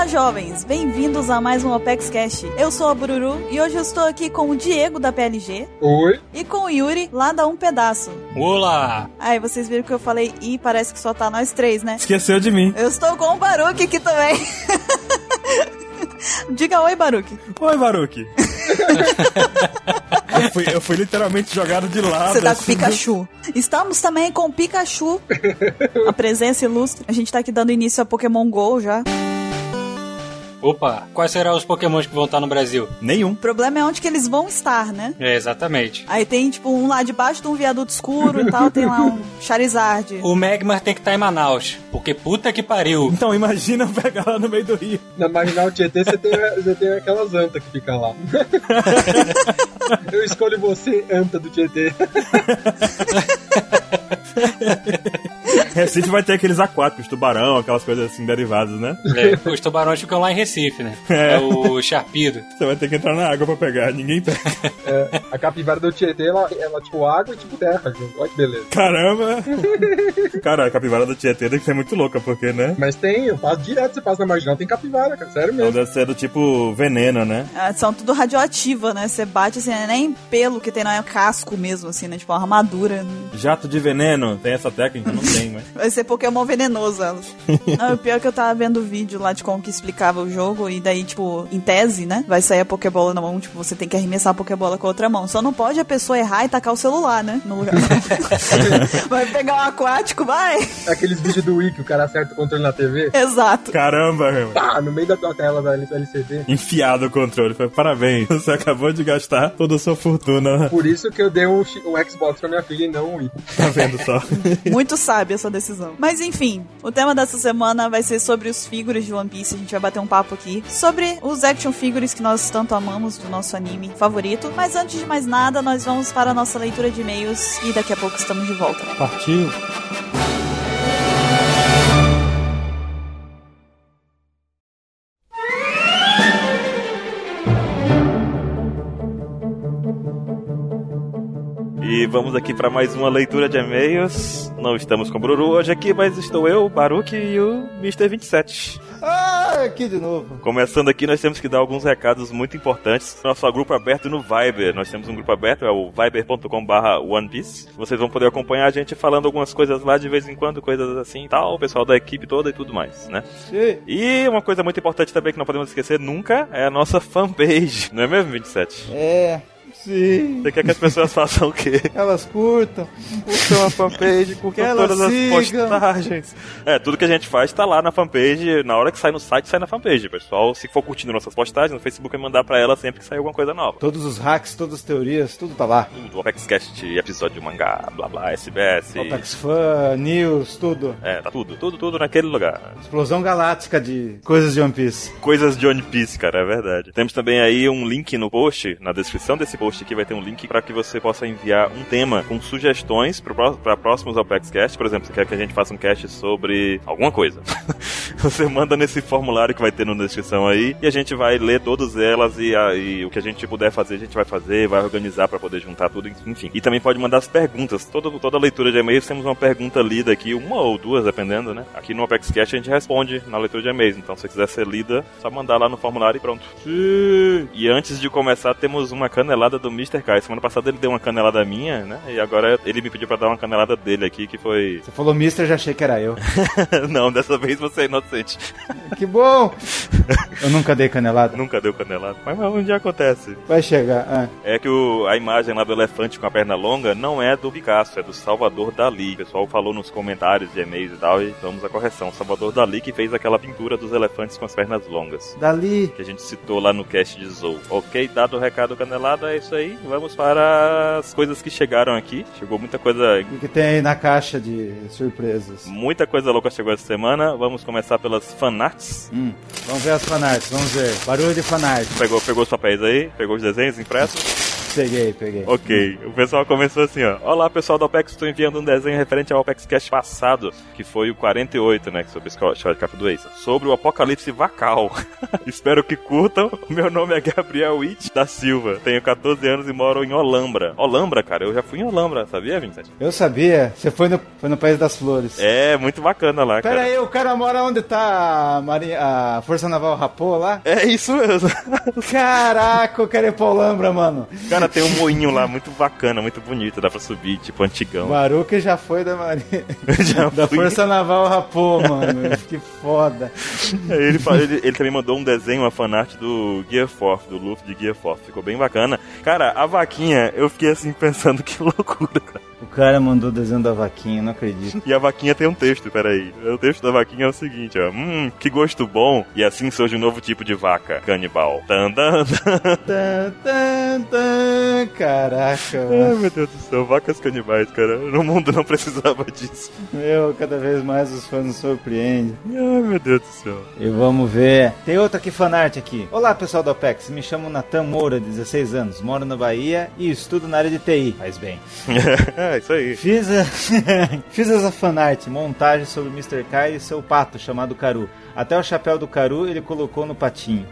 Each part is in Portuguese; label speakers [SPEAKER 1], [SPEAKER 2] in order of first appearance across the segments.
[SPEAKER 1] Olá, jovens! Bem-vindos a mais um Opex Cash. Eu sou a Bururu e hoje eu estou aqui com o Diego da PLG.
[SPEAKER 2] Oi.
[SPEAKER 1] E com o Yuri lá da Um Pedaço.
[SPEAKER 3] Olá!
[SPEAKER 1] Aí vocês viram que eu falei e parece que só tá nós três, né?
[SPEAKER 4] Esqueceu de mim.
[SPEAKER 1] Eu estou com o Baruque aqui também. Diga oi, Baruque.
[SPEAKER 4] Oi, Baruque. eu, fui, eu fui literalmente jogado de lado.
[SPEAKER 1] Você tá com
[SPEAKER 4] assim,
[SPEAKER 1] Pikachu. Estamos também com o Pikachu. A presença ilustre. A gente tá aqui dando início a Pokémon GO já.
[SPEAKER 3] Opa, quais serão os pokémons que vão estar no Brasil?
[SPEAKER 4] Nenhum.
[SPEAKER 1] O problema é onde que eles vão estar, né?
[SPEAKER 3] É, exatamente.
[SPEAKER 1] Aí tem, tipo, um lá debaixo de um viaduto escuro e tal, tem lá um Charizard.
[SPEAKER 3] O Magmar tem que estar em Manaus, porque puta que pariu.
[SPEAKER 4] Então, imagina eu pegar lá no meio do rio.
[SPEAKER 2] Na Marginal Tietê você tem, você tem aquelas anta que fica lá. Eu escolho você, anta do Tietê.
[SPEAKER 4] Recife vai ter aqueles aquáticos, tubarão, aquelas coisas assim derivadas, né?
[SPEAKER 3] É, os tubarões ficam lá em Recife, né? É,
[SPEAKER 4] É.
[SPEAKER 3] o Charpido.
[SPEAKER 4] Você vai ter que entrar na água pra pegar, ninguém pega.
[SPEAKER 2] É, a capivara do Tietê, ela, ela tipo água e tipo terra junto. Olha que beleza.
[SPEAKER 4] Caramba! Cara, a capivara do Tietê deve ser muito louca, porque, né?
[SPEAKER 2] Mas tem, eu passo direto, você passa na Marginal, tem capivara, cara. Sério mesmo.
[SPEAKER 4] deve ser do tipo veneno, né?
[SPEAKER 1] Ah, são tudo radioativa, né? Você bate assim, não é nem pelo que tem, não é casco mesmo, assim, né? Tipo, uma armadura.
[SPEAKER 4] Jato de veneno, tem essa técnica? Não tem, mas.
[SPEAKER 1] Vai ser Pokémon venenoso elas. não, o pior é que eu tava vendo o vídeo lá de como que explicava o jogo, e daí, tipo, em tese, né? Vai sair a Pokébola na mão, tipo, você tem que arremessar a Pokébola com a outra mão. Só não pode a pessoa errar e tacar o celular, né? No lugar. vai pegar um aquático, vai!
[SPEAKER 2] Aqueles vídeos do Wii que o cara acerta o controle na TV.
[SPEAKER 1] Exato.
[SPEAKER 4] Caramba, meu.
[SPEAKER 2] Pá, no meio da tua tela da LCD.
[SPEAKER 4] Enfiado o controle. Foi, parabéns. Você acabou de gastar toda a sua fortuna.
[SPEAKER 2] Por isso que eu dei um, um Xbox pra minha filha e não um Wii.
[SPEAKER 4] Tá vendo só?
[SPEAKER 1] Muito sábia essa decisão. Mas enfim, o tema dessa semana vai ser sobre os figures de One Piece. A gente vai bater um papo aqui sobre os action figures que nós tanto amamos do nosso anime favorito. Mas antes de mais nada, nós vamos para a nossa leitura de e-mails e daqui a pouco estamos de volta.
[SPEAKER 4] Partiu. E vamos aqui para mais uma leitura de e-mails. Não estamos com o Bruru hoje aqui, mas estou eu, o Baruque e o Mr. 27.
[SPEAKER 5] Ah, aqui de novo.
[SPEAKER 4] Começando aqui, nós temos que dar alguns recados muito importantes. Nosso grupo aberto no Viber. Nós temos um grupo aberto, é o viber.com.br OnePiece. Vocês vão poder acompanhar a gente falando algumas coisas lá de vez em quando, coisas assim e tal, o pessoal da equipe toda e tudo mais, né?
[SPEAKER 5] Sim.
[SPEAKER 4] E uma coisa muito importante também que não podemos esquecer nunca é a nossa fanpage, não é mesmo, 27?
[SPEAKER 5] É, sim.
[SPEAKER 4] Você quer que as pessoas façam o quê?
[SPEAKER 5] Elas curtam.
[SPEAKER 4] Curtam a fanpage, curtam
[SPEAKER 5] elas
[SPEAKER 4] todas as
[SPEAKER 5] sigam.
[SPEAKER 4] postagens. É, tudo que a gente faz tá lá na fanpage. Na hora que sai no site, sai na fanpage. Pessoal, se for curtindo nossas postagens no Facebook, é mandar pra ela sempre que sair alguma coisa nova.
[SPEAKER 5] Todos os hacks, todas as teorias, tudo tá lá.
[SPEAKER 4] Tudo, OpexCast, episódio de mangá, blá blá, SBS.
[SPEAKER 5] Opex Fan, News, tudo.
[SPEAKER 4] É, tá tudo, tudo, tudo naquele lugar.
[SPEAKER 5] Explosão galáctica de coisas de One Piece.
[SPEAKER 4] Coisas de One Piece, cara, é verdade. Temos também aí um link no post, na descrição desse post aqui vai ter um link para que você possa enviar um tema com sugestões para próximos OpexCast. Por exemplo, você quer que a gente faça um cast sobre alguma coisa. você manda nesse formulário que vai ter na descrição aí e a gente vai ler todas elas e, e o que a gente puder fazer, a gente vai fazer, vai organizar para poder juntar tudo, enfim. E também pode mandar as perguntas. Toda, toda leitura de e-mails temos uma pergunta lida aqui, uma ou duas, dependendo, né? Aqui no OpexCast a gente responde na leitura de e-mails. Então, se você quiser ser lida, só mandar lá no formulário e pronto. E antes de começar, temos uma canelada do Mr. Kai. Semana passada ele deu uma canelada minha, né? E agora ele me pediu pra dar uma canelada dele aqui, que foi.
[SPEAKER 5] Você falou Mister, já achei que era eu.
[SPEAKER 4] Não, dessa vez você é inocente.
[SPEAKER 5] que bom. Eu nunca dei canelada.
[SPEAKER 4] Nunca deu canelada. Mas um dia acontece.
[SPEAKER 5] Vai chegar. Ah.
[SPEAKER 4] É que o- a imagem lá do elefante com a perna longa não é do Picasso, é do Salvador Dali. O pessoal falou nos comentários de e-mails e tal, e damos a correção. Salvador Dali que fez aquela pintura dos elefantes com as pernas longas.
[SPEAKER 5] Dali.
[SPEAKER 4] Que a gente citou lá no cast de Zou. Ok, dado o recado canelado, é isso aí. Vamos para as coisas que chegaram aqui. Chegou muita coisa.
[SPEAKER 5] O que, que tem aí na caixa de surpresas?
[SPEAKER 4] Muita coisa louca chegou essa semana. Vamos começar pelas fanarts.
[SPEAKER 5] Hum. Vamos ver as fanarts, vamos ver. Barulho de fanart.
[SPEAKER 4] Pegou, pegou os papéis aí? Pegou os desenhos impressos?
[SPEAKER 5] Peguei, peguei.
[SPEAKER 4] Ok, o pessoal começou assim, ó. Olá, pessoal do OPEX, estou enviando um desenho referente ao OPEX Cast passado, que foi o 48, né, sobre a de capa do Ace, sobre o apocalipse vacal. Espero que curtam. Meu nome é Gabriel Witt da Silva, tenho 14 anos e moro em Olambra. Olambra, cara, eu já fui em Olambra, sabia, Vincent?
[SPEAKER 5] Eu sabia. Você foi no, foi no País das Flores.
[SPEAKER 4] É, muito bacana lá,
[SPEAKER 5] Pera
[SPEAKER 4] cara.
[SPEAKER 5] aí, o cara mora onde tá a, Marinha, a Força Naval Rapô lá?
[SPEAKER 4] É isso mesmo.
[SPEAKER 5] Caraca, eu quero ir pra Olambra, mano.
[SPEAKER 4] Cara, tem um moinho lá muito bacana, muito bonito, dá pra subir, tipo antigão.
[SPEAKER 5] Baruque já foi da Marinha. Da
[SPEAKER 4] fui.
[SPEAKER 5] Força Naval Rapô, mano. Que foda.
[SPEAKER 4] Aí Ele, ele, ele também mandou um desenho, uma fanart do Gear Force, do Luffy de Gear Force. Ficou bem bacana. Cara, a vaquinha, eu fiquei assim pensando que loucura, cara.
[SPEAKER 5] O cara mandou o desenho da vaquinha, não acredito.
[SPEAKER 4] E a vaquinha tem um texto, peraí. O texto da vaquinha é o seguinte, ó. Hum, que gosto bom. E assim surge um novo tipo de vaca, canibal. Tan, tan, tan.
[SPEAKER 5] Tan, tan, tan. Caraca,
[SPEAKER 4] Ai, meu Deus do céu, vacas canibais, cara. No mundo não precisava disso.
[SPEAKER 5] Meu, cada vez mais os fãs nos surpreendem.
[SPEAKER 4] Ai, meu Deus do céu.
[SPEAKER 5] E vamos ver. Tem outra aqui, fanart aqui. Olá, pessoal do OPEX. Me chamo Natan Moura, 16 anos. Moro na Bahia e estudo na área de TI. Faz bem.
[SPEAKER 4] é, isso aí.
[SPEAKER 5] Fiz, a... Fiz essa fanart, montagem sobre o Mr. Kai e seu pato, chamado Caru. Até o chapéu do Caru ele colocou no patinho.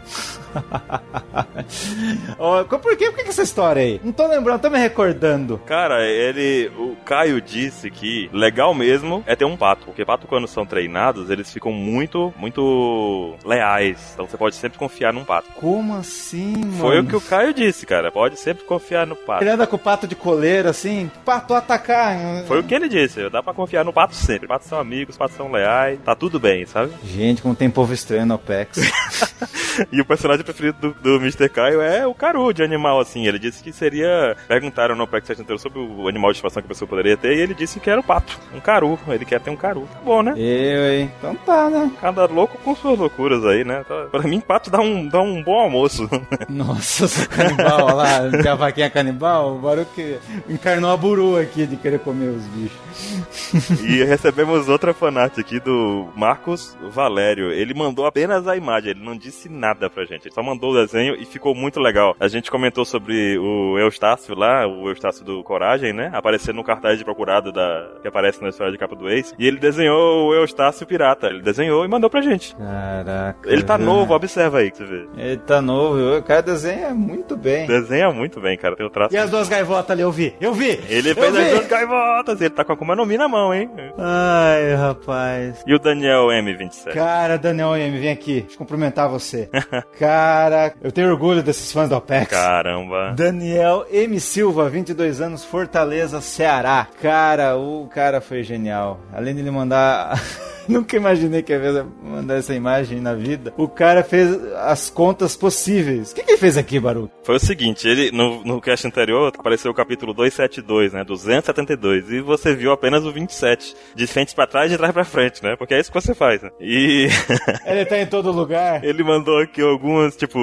[SPEAKER 5] Ó, por que? Por que essa história aí? Não tô lembrando, tô me recordando.
[SPEAKER 4] Cara, ele. O Caio disse que legal mesmo é ter um pato. Porque pato, quando são treinados, eles ficam muito, muito leais. Então você pode sempre confiar num pato.
[SPEAKER 5] Como assim, mano?
[SPEAKER 4] Foi o que o Caio disse, cara. Pode sempre confiar no pato.
[SPEAKER 5] Ele anda com o pato de coleira, assim, pato atacar.
[SPEAKER 4] Foi o que ele disse. Dá pra confiar no pato sempre. Patos são amigos, patos são leais. Tá tudo bem, sabe?
[SPEAKER 5] Gente, como tem povo estranho no OPEX.
[SPEAKER 4] E o personagem preferido do, do Mr. Caio é o Caru de animal, assim. Ele disse que seria. Perguntaram no Apex inteiro sobre o animal de estimação que a pessoa poderia ter. E ele disse que era o pato. Um caru. Ele quer ter um caru. Tá bom, né?
[SPEAKER 5] Eu, hein? Então tá, né?
[SPEAKER 4] Cada louco com suas loucuras aí, né? Tá- Pra mim, pato dá um, dá um bom almoço.
[SPEAKER 5] Nossa, canibal, olha lá, tem a vaquinha canibal, o Baruque encarnou a buru aqui de querer comer os bichos.
[SPEAKER 4] e recebemos outra fanart aqui do Marcos Valério. Ele mandou apenas a imagem, ele não disse nada pra gente. Ele só mandou o desenho e ficou muito legal. A gente comentou sobre o Eustácio lá, o Eustácio do Coragem, né? Aparecendo no cartaz de procurado da, que aparece na história de capa do Ace. E ele desenhou o Eustácio Pirata. Ele desenhou e mandou pra gente.
[SPEAKER 5] Caraca.
[SPEAKER 4] Ele tá
[SPEAKER 5] velho.
[SPEAKER 4] novo, observa aí que você vê.
[SPEAKER 5] Ele tá novo, o cara desenha muito bem.
[SPEAKER 4] Desenha muito bem, cara. Tem o traço.
[SPEAKER 5] E as duas gaivotas ali, eu vi, eu vi!
[SPEAKER 4] Ele
[SPEAKER 5] eu
[SPEAKER 4] fez as
[SPEAKER 5] vi.
[SPEAKER 4] duas gaivotas. Ele tá com a Akuma no Mi na mão, hein?
[SPEAKER 5] Ai, rapaz.
[SPEAKER 4] E o Daniel M27.
[SPEAKER 5] Cara, Daniel M, vem aqui, deixa eu cumprimentar você. Cara, eu tenho orgulho desses fãs do OPEX.
[SPEAKER 4] Caramba.
[SPEAKER 5] Daniel M. Silva, 22 anos, Fortaleza, Ceará. Cara, o cara foi genial. Além de ele mandar. Nunca imaginei que ia mandar essa imagem na vida. O cara fez as contas possíveis. O que, que ele fez aqui, Baru?
[SPEAKER 4] Foi o seguinte, ele no, no cast anterior apareceu o capítulo 272, né? 272. E você viu apenas o 27. De frente pra trás e de trás pra frente, né? Porque é isso que você faz, né? E
[SPEAKER 5] Ele tá em todo lugar.
[SPEAKER 4] ele mandou aqui algumas, tipo,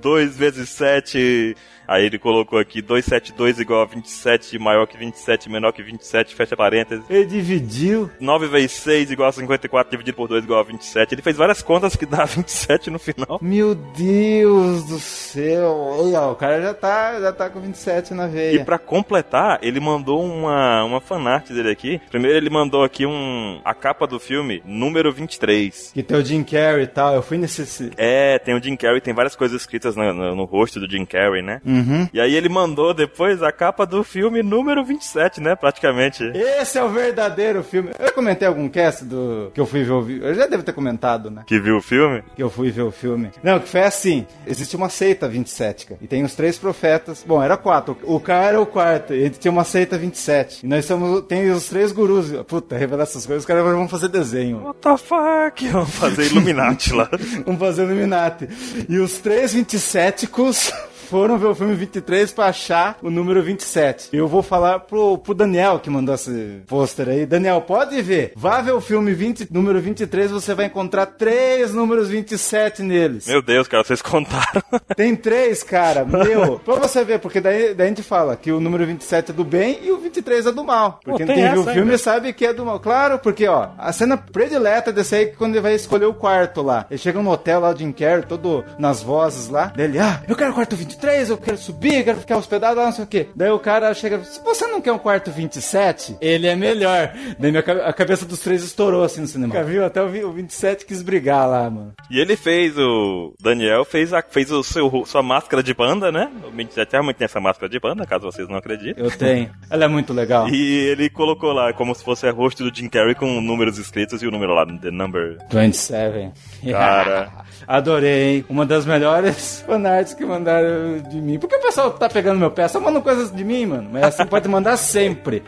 [SPEAKER 4] 2 vezes 7. Aí ele colocou aqui 272 igual a 27, maior que 27, menor que 27, fecha parênteses.
[SPEAKER 5] Ele dividiu.
[SPEAKER 4] 9 vezes 6 igual a 54, dividido por 2 igual a 27. Ele fez várias contas que dá 27 no final.
[SPEAKER 5] Meu Deus do céu. Olha, o cara já tá, já tá com 27 na
[SPEAKER 4] E
[SPEAKER 5] veia.
[SPEAKER 4] pra completar, ele mandou uma, uma fanart dele aqui. Primeiro ele mandou aqui um a capa do filme, número 23.
[SPEAKER 5] Que tem o Jim Carrey e tal. Eu fui nesse.
[SPEAKER 4] É, tem o Jim Carrey, tem várias coisas escritas no, no- no rosto do Jim Carrey, né?
[SPEAKER 5] Uhum.
[SPEAKER 4] E aí ele mandou depois a capa do filme número 27, né? Praticamente.
[SPEAKER 5] Esse é o verdadeiro filme. Eu comentei algum cast do que eu fui ver o filme. Eu já devo ter comentado, né?
[SPEAKER 4] Que viu o filme?
[SPEAKER 5] Que eu fui ver o filme. Não, que foi assim. Existe uma seita 27, cara. E tem os três profetas. Bom, era quatro. O cara era o quarto. E gente tinha uma seita 27. E nós somos. Tem os três gurus. Puta, revelar essas coisas, os caras vão fazer desenho.
[SPEAKER 4] What the fuck? Vamos fazer Illuminati lá.
[SPEAKER 5] Vamos fazer o Illuminati. E os três 27cos foram ver o filme 23 pra achar o número 27. Eu vou falar pro, pro Daniel que mandou esse pôster aí. Daniel, pode ver. Vá ver o filme 20, número 23, você vai encontrar três números 27 neles.
[SPEAKER 4] Meu Deus, cara, vocês contaram.
[SPEAKER 5] Tem três, cara. Meu. pra você ver, porque daí, daí a gente fala que o número 27 é do bem e o 23 é do mal. Porque
[SPEAKER 4] Pô, tem
[SPEAKER 5] quem viu o filme
[SPEAKER 4] ainda.
[SPEAKER 5] sabe que é do mal. Claro, porque, ó, a cena predileta desse aí é quando ele vai escolher o quarto lá. Ele chega no hotel lá, o Jim Carrey, todo nas vozes lá. Dele, ah, eu quero o quarto 23. 23, eu quero subir, quero ficar hospedado lá, não sei o quê. Daí o cara chega, se você não quer um quarto 27, ele é melhor. Daí minha, a cabeça dos três estourou assim no cinema. Viu? Até o, vi- o 27 quis brigar lá, mano.
[SPEAKER 4] E ele fez o. Daniel fez, a, fez o seu, sua máscara de panda, né? O 27 realmente tem essa máscara de panda, caso vocês não acreditem.
[SPEAKER 5] Eu tenho. Ela é muito legal.
[SPEAKER 4] E ele colocou lá como se fosse a rosto do Jim Carrey com números escritos e o número lá, The Number.
[SPEAKER 5] 27.
[SPEAKER 4] Cara.
[SPEAKER 5] Adorei. Uma das melhores fanarts que mandaram de mim. Por que o pessoal tá pegando meu pé? Só mandam coisas de mim, mano. Mas assim pode mandar sempre.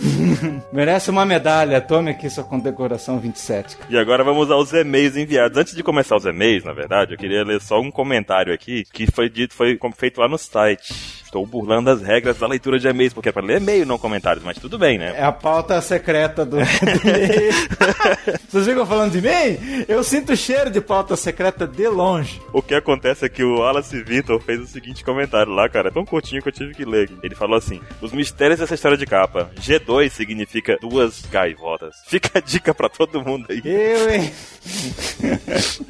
[SPEAKER 5] Merece uma medalha. Tome aqui sua condecoração 27.
[SPEAKER 4] E agora vamos aos e-mails enviados. Antes de começar os e-mails, na verdade, eu queria ler só um comentário aqui que foi dito, foi feito lá no site. Estou burlando as regras da leitura de e-mails, porque é para ler e-mail, não comentários, mas tudo bem, né?
[SPEAKER 5] É a pauta secreta do. Vocês ficam falando de mim? Eu sinto o cheiro de pauta secreta de longe.
[SPEAKER 4] O que acontece é que o Wallace Vitor fez o seguinte comentário lá, cara, é tão curtinho que eu tive que ler. Ele falou assim: Os mistérios dessa história de capa. G2 significa duas gaivotas. Fica a dica pra todo mundo aí.
[SPEAKER 5] Eu, hein?
[SPEAKER 4] Só isso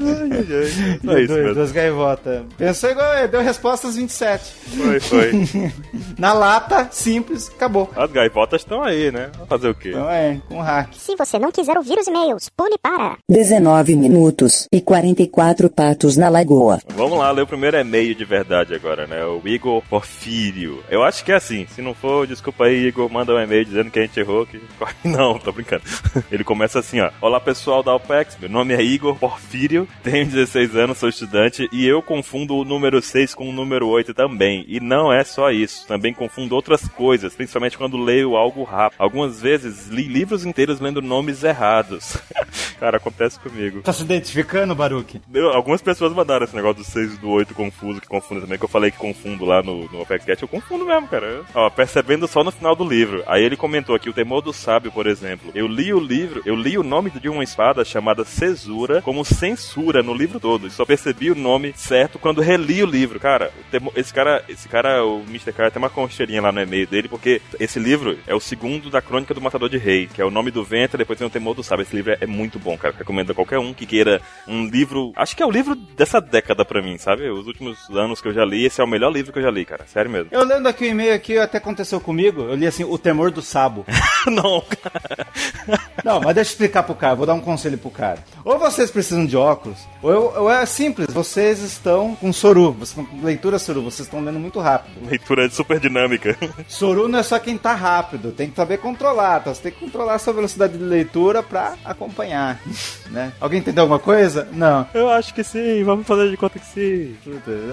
[SPEAKER 5] Dois,
[SPEAKER 4] mesmo.
[SPEAKER 5] duas gaivotas. Pensou igual, deu respostas 27.
[SPEAKER 4] Foi, foi.
[SPEAKER 5] Na lata, simples, acabou.
[SPEAKER 4] As gaivotas estão aí, né? Vamos fazer o quê?
[SPEAKER 5] Então é, com hack.
[SPEAKER 6] Se você não quiser ouvir os e-mails, pule para.
[SPEAKER 7] 19 minutos e 44 patos na lagoa.
[SPEAKER 4] Vamos lá, ler o primeiro e-mail de verdade agora, né? O Igor Porfírio. Eu acho que é assim. Se não for, desculpa aí, Igor, manda um e-mail dizendo que a gente errou. Que... Não, tô brincando. Ele começa assim, ó. Olá, pessoal da OPEX. Meu nome é Igor Porfírio, tenho 16 anos, sou estudante e eu confundo o número 6 com o número 8 também. E não é só isso. Também confundo outras coisas, principalmente quando leio algo rápido. Algumas vezes li livros inteiros lendo nomes errados. Cara, acontece comigo.
[SPEAKER 5] Tá se identificando, Baruque?
[SPEAKER 4] Algumas pessoas mandaram esse negócio do 6 e do 8 confuso, que confunde também, que eu falei que confundo lá no, no OPECast, eu confundo mesmo, cara. Ó, percebendo só no final do livro. Aí ele comentou aqui, o Temor do Sábio, por exemplo. Eu li o livro, eu li o nome de uma espada chamada Cesura como censura no livro todo. E só percebi o nome certo quando reli o livro. Cara, o Temor- esse cara, esse cara, o Mr. Cara, tem uma concheirinha lá no e-mail dele, porque esse livro é o segundo da Crônica do Matador de Rei, que é o nome do vento, depois tem o Temor do Sábio. Esse livro é, é muito bom, cara. Recomendo a qualquer um que queira um livro. Acho que é o livro dessa década pra mim, sabe? Os últimos anos que eu já li, esse é o melhor livro que eu já li, cara. Sério mesmo.
[SPEAKER 5] Eu lendo aqui o e-mail aqui, até aconteceu comigo. Eu li assim, o temor do sabo.
[SPEAKER 4] Não, cara.
[SPEAKER 5] Não, mas deixa eu explicar pro cara, vou dar um conselho pro cara. Ou vocês precisam de óculos, ou, eu- ou é simples, vocês estão com soru, vocês com leitura soru, vocês estão lendo muito rápido.
[SPEAKER 4] Leitura super dinâmica.
[SPEAKER 5] Soru não é só quem tá rápido, tem que saber controlar, tá? Você tem que controlar a sua velocidade de leitura pra acompanhar, né? Alguém entendeu alguma coisa? Não.
[SPEAKER 4] Eu acho que sim, vamos fazer de conta que sim.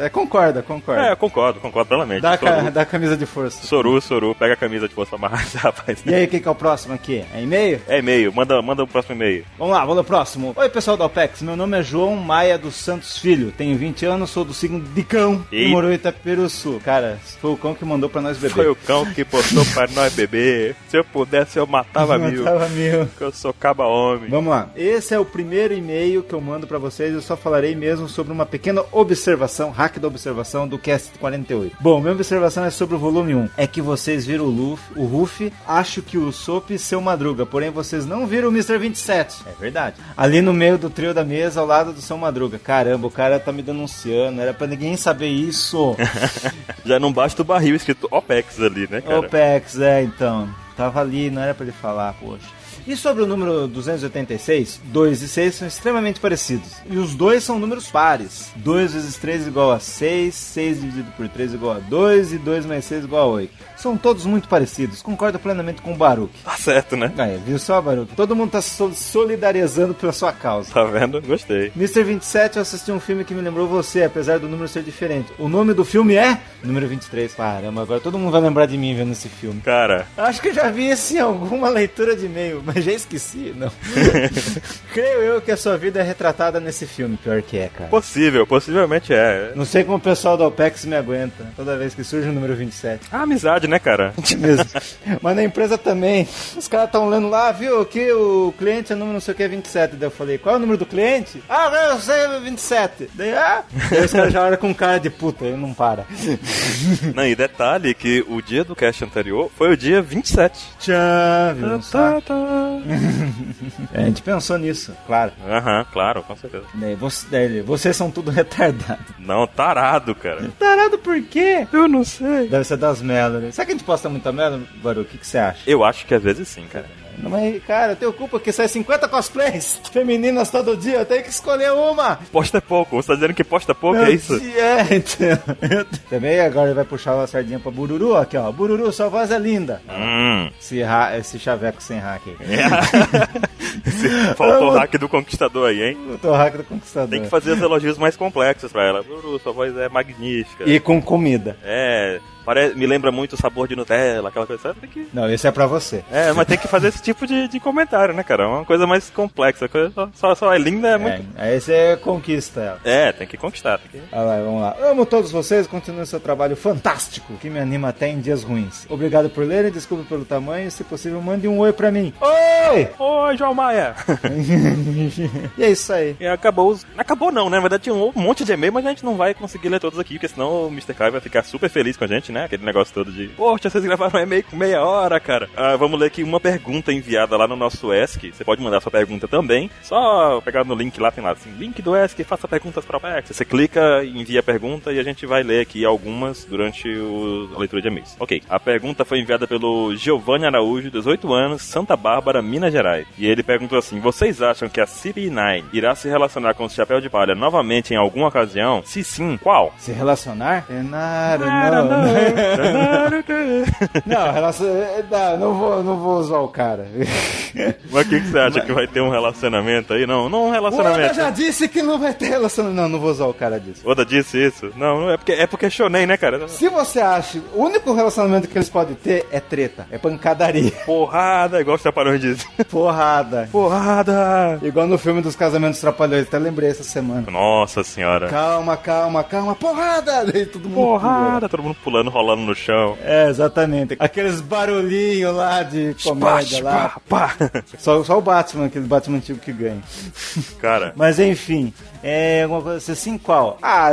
[SPEAKER 5] É, concorda, concorda.
[SPEAKER 4] É, concordo, concordo plenamente.
[SPEAKER 5] dá, a ca- dá camisa de força.
[SPEAKER 4] Soru, Soru, pega a camisa de força amarrada, rapaz.
[SPEAKER 5] E aí, quem que é o próximo aqui? É e-mail?
[SPEAKER 4] É e-mail, manda, manda o próximo e-mail.
[SPEAKER 5] Vamos lá, vamos no próximo. Oi, pessoal da OPEX. Meu nome é João Maia dos Santos Filho. Tenho 20 anos, sou do signo de cão e moro em Itaperuçu. Cara, foi o cão que mandou pra nós beber.
[SPEAKER 4] Foi o cão que postou pra nós beber. Se eu pudesse, eu matava mil.
[SPEAKER 5] Matava mil.
[SPEAKER 4] Porque eu sou caba homem.
[SPEAKER 5] Vamos lá. Esse é o primeiro e-mail que eu mando pra vocês. Eu só falarei mesmo sobre uma pequena observação, hack da observação do Cast 48. Bom, minha observação é sobre o volume 1. É que vocês viram o Luffy, o Ruffy, acho que o Sop e seu Madruga, porém vocês não viram o Mr. 27. É verdade. Ali no meio do trio da mesa, ao lado do seu Madruga. Caramba, o cara tá me denunciando. Era pra ninguém saber isso.
[SPEAKER 4] Já não basta o barril escrito OPEX ali, né, cara?
[SPEAKER 5] OPEX, é, então. Tava ali, não era pra ele falar, poxa. E sobre o número 286, 2 e 6 são extremamente parecidos. E os dois são números pares. 2 vezes 3 igual a 6, 6 dividido por 3 igual a 2 e 2 mais 6 igual a 8. São todos muito parecidos. Concordo plenamente com o Baruch.
[SPEAKER 4] Tá certo, né?
[SPEAKER 5] Aí, viu só, Baruch? Todo mundo tá solidarizando pela sua causa.
[SPEAKER 4] Tá vendo? Gostei.
[SPEAKER 5] Mr. 27, eu assisti um filme que me lembrou você, apesar do número ser diferente. O nome do filme é número 23. Caramba, agora todo mundo vai lembrar de mim vendo esse filme.
[SPEAKER 4] Cara,
[SPEAKER 5] Acho que eu já vi esse em alguma leitura de e-mail, mas já esqueci, não. Creio eu que a sua vida é retratada nesse filme, pior que é, cara.
[SPEAKER 4] possível, possivelmente é.
[SPEAKER 5] Não sei como o pessoal da OPEX me aguenta toda vez que surge o número 27.
[SPEAKER 4] Ah, amizade, né, cara?
[SPEAKER 5] Mesmo. Mas na empresa também. Os caras estão lendo lá, viu, que o cliente é número não sei o que é 27. Daí eu falei, qual é o número do cliente? Ah, não, eu sei, é 27. Daí, ah. Daí os caras já olham com cara de puta, ele não para.
[SPEAKER 4] Não, e detalhe que o dia do cast anterior foi o dia 27.
[SPEAKER 5] Tchau, viu? só? É, a gente pensou nisso, claro.
[SPEAKER 4] Aham, claro, com certeza.
[SPEAKER 5] Daí, você- daí, vocês são tudo retardados.
[SPEAKER 4] Não, tarado, cara.
[SPEAKER 5] Tarado por quê?
[SPEAKER 4] Eu não sei.
[SPEAKER 5] Deve ser das Melody. Será que a gente posta muita Melody, Baru? O que, que você acha?
[SPEAKER 4] Eu acho que às vezes sim, cara.
[SPEAKER 5] Não, mas, cara, eu tenho culpa que sai 50 cosplays femininas todo dia, eu tenho que escolher uma.
[SPEAKER 4] Posta pouco. Você tá dizendo que posta pouco, é isso?
[SPEAKER 5] É, então. Também agora ele vai puxar uma sardinha pra Bururu aqui, ó. Bururu, sua voz é linda.
[SPEAKER 4] Hum.
[SPEAKER 5] Esse, ra- esse chaveco sem hack aí.
[SPEAKER 4] Esse- Faltou o hack do conquistador aí, hein?
[SPEAKER 5] Eu tô hack do conquistador.
[SPEAKER 4] Tem que fazer os elogios mais complexos pra ela. Buru, sua voz é magnífica.
[SPEAKER 5] E com comida.
[SPEAKER 4] É, pare... me lembra muito o sabor de Nutella, aquela coisa. sabe? Tem que...
[SPEAKER 5] Não, esse é pra você.
[SPEAKER 4] É, mas tem que fazer esse tipo de, de comentário, né, cara? É uma coisa mais complexa. Coisa só, só, só é linda, é muito.
[SPEAKER 5] É, aí você conquista ela.
[SPEAKER 4] É, tem que conquistar. Tem que...
[SPEAKER 5] Ah, vai, vamos lá. Amo todos vocês, continue seu trabalho fantástico, que me anima até em dias ruins. Obrigado por lerem, desculpe pelo tamanho, se possível, mande um oi pra mim. Oi!
[SPEAKER 4] Oi, João Maia!
[SPEAKER 5] e é isso aí.
[SPEAKER 4] E acabou os... Acabou não, né? Na verdade tinha um monte de e-mail, mas a gente não vai conseguir ler todos aqui, porque senão o Mr. Kai vai ficar super feliz com a gente, né? Aquele negócio todo de, poxa, vocês gravaram um e-mail com meia hora, cara. Ah, vamos ler aqui uma pergunta enviada lá no nosso ESC. Você pode mandar sua pergunta também. Só pegar no link lá, tem lá assim, link do ESC, faça perguntas para o PEX. Você clica, envia a pergunta e a gente vai ler aqui algumas durante o... a leitura de e-mails. Ok, a pergunta foi enviada pelo Giovanni Araújo, 18 anos, Santa Bárbara, Minas Gerais. E ele perguntou assim, vocês acham que a CP9 irá se relacionar com o Chapéu de Palha novamente em alguma ocasião? Se sim, qual?
[SPEAKER 5] Se relacionar? É nada, não. Não, relacion... não, não vou, não vou usar o cara.
[SPEAKER 4] Mas o que, que você acha que vai ter um relacionamento aí? Não, não um
[SPEAKER 5] O Oda
[SPEAKER 4] relacionamento.
[SPEAKER 5] já disse que não vai ter relacionamento. Não, não vou usar o cara disso.
[SPEAKER 4] Oda disse isso? Não, não é porque é porque é shonen, né, cara?
[SPEAKER 5] Se você acha, o único relacionamento que eles podem ter é treta, é pancadaria,
[SPEAKER 4] Porrada, igual os trapalhões dizem.
[SPEAKER 5] porrada.
[SPEAKER 4] Porrada!
[SPEAKER 5] Igual no filme dos casamentos trapalhões, até lembrei essa semana.
[SPEAKER 4] Nossa senhora.
[SPEAKER 5] Calma, calma, calma, porrada! Daí todo mundo
[SPEAKER 4] Porrada, todo mundo pulando, rolando no chão.
[SPEAKER 5] É, exatamente. Aqueles barulhinhos lá de comédia lá.
[SPEAKER 4] Pá, pá.
[SPEAKER 5] Só, só o Batman, aquele Batman antigo que ganha.
[SPEAKER 4] Cara,
[SPEAKER 5] Mas enfim, é alguma coisa assim, qual? Ah,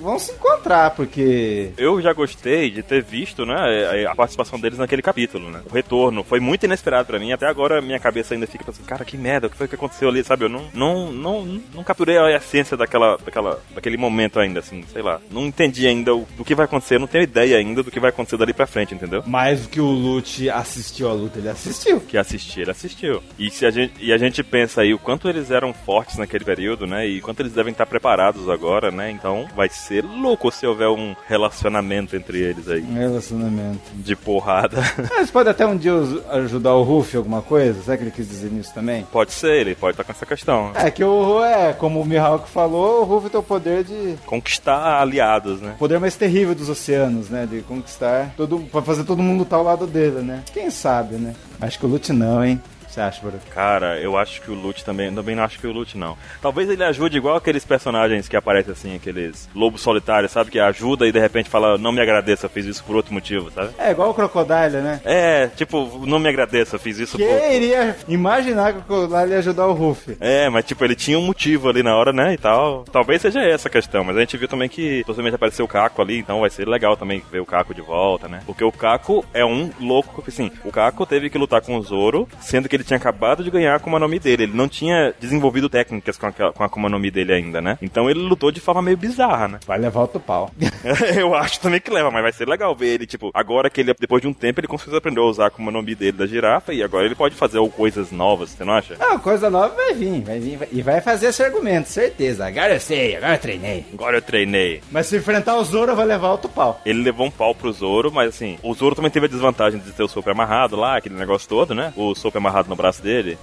[SPEAKER 5] vão se encontrar, porque.
[SPEAKER 4] eu já gostei de ter visto, né, a participação deles naquele capítulo, né? O retorno foi muito inesperado pra mim. Até agora minha cabeça ainda fica pensando, cara, que merda, o que foi que aconteceu ali, sabe? Eu não, não, não, não capturei a essência daquela, daquela, daquele momento ainda, assim, sei lá. Não entendi ainda o, do que vai acontecer, eu não tenho ideia ainda do que vai acontecer dali pra frente, entendeu?
[SPEAKER 5] Mais do que o Lute assistiu a luta, ele assistiu.
[SPEAKER 4] que assistir, ele assistiu. E, se a gente, e a gente pensa aí o quanto eles eram fortes naquele período, né? E quanto eles devem estar preparados agora, né? Então vai ser louco se houver um relacionamento entre eles aí.
[SPEAKER 5] Relacionamento.
[SPEAKER 4] De porrada.
[SPEAKER 5] Mas pode até um dia ajudar o Ruff alguma coisa? Será que ele quis dizer nisso também?
[SPEAKER 4] pode ser, ele pode estar com essa questão.
[SPEAKER 5] É que o é, como o Mihawk falou, o Ruff tem o poder de.
[SPEAKER 4] Conquistar aliados, né?
[SPEAKER 5] O poder mais terrível dos oceanos, né? De conquistar todo. pra fazer todo mundo estar ao lado dele, né? Quem sabe, né? Acho que o Lute não, hein? Você acha, Baruch?
[SPEAKER 4] Cara, eu acho que o Lute também. Também não acho que o Lute não. Talvez ele ajude igual aqueles personagens que aparecem assim, aqueles lobos solitários, sabe? Que ajuda e de repente fala, não me agradeça, fiz isso por outro motivo, sabe?
[SPEAKER 5] É igual o Crocodile, né?
[SPEAKER 4] É, tipo, não me agradeça, fiz isso por.
[SPEAKER 5] Quem iria imaginar que o Crocodile ia ajudar o Ruff?
[SPEAKER 4] É, mas tipo, ele tinha um motivo ali na hora, né, e tal. Talvez seja essa a questão, mas a gente viu também que possivelmente apareceu o Caco ali, então vai ser legal também ver o Caco de volta, né? Porque o Caco é um louco, assim, o Caco teve que lutar com o Zoro, sendo que ele tinha acabado de ganhar a Akuma no Mi dele, ele não tinha desenvolvido técnicas com a, com a Akuma no Mi dele ainda, né? Então ele lutou de forma meio bizarra, né?
[SPEAKER 5] Vai levar outro pau.
[SPEAKER 4] Eu acho também que leva, mas vai ser legal ver ele, tipo, agora que ele, depois de um tempo, ele conseguiu aprender a usar a Akuma no Mi dele da girafa, e agora ele pode fazer coisas novas, você não acha?
[SPEAKER 5] Não, coisa nova vai vir, vai vir. vai- E vai fazer esse argumento, certeza. Agora eu sei, agora eu treinei.
[SPEAKER 4] Agora eu treinei.
[SPEAKER 5] Mas se enfrentar o Zoro, vai levar outro pau.
[SPEAKER 4] Ele levou um pau pro Zoro, mas assim, o Zoro também teve a desvantagem de ter o sopro amarrado lá, aquele negócio todo, né? O sopro amarrado no braço dele.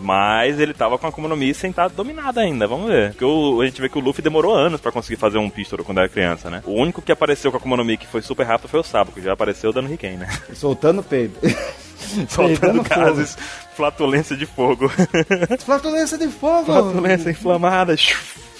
[SPEAKER 4] Mas ele tava com a Akuma no Mi sem estar dominado ainda, vamos ver. Porque o- a gente vê que o Luffy demorou anos pra conseguir fazer um pistol quando era criança, né? O único que apareceu com a Akuma no Mi que foi super rápido foi o Sabo, que já apareceu dando Riken, né?
[SPEAKER 5] Soltando peido.
[SPEAKER 4] Soltando
[SPEAKER 5] Peidando fogo.
[SPEAKER 4] gases, flatulência de fogo.
[SPEAKER 5] Flatulência de fogo!
[SPEAKER 4] flatulência inflamada.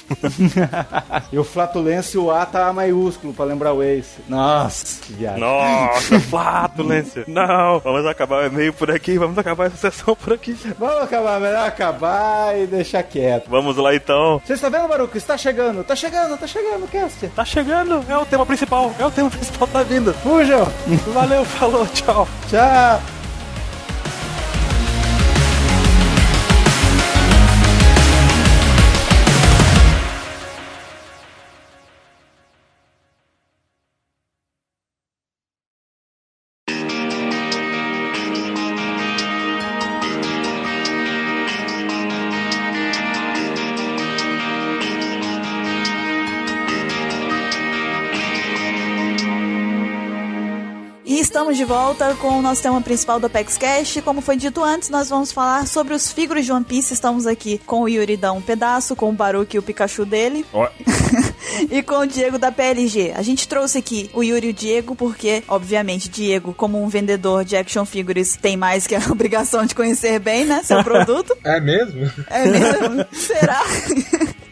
[SPEAKER 5] E o flatulência, o A tá maiúsculo pra lembrar o Ace. Nossa, que viagem.
[SPEAKER 4] Nossa, flatulência. Não, vamos acabar o e-mail por aqui, vamos acabar essa sessão por aqui.
[SPEAKER 5] Vamos acabar, melhor acabar e deixar quieto.
[SPEAKER 4] Vamos lá então.
[SPEAKER 5] Você está vendo, Baruco? Está chegando, tá chegando, tá chegando cast.
[SPEAKER 4] Tá chegando, é o tema principal, é o tema principal da vinda.
[SPEAKER 5] Fujam!
[SPEAKER 4] Valeu, falou, tchau.
[SPEAKER 5] Tchau!
[SPEAKER 1] De volta com o nosso tema principal do Apex Cash. Como foi dito antes, nós vamos falar sobre os figuras de One Piece. Estamos aqui com o Yuri da Um Pedaço, com o Baruque e o Pikachu dele.
[SPEAKER 4] Ó,
[SPEAKER 1] e com o Diego da PLG. A gente trouxe aqui o Yuri e o Diego porque, obviamente, Diego, como um vendedor de action figures, tem mais que a obrigação de conhecer bem, né, seu produto.
[SPEAKER 2] É mesmo?
[SPEAKER 1] É mesmo? Será?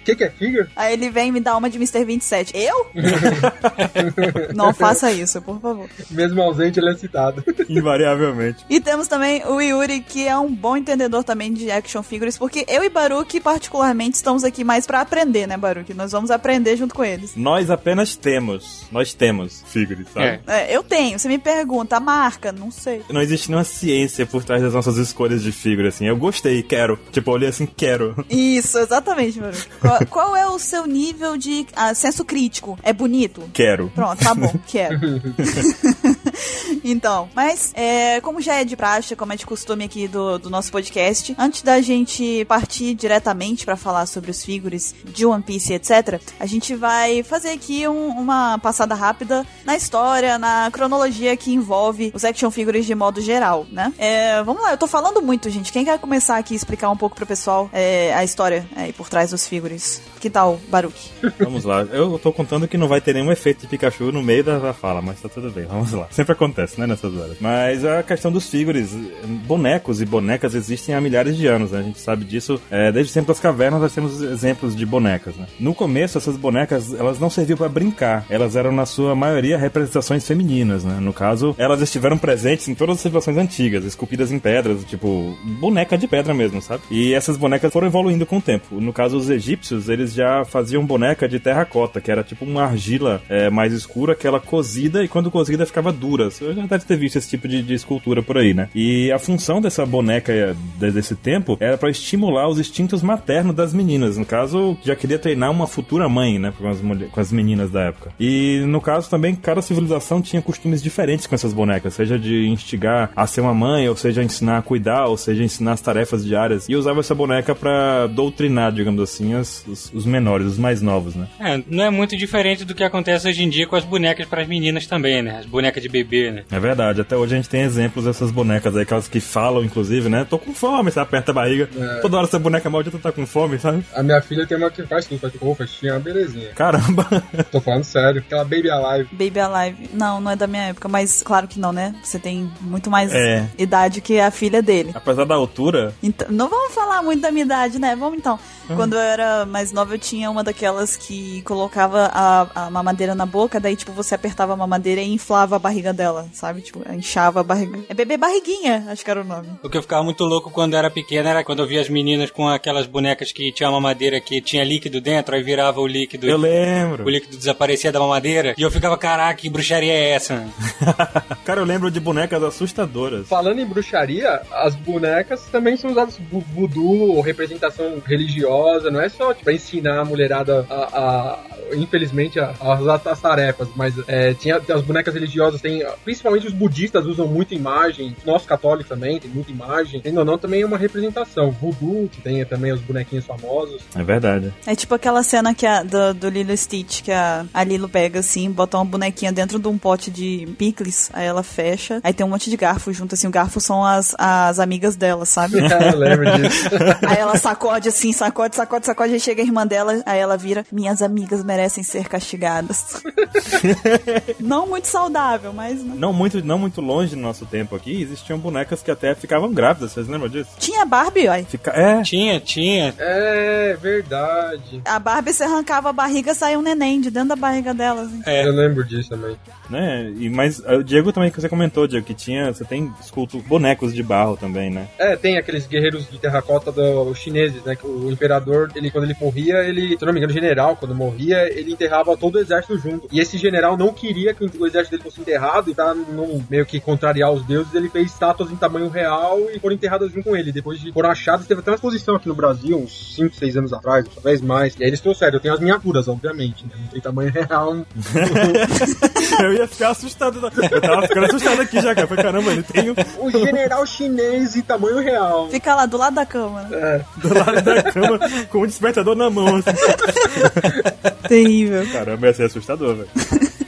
[SPEAKER 2] O que, que é figure?
[SPEAKER 1] Aí ele vem e me dá uma de Mr. 27. Eu? Não faça isso, por favor.
[SPEAKER 2] Mesmo ausente, ele é citado.
[SPEAKER 4] invariavelmente.
[SPEAKER 1] E temos também o Yuri, que é um bom entendedor também de action figures, porque eu e Baruque, particularmente, estamos aqui mais pra aprender, né, Baruque? Nós vamos aprender junto com eles.
[SPEAKER 4] Nós apenas temos. Nós temos figures, sabe?
[SPEAKER 3] É.
[SPEAKER 1] É, eu tenho. Você me pergunta, a marca? Não sei.
[SPEAKER 4] Não existe nenhuma ciência por trás das nossas escolhas de figura, assim. Eu gostei, quero. Tipo, eu olhei assim, quero.
[SPEAKER 1] Isso, exatamente, Baruque. Qual, qual é o seu nível de ah, senso crítico? É bonito?
[SPEAKER 4] Quero.
[SPEAKER 1] Pronto, tá bom, quero. então, mas é, como já é de praxe, como é de costume aqui do, do nosso podcast, antes da gente partir diretamente pra falar sobre os figures de One Piece, etc., a gente vai fazer aqui um- uma passada rápida na história, na cronologia que envolve os action figures de modo geral, né? É, vamos lá, eu tô falando muito, gente. Quem quer começar aqui e explicar um pouco pro pessoal é, a história aí por trás dos figures? Que tal, Baruch?
[SPEAKER 4] Vamos lá. Eu tô contando que não vai ter nenhum efeito de Pikachu no meio da fala, mas tá tudo bem. Vamos lá. Sempre acontece, né, nessas horas. Mas a questão dos figures, bonecos e bonecas existem há milhares de anos, né? A gente sabe disso. É, desde sempre das cavernas nós temos exemplos de bonecas, né? No começo, essas bonecas, elas não serviam pra brincar. Elas eram, na sua maioria, representações femininas, né? No caso, elas estiveram presentes em todas as civilizações antigas, esculpidas em pedras, tipo, boneca de pedra mesmo, sabe? E essas bonecas foram evoluindo com o tempo. No caso, os egípcios, eles já faziam boneca de terracota, que era tipo uma argila é, mais escura, que ela cozida e quando cozida ficava dura. Você já deve ter visto esse tipo de, de escultura por aí, né? E a função dessa boneca de- desse tempo era pra estimular os instintos maternos das meninas. No caso, já queria treinar uma futura mãe, né? Com as, com as meninas da época. E no caso também, cada civilização tinha costumes diferentes com essas bonecas, seja de instigar a ser uma mãe, ou seja, ensinar a cuidar, ou seja, ensinar as tarefas diárias. E usava essa boneca pra doutrinar, digamos assim, as- os, os menores, os mais novos, né?
[SPEAKER 3] É, não é muito diferente do que acontece hoje em dia com as bonecas para as meninas também, né? As bonecas de bebê, né?
[SPEAKER 4] É verdade, até hoje a gente tem exemplos dessas bonecas aí, aquelas que falam, inclusive, né? Tô com fome, você aperta a barriga. Toda hora essa boneca maldita tá com fome, sabe?
[SPEAKER 2] A minha filha tem uma que faz tudo, faz tipo, faxinha, uma belezinha.
[SPEAKER 4] Caramba!
[SPEAKER 2] Tô falando sério. Aquela Baby Alive.
[SPEAKER 1] Baby Alive. Não, não é da minha época, mas claro que não, né? Você tem muito mais
[SPEAKER 4] É.
[SPEAKER 1] idade que a filha dele.
[SPEAKER 4] Apesar da altura,
[SPEAKER 1] Então, não vamos falar muito da minha idade, né? Vamos então.
[SPEAKER 4] Hum.
[SPEAKER 1] Quando eu era mais nova, eu tinha uma daquelas que colocava a, a mamadeira na boca, daí, tipo, você apertava a mamadeira e inflava a barriga dela, sabe? Tipo, inchava a barriga. É bebê barriguinha, acho que era o nome.
[SPEAKER 3] O que eu ficava muito louco quando eu era pequena era quando eu via as meninas com aquelas bonecas que tinha uma mamadeira que tinha líquido dentro, aí virava o líquido.
[SPEAKER 4] eu lembro.
[SPEAKER 3] O líquido desaparecia da mamadeira. E eu ficava, caraca, que bruxaria é essa?
[SPEAKER 4] Cara, eu lembro de bonecas assustadoras.
[SPEAKER 2] Falando em bruxaria, as bonecas também são usadas vo- voodoo ou representação religiosa, não é só tipo, pra ensinar a mulherada a, a- infelizmente, a, a- as tarefas, mas é, tinha as bonecas religiosas, tem, principalmente os budistas usam muita imagem, nós católicos também tem muita imagem, tem ou não, também é uma representação. Voodoo, que tem também os bonequinhos famosos.
[SPEAKER 4] É verdade.
[SPEAKER 1] É tipo aquela cena que a, do, do Lilo Stitch, que a, a Lilo pega assim, bota uma bonequinha dentro de um pote de picles, aí ela fecha, aí tem um monte de garfo junto, assim, o garfo são as, as amigas dela, sabe?
[SPEAKER 2] Eu lembro disso.
[SPEAKER 1] Aí ela sacode assim, sacode, sacode, sacode, aí chega a irmã dela, aí ela vira, minhas amigas merecem ser castigadas. não muito saudável, mas... né?
[SPEAKER 4] Não muito, não muito longe do nosso tempo aqui, existiam bonecas que até ficavam grávidas, vocês lembram disso?
[SPEAKER 1] Tinha Barbie, ó.
[SPEAKER 4] Fica... É,
[SPEAKER 3] Tinha, tinha.
[SPEAKER 2] É verdade.
[SPEAKER 1] A Barbie, você arrancava a barriga, saía um neném de dentro da barriga dela. assim.
[SPEAKER 3] É.
[SPEAKER 2] Eu lembro disso também.
[SPEAKER 4] Né? E, mas ah, o Diego também, que você comentou, Diego, que tinha, você tem esculto bonecos de barro também, né?
[SPEAKER 2] É, tem aqueles guerreiros de terracota dos chineses, né? Que o imperador, ele quando ele morria, ele, se eu não me engano, o general, quando morria, ele enterrava todo o exército junto. E esse general não queria que o exército dele fosse enterrado, e pra não meio que contrariar os deuses, ele fez estátuas em tamanho real e foram enterradas junto com ele. Depois de foram achadas, teve até uma exposição aqui no Brasil, uns 5, 6 anos atrás, talvez mais. E aí eles trouxeram, eu tenho as miniaturas, obviamente, né? Não tem tamanho real.
[SPEAKER 4] eu ia ficar assustado. Eu tava ficando assustado aqui já, cara. Foi caramba, ele tem um
[SPEAKER 2] O general chinês em tamanho real.
[SPEAKER 1] Fica lá do lado da cama. né?
[SPEAKER 4] do lado da cama com um despertador na mão, assim.
[SPEAKER 1] Terrível.
[SPEAKER 4] Caramba, ia ser assustador, velho.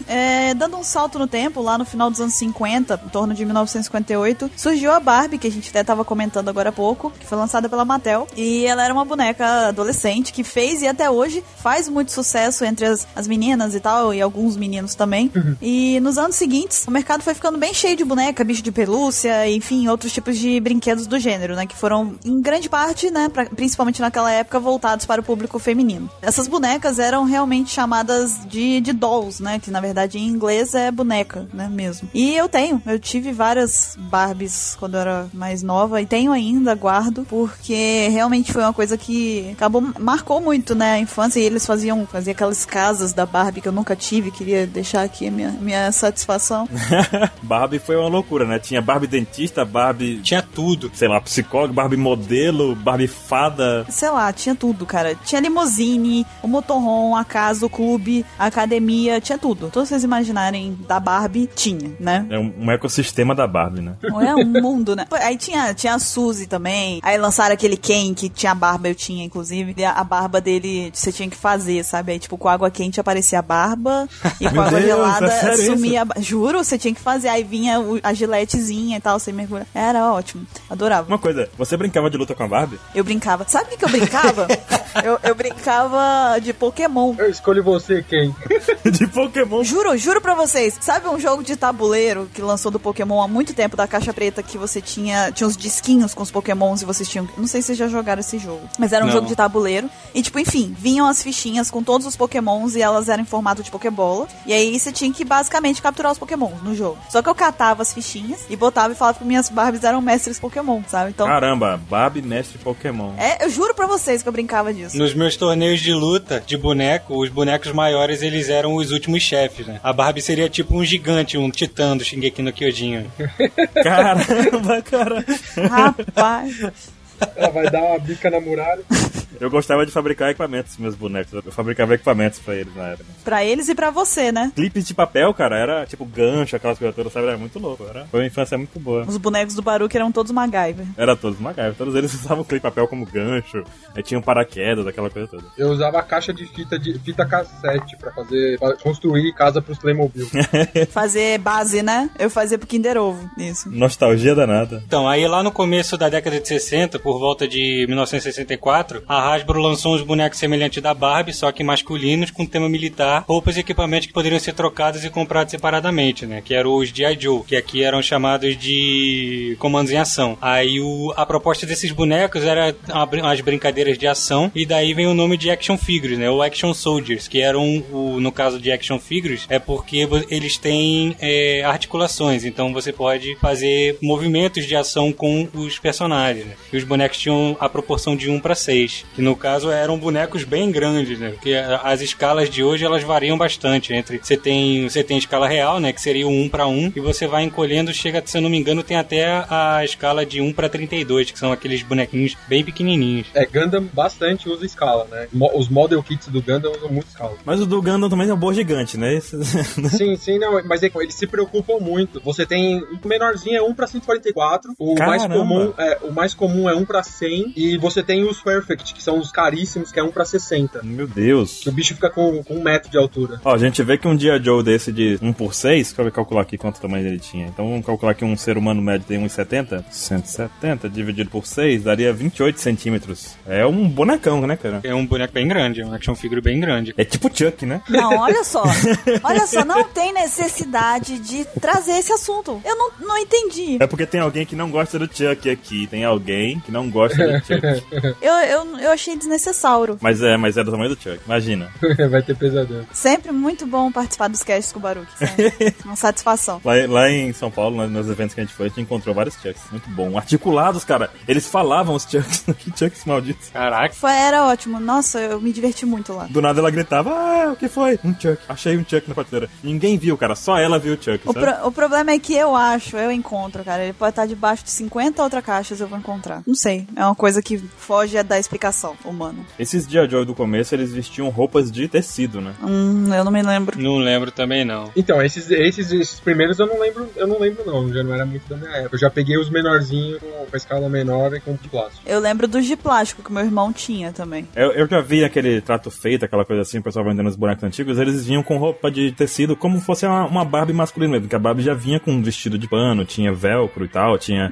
[SPEAKER 1] É, dando um salto no tempo, lá no final dos anos 50, em torno de 1958, surgiu a Barbie, que a gente até tava comentando agora há pouco, que foi lançada pela Mattel. E ela era uma boneca adolescente que fez e até hoje faz muito sucesso entre as, as meninas e tal, e alguns meninos também. E nos anos seguintes, o mercado foi ficando bem cheio de boneca, bicho de pelúcia, enfim, outros tipos de brinquedos do gênero, né? Que foram, em grande parte, né, pra- principalmente naquela época, voltados para o público feminino. Essas bonecas eram realmente chamadas de, de dolls, né? Que na verdade em inglês é boneca, né? Mesmo. E eu tenho, eu tive várias Barbies quando eu era mais nova e tenho ainda, guardo, porque realmente foi uma coisa que acabou, marcou muito, né? A infância e eles faziam, faziam aquelas casas da Barbie que eu nunca tive, queria deixar aqui a minha, minha satisfação.
[SPEAKER 4] Barbie foi uma loucura, né? Tinha Barbie dentista, Barbie,
[SPEAKER 3] Tinha tudo.
[SPEAKER 4] sei lá, psicólogo, Barbie modelo, Barbie fada.
[SPEAKER 1] sei lá, tinha tudo, cara. Tinha limusine, o motorhome, a casa, o clube, a academia, tinha tudo. Tudo vocês imaginarem da Barbie, tinha, né?
[SPEAKER 4] É um, um ecossistema da Barbie, né?
[SPEAKER 1] Não é um mundo, né? Aí tinha, tinha a Suzy também. Aí lançaram aquele Ken que tinha a barba, eu tinha, inclusive. E a, a barba dele você tinha que fazer, sabe? Aí, tipo, com água quente aparecia a barba. E com água
[SPEAKER 4] Deus,
[SPEAKER 1] gelada
[SPEAKER 4] é
[SPEAKER 1] sumia a Juro, você tinha que fazer. Aí vinha o- a giletezinha e tal, você mergulha. Era ótimo. Adorava.
[SPEAKER 4] Uma coisa, você brincava de luta com a Barbie?
[SPEAKER 1] Eu brincava. Sabe o que, que eu brincava? eu, eu brincava de Pokémon.
[SPEAKER 2] Eu escolho você, quem?
[SPEAKER 4] de Pokémon.
[SPEAKER 1] Juro, juro pra vocês. Sabe um jogo de tabuleiro que lançou do Pokémon há muito tempo, da caixa preta, que você tinha. Tinha uns disquinhos com os Pokémons e vocês tinham. Não sei se vocês já jogaram esse jogo. Mas era um
[SPEAKER 3] Não.
[SPEAKER 1] jogo de tabuleiro. E, tipo, enfim, vinham as fichinhas com todos os Pokémons e elas eram em formato de Pokébola. E aí você tinha que basicamente capturar os Pokémons no jogo. Só que eu catava as fichinhas e botava e falava que minhas Barbies eram mestres Pokémon, sabe? Então.
[SPEAKER 4] Caramba, Barbie mestre Pokémon.
[SPEAKER 1] É, eu juro pra vocês que eu brincava disso.
[SPEAKER 3] Nos meus torneios de luta de boneco, os bonecos maiores eles eram os últimos chefes, né? A Barbie seria tipo um gigante, um titã do Shingeki no Kyojin.
[SPEAKER 4] Caramba, cara.
[SPEAKER 1] Rapaz.
[SPEAKER 2] Ela vai dar uma bica na muralha.
[SPEAKER 4] Eu gostava de fabricar equipamentos, meus bonecos. Eu fabricava equipamentos pra eles na época.
[SPEAKER 1] pra eles e pra você, né?
[SPEAKER 4] Clipes de papel, cara, era tipo gancho, aquelas coisas todas, sabe? Era muito louco. Era... Foi uma infância muito boa.
[SPEAKER 1] Os bonecos do Baruch eram todos MacGyver.
[SPEAKER 4] Era todos MacGyver. Todos eles usavam clipe de papel como gancho. Aí tinham paraquedas, aquela coisa toda.
[SPEAKER 2] Eu usava a caixa de fita de fita cassete pra fazer pra construir casa pros Playmobil.
[SPEAKER 1] Fazer base, né? Eu fazia pro Kinder Ovo, isso.
[SPEAKER 4] Nostalgia danada.
[SPEAKER 3] Então, aí lá no começo da década de 60, por volta de 1964, a Hasbro lançou uns bonecos semelhantes da Barbie, só que masculinos, com tema militar, roupas e equipamentos que poderiam ser trocados e comprados separadamente, né? Que eram os G.I. Joe, que aqui eram chamados de comandos em ação. Aí o, a proposta desses bonecos era a as brincadeiras de ação, e daí vem o nome de Action Figures, né? Ou Action Soldiers, que eram, o, no caso de Action Figures, é porque eles têm é, articulações, então você pode fazer movimentos de ação com os personagens. Né? E os bonecos tinham a proporção de 1 para 6, que no caso eram bonecos bem grandes, né? Porque as escalas de hoje elas variam bastante. Entre você tem você tem a escala real, né? Que seria o 1 para 1, e você vai encolhendo, chega, se eu não me engano, tem até a escala de 1 para 32, que são aqueles bonequinhos bem pequenininhos.
[SPEAKER 2] É, Gundam bastante usa escala, né? Os model kits do Gundam usam muito escala.
[SPEAKER 4] Mas o do Gundam também é um bom gigante, né?
[SPEAKER 2] Sim, sim, não, mas é eles se preocupam muito. Você tem o menorzinho é 1 pra 144, o mais
[SPEAKER 4] Caramba.
[SPEAKER 2] comum é o mais comum é 1 pra 100 e você tem os perfect, que são os caríssimos, que é 1 pra 60.
[SPEAKER 4] Meu Deus.
[SPEAKER 2] Que o bicho fica com, com um metro de altura.
[SPEAKER 4] Ó, a gente vê que um dia Joe desse de 1 por 6, deixa eu calcular aqui quanto tamanho ele tinha. Então vamos calcular que um ser humano médio tem 1,70. 170 dividido por 6 daria 28 centímetros. É um bonecão, né, cara?
[SPEAKER 3] É um boneco bem grande, é um action figure bem grande.
[SPEAKER 4] É tipo Chuck, né?
[SPEAKER 1] Não, olha só. Olha só, não tem necessidade de trazer esse assunto. Eu não, não entendi.
[SPEAKER 4] É porque tem alguém que não gosta do Chuck aqui. Tem alguém que não gosta do Chuck.
[SPEAKER 1] Eu, eu, eu achei desnecessário.
[SPEAKER 4] Mas é, mas é do tamanho do Chuck. Imagina.
[SPEAKER 2] Vai ter pesadelo.
[SPEAKER 1] Sempre muito bom participar dos casts com o Baruch. sempre. Uma satisfação.
[SPEAKER 4] Lá, lá em São Paulo, nos- nos eventos que a gente foi, a gente encontrou vários Chucks. Muito bom. Articulados, cara. Eles falavam os Chucks. que Chucks malditos.
[SPEAKER 3] Caraca.
[SPEAKER 1] Foi, era ótimo. Nossa, eu me diverti muito lá.
[SPEAKER 4] Do nada ela gritava, ah, o que foi? Um Chuck. Achei um Chuck na prateleira. Ninguém viu, cara. Só ela viu o Chuck,
[SPEAKER 1] O,
[SPEAKER 4] sabe?
[SPEAKER 1] pro- o problema é que eu acho, eu encontro, cara. Ele pode estar debaixo de 50 outras caixas, eu vou encontrar. Não sei. É uma coisa que foge da explicação geração humana.
[SPEAKER 4] Esses G.I. Joe do começo, eles vestiam roupas de tecido, né?
[SPEAKER 1] Hum, eu não me lembro.
[SPEAKER 3] Não lembro também, não.
[SPEAKER 2] Então, esses, esses, esses primeiros eu não lembro, eu não lembro não, já não era muito da minha época. Eu já peguei os menorzinhos com a escala menor e com de plástico.
[SPEAKER 1] Eu lembro dos de plástico que meu irmão tinha também.
[SPEAKER 4] Eu, eu já vi aquele trato feito, aquela coisa assim, o pessoal vendendo os bonecos antigos, eles vinham com roupa de tecido como fosse uma, uma Barbie masculina mesmo, que a Barbie já vinha com um vestido de pano, tinha velcro e tal, tinha...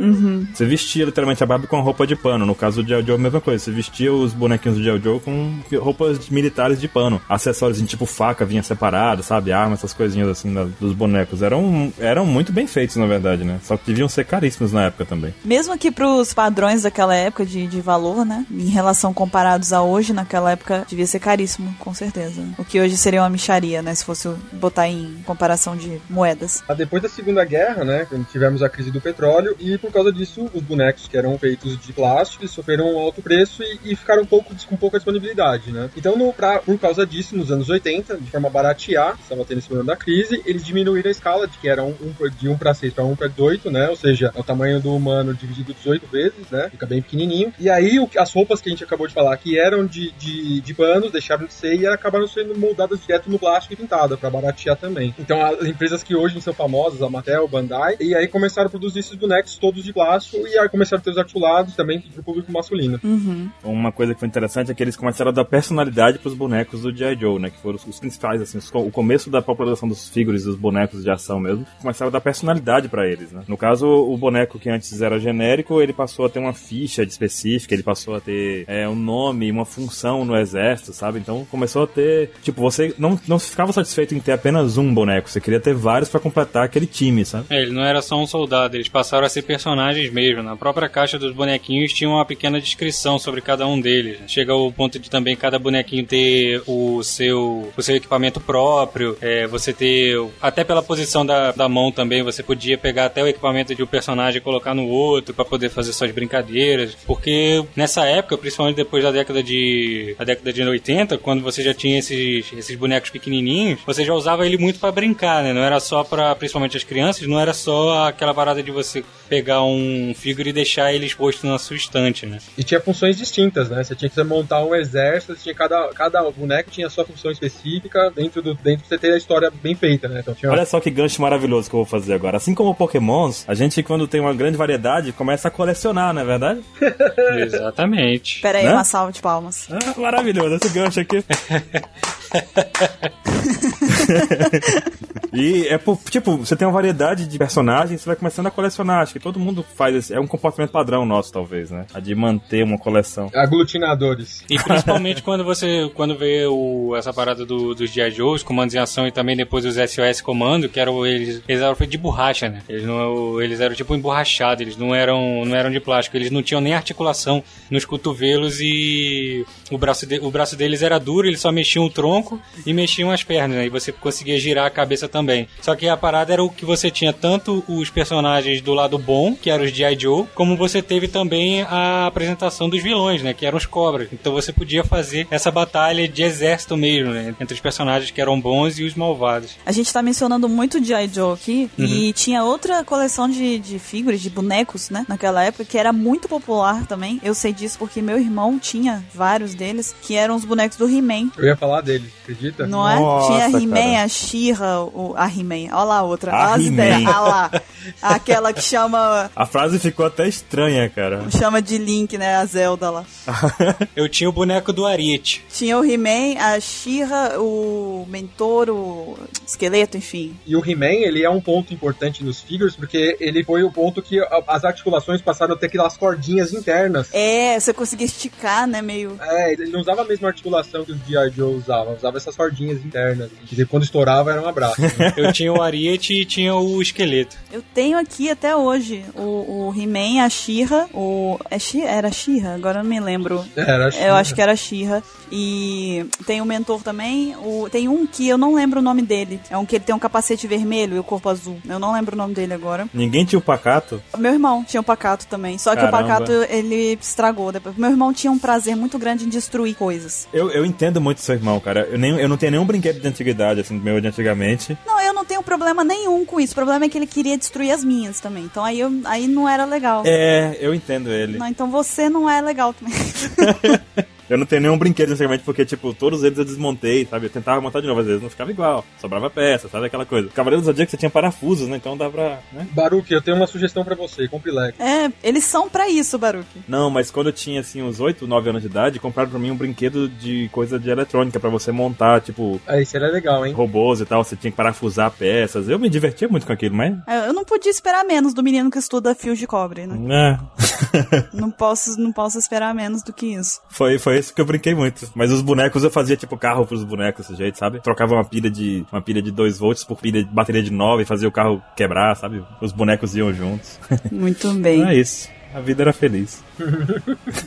[SPEAKER 4] Você vestia literalmente a Barbie com roupa de pano, no caso do G.I. Joe a mesma coisa, você vestia os bonequinhos do G.I. Joe com roupas de militares de pano, acessórios assim, tipo faca vinha separado, sabe, arma, essas coisinhas assim da- dos bonecos, eram, eram muito bem feitos na verdade, né, só que deviam ser caríssimos na época também.
[SPEAKER 1] Mesmo que pros padrões daquela época de, de valor, né? Em relação comparados a hoje, naquela época devia ser caríssimo, com certeza. O que hoje seria uma micharia, né? Se fosse botar em comparação de moedas.
[SPEAKER 2] Ah, Depois da Segunda Guerra, né, quando tivemos a crise do petróleo e por causa disso os bonecos que eram feitos de plástico eles sofreram um alto preço e, e ficaram um pouco com pouca disponibilidade, né? Então, no, pra, por causa disso, nos anos 80, de forma baratear, estava tendo esse problema da crise, eles diminuíram a escala de que era um, um- de 1 para 6 para 1 para 18, né? Ou seja, é o tamanho do humano dividido 18 vezes, né? Fica bem pequenininho. E aí, o as roupas que a gente acabou de falar, que eram de, de, de panos, deixaram de ser e acabaram sendo moldadas direto no plástico e pintada, para baratear também. Então, as empresas que hoje são famosas, a Mattel, Bandai, e aí começaram a produzir esses bonecos todos de plástico e aí começaram a ter os articulados também pro público masculino.
[SPEAKER 1] Uhum.
[SPEAKER 4] Uma coisa que foi interessante é que eles começaram a dar personalidade pros bonecos do G.I. Joe, né? Que foram os, os principais, assim, os o começo da popularização dos figures, dos bonecos de ação mesmo. Começaram a dar personalidade pra eles, né? No caso, o boneco que antes era genérico, ele passou a ter uma ficha específica, ele passou a ter é, um nome, uma função no exército, sabe? Então começou a ter. Tipo, você não, não ficava satisfeito em ter apenas um boneco, você queria ter vários pra completar aquele time, sabe?
[SPEAKER 3] É, ele não era só um soldado, eles passaram a ser personagens mesmo. Na própria caixa dos bonequinhos tinha uma pequena descrição sobre cada um deles. Chega ao ponto de também cada bonequinho ter o seu, o seu equipamento próprio, é, você ter, até pela posição da, da mão também, você podia pegar até o equipamento de um personagem e colocar no outro pra poder fazer suas brincadeiras. Porque nessa época, principalmente depois da década de, da década de 80, quando você já tinha esses, esses bonecos pequenininhos, você já usava ele muito pra brincar, né? Não era só pra, principalmente as crianças, não era só aquela parada de você pegar um figure e deixar ele exposto na sua estante, né?
[SPEAKER 2] E tinha funções distintas, né? Você tinha que montar um exército, você tinha cada, cada boneco tinha sua função específica dentro do dentro pra você ter a história bem feita, né? Então tinha
[SPEAKER 4] Olha só que gancho maravilhoso que eu vou fazer agora. Assim como Pokémons, a gente, quando tem uma grande variedade, começa a colecionar, não é verdade?
[SPEAKER 3] Exatamente.
[SPEAKER 1] Pera aí,
[SPEAKER 4] Né?
[SPEAKER 1] uma salva de palmas.
[SPEAKER 4] Ah, maravilhoso, esse gancho aqui. e é por, tipo, você tem uma variedade de personagens, você vai começando a colecionar. Acho que todo mundo faz esse. É um comportamento padrão nosso, talvez, né? A de manter uma coleção.
[SPEAKER 2] aglutinadores.
[SPEAKER 3] E principalmente quando você quando vê o, essa parada do, dos G.I. Joes, comandos em ação e também depois os SOS comando, que eram eles, eles eram de borracha, né? Eles não eles eram tipo emborrachados, eles não eram não eram de plástico, eles não tinham nem articulação nos cotovelos e o braço de, o braço deles era duro, eles só mexiam o tronco e mexiam as pernas, né? E você conseguia girar a cabeça também. Só que a parada era o que você tinha tanto os personagens do lado bom, que eram os G.I. Joe, como você teve também a apresentação dos vilões, né? Que eram os cobras. Então você podia fazer essa batalha de exército mesmo, né? Entre os personagens que eram bons e os malvados.
[SPEAKER 1] A gente tá mencionando muito G.I. Joe aqui e tinha outra coleção de, de figuras, de bonecos, né? Naquela época, que era muito popular também. Eu sei disso porque meu irmão tinha vários deles, que eram os bonecos do He-Man.
[SPEAKER 2] Eu ia falar dele, acredita?
[SPEAKER 1] Não é?
[SPEAKER 4] Nossa,
[SPEAKER 1] Tinha a He-Man, a She-Ra, o- a He-Man. Olha lá a outra.
[SPEAKER 4] A
[SPEAKER 1] Olha as ideias. Olha lá. Aquela que chama,
[SPEAKER 4] A frase ficou até estranha, cara.
[SPEAKER 1] chama de Link, né? A Zelda lá.
[SPEAKER 3] Eu tinha o boneco do Ariete.
[SPEAKER 1] Tinha o He-Man, a She-Ra, o Mentor, o Esqueleto, enfim.
[SPEAKER 2] E o He-Man, ele é um ponto importante nos figures, porque ele foi o ponto que as articulações passaram a ter aquelas cordinhas internas.
[SPEAKER 1] É, você conseguia esticar, né? Meio.
[SPEAKER 2] É, ele não usava a mesma articulação que os G.I. Joe usavam, usava essas cordinhas internas. Que quando estourava era um abraço. né?
[SPEAKER 3] Eu tinha o Ariete e tinha o esqueleto.
[SPEAKER 1] Eu tenho aqui até hoje o, o He-Man, a She-Ra, o. É She era She-Ra? Agora eu não me lembro.
[SPEAKER 2] Era
[SPEAKER 1] Eu acho que era She-Ra. E tem o mentor também. O, tem um que eu não lembro o nome dele. É um que ele tem um capacete vermelho e o corpo azul. Eu não lembro o nome dele agora.
[SPEAKER 4] Ninguém tinha o pacato.
[SPEAKER 1] Meu irmão tinha o Pacato também. Só que
[SPEAKER 4] Caramba.
[SPEAKER 1] o Pacato ele estragou depois. Meu irmão tinha um prazer muito grande em destruir coisas.
[SPEAKER 4] Eu, eu entendo muito seu irmão, cara. Eu, nem, eu não tenho nenhum brinquedo de antiguidade, assim, meu de antigamente.
[SPEAKER 1] Não, eu não tenho problema nenhum com isso. O problema é que ele queria destruir as minhas também. Então aí, eu, aí não era legal.
[SPEAKER 4] É, eu entendo ele.
[SPEAKER 1] Não, então você não é legal também.
[SPEAKER 4] Eu não tenho nenhum brinquedo, sinceramente, porque, tipo, todos eles eu desmontei, sabe? Eu tentava montar de novo, às vezes não ficava igual. Sobrava peça, sabe? Aquela coisa. Cavaleiro do Zodíaco você tinha parafusos, né? Então dá pra. Né?
[SPEAKER 2] Baruque, eu tenho uma sugestão pra você, compre Lego.
[SPEAKER 1] É, eles são pra isso, Baruque.
[SPEAKER 4] Não, mas quando eu tinha, assim, uns 8, 9 anos de idade, compraram pra mim um brinquedo de coisa de eletrônica pra você montar, tipo,
[SPEAKER 2] Aí, isso era legal, hein?
[SPEAKER 4] robôs e tal. Você tinha que parafusar peças. Eu me divertia muito com aquilo, mas.
[SPEAKER 1] É, Eu não podia esperar menos do menino que estuda fios de cobre, né?
[SPEAKER 4] É.
[SPEAKER 1] Não posso, não posso esperar menos do que isso.
[SPEAKER 4] Foi, foi isso que eu brinquei muito. Mas os bonecos eu fazia tipo carro pros bonecos desse jeito, sabe? Trocava uma pilha de uma pilha de 2 volts por pilha de bateria de 9 e fazia o carro quebrar, sabe? Os bonecos iam juntos.
[SPEAKER 1] Muito bem.
[SPEAKER 4] é isso. A vida era feliz.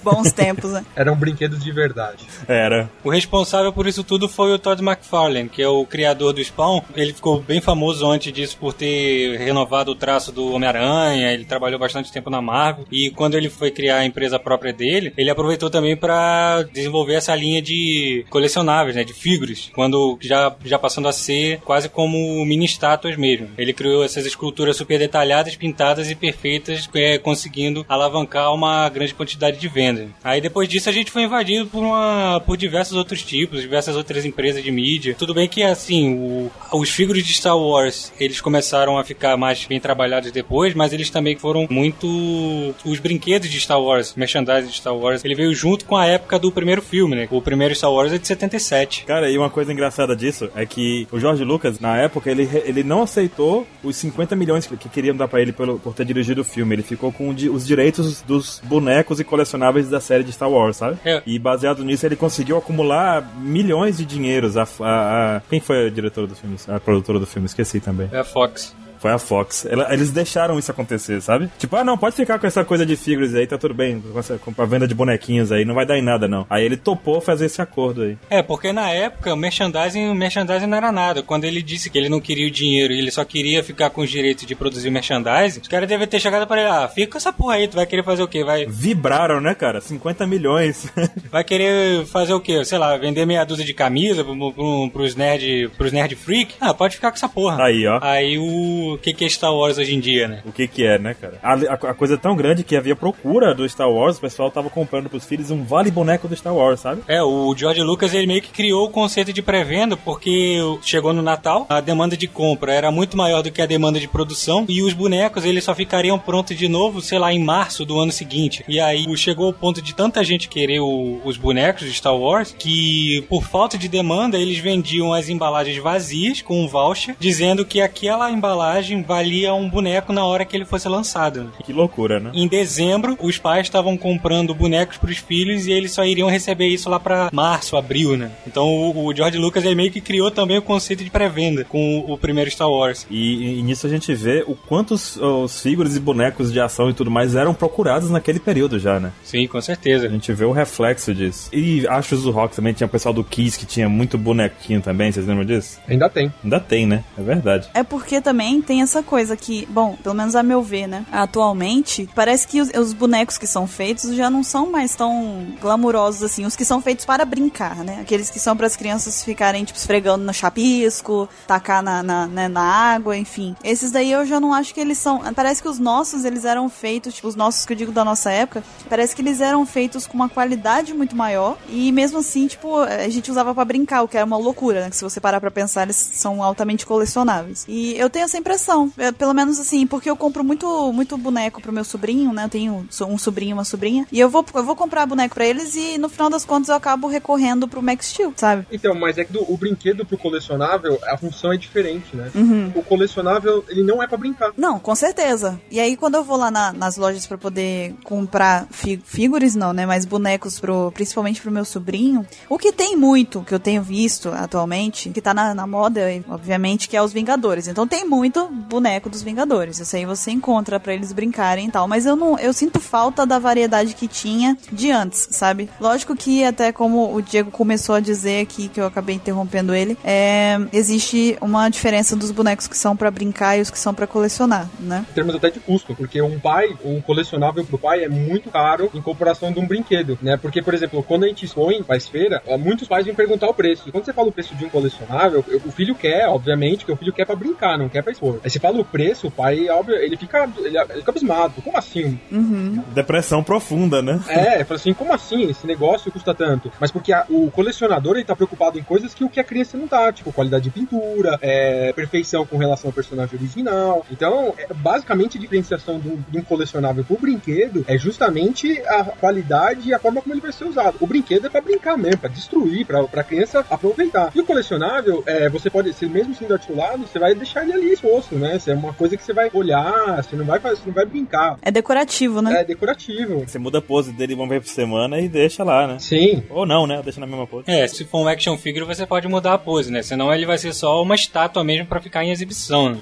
[SPEAKER 1] Bons tempos, né?
[SPEAKER 2] Eram brinquedos de verdade.
[SPEAKER 4] Era.
[SPEAKER 3] O responsável por isso tudo foi o Todd McFarlane, que é o criador do Spawn. Ele ficou bem famoso antes disso por ter renovado o traço do Homem-Aranha. Ele trabalhou bastante tempo na Marvel. E quando ele foi criar a empresa própria dele, ele aproveitou também para desenvolver essa linha de colecionáveis, né, de figuras, quando já já passando a ser quase como mini estátuas mesmo. Ele criou essas esculturas super detalhadas, pintadas e perfeitas, é, conseguindo alavancar uma grande quantidade de vendas. Aí depois disso a gente foi invadido por uma por diversos outros tipos, diversas outras empresas de mídia. Tudo bem que assim, o- os figuras de Star Wars, eles começaram a ficar mais bem trabalhados depois, mas eles também foram muito os brinquedos de Star Wars, merchandising de Star Wars, ele veio junto com a época do primeiro filme, né? O primeiro Star Wars é de 77.
[SPEAKER 4] Cara, e uma coisa engraçada disso é que o George Lucas, na época, ele, ele não aceitou os 50 milhões que, que queriam dar pra ele pelo, por ter dirigido o filme. Ele ficou com os direitos dos bonecos e colecionáveis da série de Star Wars, sabe?
[SPEAKER 3] É.
[SPEAKER 4] E baseado nisso, ele conseguiu acumular milhões de dinheiros. A, a- a- quem foi a diretora do filme? A produtora do filme? Esqueci também.
[SPEAKER 3] É a Fox.
[SPEAKER 4] Foi a Fox. Ela- eles deixaram isso acontecer, sabe? Tipo, ah, não, pode ficar com essa coisa de figuras aí, tá tudo bem. Com, essa, com a venda de bonequinhos aí, não vai dar em nada, não. Aí ele topou fazer esse acordo aí.
[SPEAKER 3] É, porque na época o merchandising, o merchandising não era nada. Quando ele disse que ele não queria o dinheiro e ele só queria ficar com os direitos de produzir merchandising, os caras devem ter chegado pra ele, ah, fica com essa porra aí, tu vai querer fazer o quê? Vai,
[SPEAKER 4] Vibraram, né, cara? 50 milhões.
[SPEAKER 3] vai querer fazer o quê? Sei lá, vender meia dúzia de camisa pro, pro, pros nerd, pros nerd freak? Ah, pode ficar com essa porra.
[SPEAKER 4] Aí, ó.
[SPEAKER 3] Aí o que que é Star Wars hoje em dia, né?
[SPEAKER 4] O que que é, né, cara? A, a- a coisa é tão grande que havia procura do Star Wars, o pessoal tava comprando pros filhos um vale boneco do Star Wars, sabe?
[SPEAKER 3] É, o George Lucas ele meio que criou o conceito de pré-venda porque chegou no Natal, a demanda de compra era muito maior do que a demanda de produção e os bonecos eles só ficariam prontos de novo, sei lá, em março do ano seguinte. E aí chegou ao ponto de tanta gente querer o- os bonecos de Star Wars que por falta de demanda eles vendiam as embalagens vazias com um voucher dizendo que aquela embalagem valia um boneco na hora que ele fosse lançado.
[SPEAKER 4] Que loucura, né?
[SPEAKER 3] Em dezembro, os pais estavam comprando bonecos pros filhos e eles só iriam receber isso lá pra março, abril, né? Então o, o George Lucas ele meio que criou também o conceito de pré-venda com o, o primeiro Star Wars.
[SPEAKER 4] E, e nisso a gente vê o quanto os, os figuras e bonecos de ação e tudo mais eram procurados naquele período já, né?
[SPEAKER 3] Sim, com certeza.
[SPEAKER 4] A gente vê o reflexo disso. E Astros do Rock também tinha o pessoal do Kiss que tinha muito bonequinho também, vocês lembram disso?
[SPEAKER 2] Ainda tem.
[SPEAKER 4] Ainda tem, né? É verdade.
[SPEAKER 1] É porque também tem essa coisa que, bom, pelo menos a meu ver, né? Atualmente, parece que os, os bonecos que são feitos já não são mais tão glamurosos assim. Os que são feitos para brincar, né? Aqueles que são para as crianças ficarem, tipo, esfregando no chapisco, tacar na, na, né, na água, enfim. Esses daí eu já não acho que eles são. Parece que os nossos, eles eram feitos, tipo, os nossos que eu digo da nossa época, parece que eles eram feitos com uma qualidade muito maior. E mesmo assim, tipo, a gente usava para brincar, o que era uma loucura, né? Que se você parar pra pensar, eles são altamente colecionáveis. E eu tenho essa impressão, é, pelo menos assim, porque eu compro muito, muito boneco pro meu sobrinho, né? Eu tenho um sobrinho e uma sobrinha. E eu vou, eu vou comprar boneco pra eles e no final das contas eu acabo recorrendo pro Max Steel, sabe?
[SPEAKER 2] Então, mas é que do- o brinquedo pro colecionável, a função é diferente, né?
[SPEAKER 1] Uhum.
[SPEAKER 2] O colecionável, ele não é pra brincar.
[SPEAKER 1] Não, com certeza. E aí, quando eu vou lá na- nas lojas pra poder comprar fi figuras, não, né? Mas bonecos, pro, principalmente pro meu sobrinho, o que tem muito, que eu tenho visto atualmente, que tá na, na moda, obviamente, que é os Vingadores. Então tem muito boneco dos Vingadores. Isso aí você encontra pra eles brincarem e tal. Mas eu não. Eu sinto falta da variedade que tinha de antes, sabe? Lógico que até como o Diego começou a dizer aqui, que eu acabei interrompendo ele, é, existe uma diferença dos bonecos que são pra brincar e os que são pra colecionar, né?
[SPEAKER 2] Em termos até de custo, porque um pai, um colecionável pro pai é muito caro em comparação de um brinquedo, né? Porque, por exemplo, quando a gente expõe pra feira, muitos pais vêm perguntar o preço. Quando você fala o preço de um colecionável, o filho quer, obviamente, que o filho quer pra brincar, não quer pra expor. Cor. Aí você fala o preço, o pai, óbvio, ele fica, ele, ele fica abismado. Como assim?
[SPEAKER 4] Depressão profunda, né?
[SPEAKER 2] É, fala assim, como assim esse negócio custa tanto? Mas porque a- o colecionador ele tá preocupado em coisas que o que a criança não tá, tipo qualidade de pintura, é, perfeição com relação ao personagem original. Então, é, basicamente a diferenciação de um, de um colecionável pro brinquedo é justamente a qualidade e a forma como ele vai ser usado. O brinquedo é pra brincar mesmo, pra destruir, pra, pra criança aproveitar. E o colecionável, é, você pode, se mesmo sendo articulado, você vai deixar ele ali exposto, né? Isso é uma coisa que você vai olhar, você não vai, fazer- você não vai brincar.
[SPEAKER 1] É decorativo, né?
[SPEAKER 2] É decorativo.
[SPEAKER 4] Você muda a pose dele uma vez por semana e deixa lá, né?
[SPEAKER 2] Sim,
[SPEAKER 4] Ou não, né? Deixa na mesma pose.
[SPEAKER 3] É, se for um action figure, você pode mudar a pose, né? Senão ele vai ser só uma estátua mesmo pra ficar em exibição, né?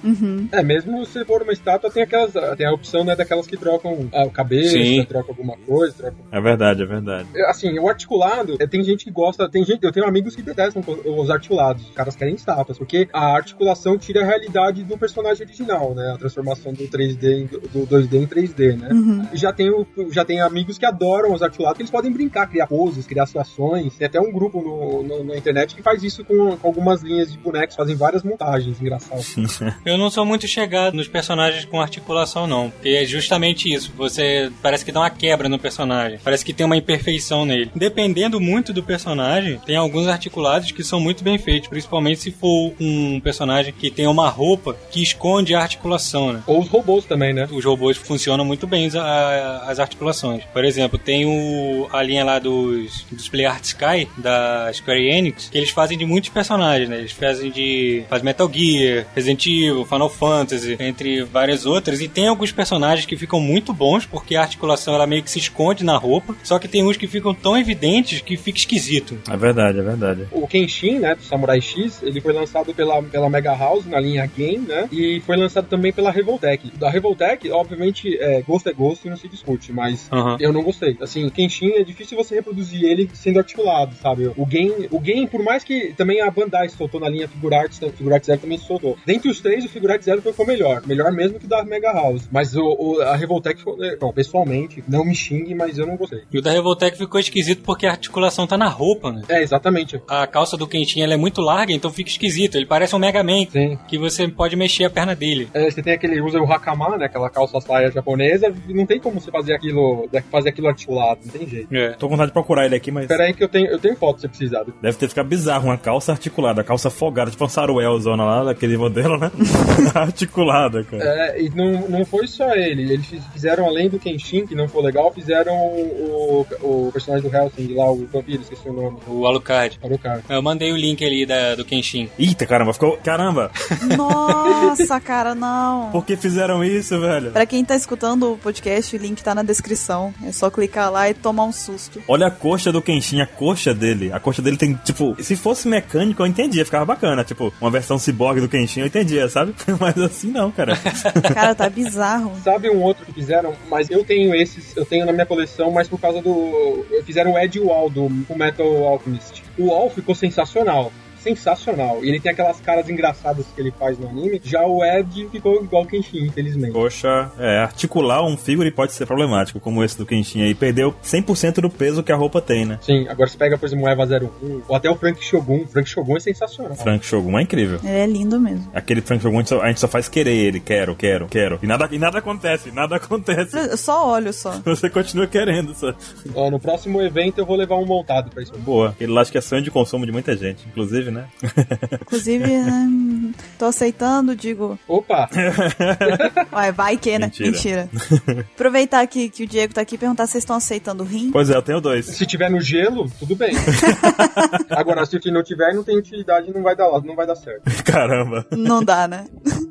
[SPEAKER 2] É, mesmo se for uma estátua, tem aquelas. Tem a opção, né, daquelas que trocam a cabeça,
[SPEAKER 3] Sim.
[SPEAKER 2] trocam alguma coisa, trocam.
[SPEAKER 4] É verdade, é verdade.
[SPEAKER 2] Assim, o articulado, é, tem gente que gosta, tem gente, eu tenho amigos que detestam os articulados, os caras querem estátuas, porque a articulação tira a realidade do personagem original, né? A transformação do 3D, em- do 2D em 3D, né? Já tenho, já tenho amigos que adoram os articulados, que eles podem brincar, criar poses, criar situações. Tem até um grupo no, no- na internet que faz isso com, com algumas linhas de bonecos, fazem várias montagens engraçadas.
[SPEAKER 3] Eu não sou muito chegado nos personagens com articulação, não. Porque é justamente isso. Você parece que dá uma quebra no personagem. Parece que tem uma imperfeição nele. Dependendo muito do personagem, tem alguns articulados que são muito bem feitos. Principalmente se for um personagem que tem uma roupa que esconde a articulação, né?
[SPEAKER 2] Ou os robôs também, né?
[SPEAKER 3] Os robôs funcionam muito bem a- as articulações. Por exemplo, tem o, a linha lá dos, dos Play Art Sky, da Square Enix, que eles fazem de muitos personagens, né? Eles fazem de faz Metal Gear, Resident Evil, Final Fantasy, entre várias outras. E tem alguns personagens que ficam muito bons, porque a articulação ela meio que se esconde na roupa. Só que tem uns que ficam tão evidentes que fica esquisito.
[SPEAKER 4] É verdade, é verdade.
[SPEAKER 2] O Kenshin, né, do Samurai X, ele foi lançado pela, pela Mega House na linha Game, né? E foi lançado também pela Revoltech. Da Revoltech, obviamente, é, gosto é gosto e não se discute, mas
[SPEAKER 3] Aham.
[SPEAKER 2] eu não gostei. Assim, o Kenshin é difícil você reproduzir ele sendo articulado, sabe? O game, o game, por mais que também a Bandai soltou na linha Figurarts, o Figurarts Zero também soltou. Dentre os três, o Figurarts Zero foi o melhor. Melhor mesmo que o da Mega House. Mas o, o- a Revoltech, né, bom, pessoalmente, não me xingue, mas eu não gostei.
[SPEAKER 3] E o da Revoltech ficou esquisito porque a articulação tá na roupa, né?
[SPEAKER 2] É, exatamente.
[SPEAKER 3] A calça do Kenshin ela é muito larga, então fica esquisito. Ele parece um Mega Man,
[SPEAKER 2] Sim.
[SPEAKER 3] que você pode mexer a perna dele.
[SPEAKER 2] É, você tem aquele, usa o hakama, né, aquela calça saia japonesa, e não tem como você fazer aquilo, fazer aquilo articulado, não tem jeito.
[SPEAKER 3] É.
[SPEAKER 4] Tô com vontade de procurar ele aqui, mas
[SPEAKER 2] Espera aí que eu tenho, eu tenho foto se você precisar.
[SPEAKER 4] deve ter ficado bizarro. Uma calça articulada, calça folgada, tipo uma saruelzona lá, daquele modelo, né? articulada, cara.
[SPEAKER 2] É, e não, não foi só ele, eles fiz- fizeram além do Kenshin, que não foi legal, fizeram o, o personagem do Helsing lá, o vampiro, esqueci o nome.
[SPEAKER 3] O Alucard.
[SPEAKER 2] Alucard.
[SPEAKER 3] Eu mandei o link ali da, do Kenshin.
[SPEAKER 4] Eita, caramba, ficou. Caramba!
[SPEAKER 1] Nossa, cara, não.
[SPEAKER 4] Por que fizeram isso, velho?
[SPEAKER 1] Pra quem tá escutando o podcast, o link tá na descrição. É só clicar lá e tomar um susto.
[SPEAKER 4] Olha a coxa do Kenshin, a coxa dele. A coxa dele tem, tipo, se fosse mecânico, eu entendia, ficava bacana. Tipo, uma versão ciborgue do Kenshin, eu entendia, sabe? Mas assim não, cara.
[SPEAKER 1] Cara, tá bizarro.
[SPEAKER 2] Sabe um outro que fizeram, mas eu tenho esses, eu tenho na minha coleção, mas por causa do. Fizeram o Ed Wall do Metal Alchemist. O Wall ficou sensacional. Sensacional. E ele tem aquelas caras engraçadas que ele faz no anime. Já o Ed ficou igual o Kenshin, infelizmente.
[SPEAKER 4] Coxa, é, articular um figure pode ser problemático, como esse do Kenshin aí. Perdeu 100% do peso que a roupa tem, né?
[SPEAKER 2] Sim, agora você pega, por exemplo, o Eva 01, ou até o Frank Shogun. O Frank Shogun é sensacional.
[SPEAKER 4] Frank Shogun é incrível.
[SPEAKER 1] Ele é lindo mesmo.
[SPEAKER 4] Aquele Frank Shogun, a gente, só, a gente só faz querer ele. Quero, quero, quero. E nada, e nada acontece, nada acontece.
[SPEAKER 1] Eu só olho só.
[SPEAKER 4] Você continua querendo, só.
[SPEAKER 2] Ó, no próximo evento eu vou levar um montado pra isso.
[SPEAKER 4] Boa. Aquele lá acho que é sonho de consumo de muita gente, inclusive, né?
[SPEAKER 1] Inclusive, né, tô aceitando, digo.
[SPEAKER 2] Opa!
[SPEAKER 1] Ué, vai que, né?
[SPEAKER 4] Mentira.
[SPEAKER 1] Aproveitar que, que o Diego tá aqui e perguntar se vocês estão aceitando rim.
[SPEAKER 4] pois é, eu tenho dois.
[SPEAKER 2] Se tiver no gelo, tudo bem. Agora, se não tiver, não tem utilidade, não vai dar, não vai dar certo.
[SPEAKER 4] Caramba.
[SPEAKER 1] Não dá, né?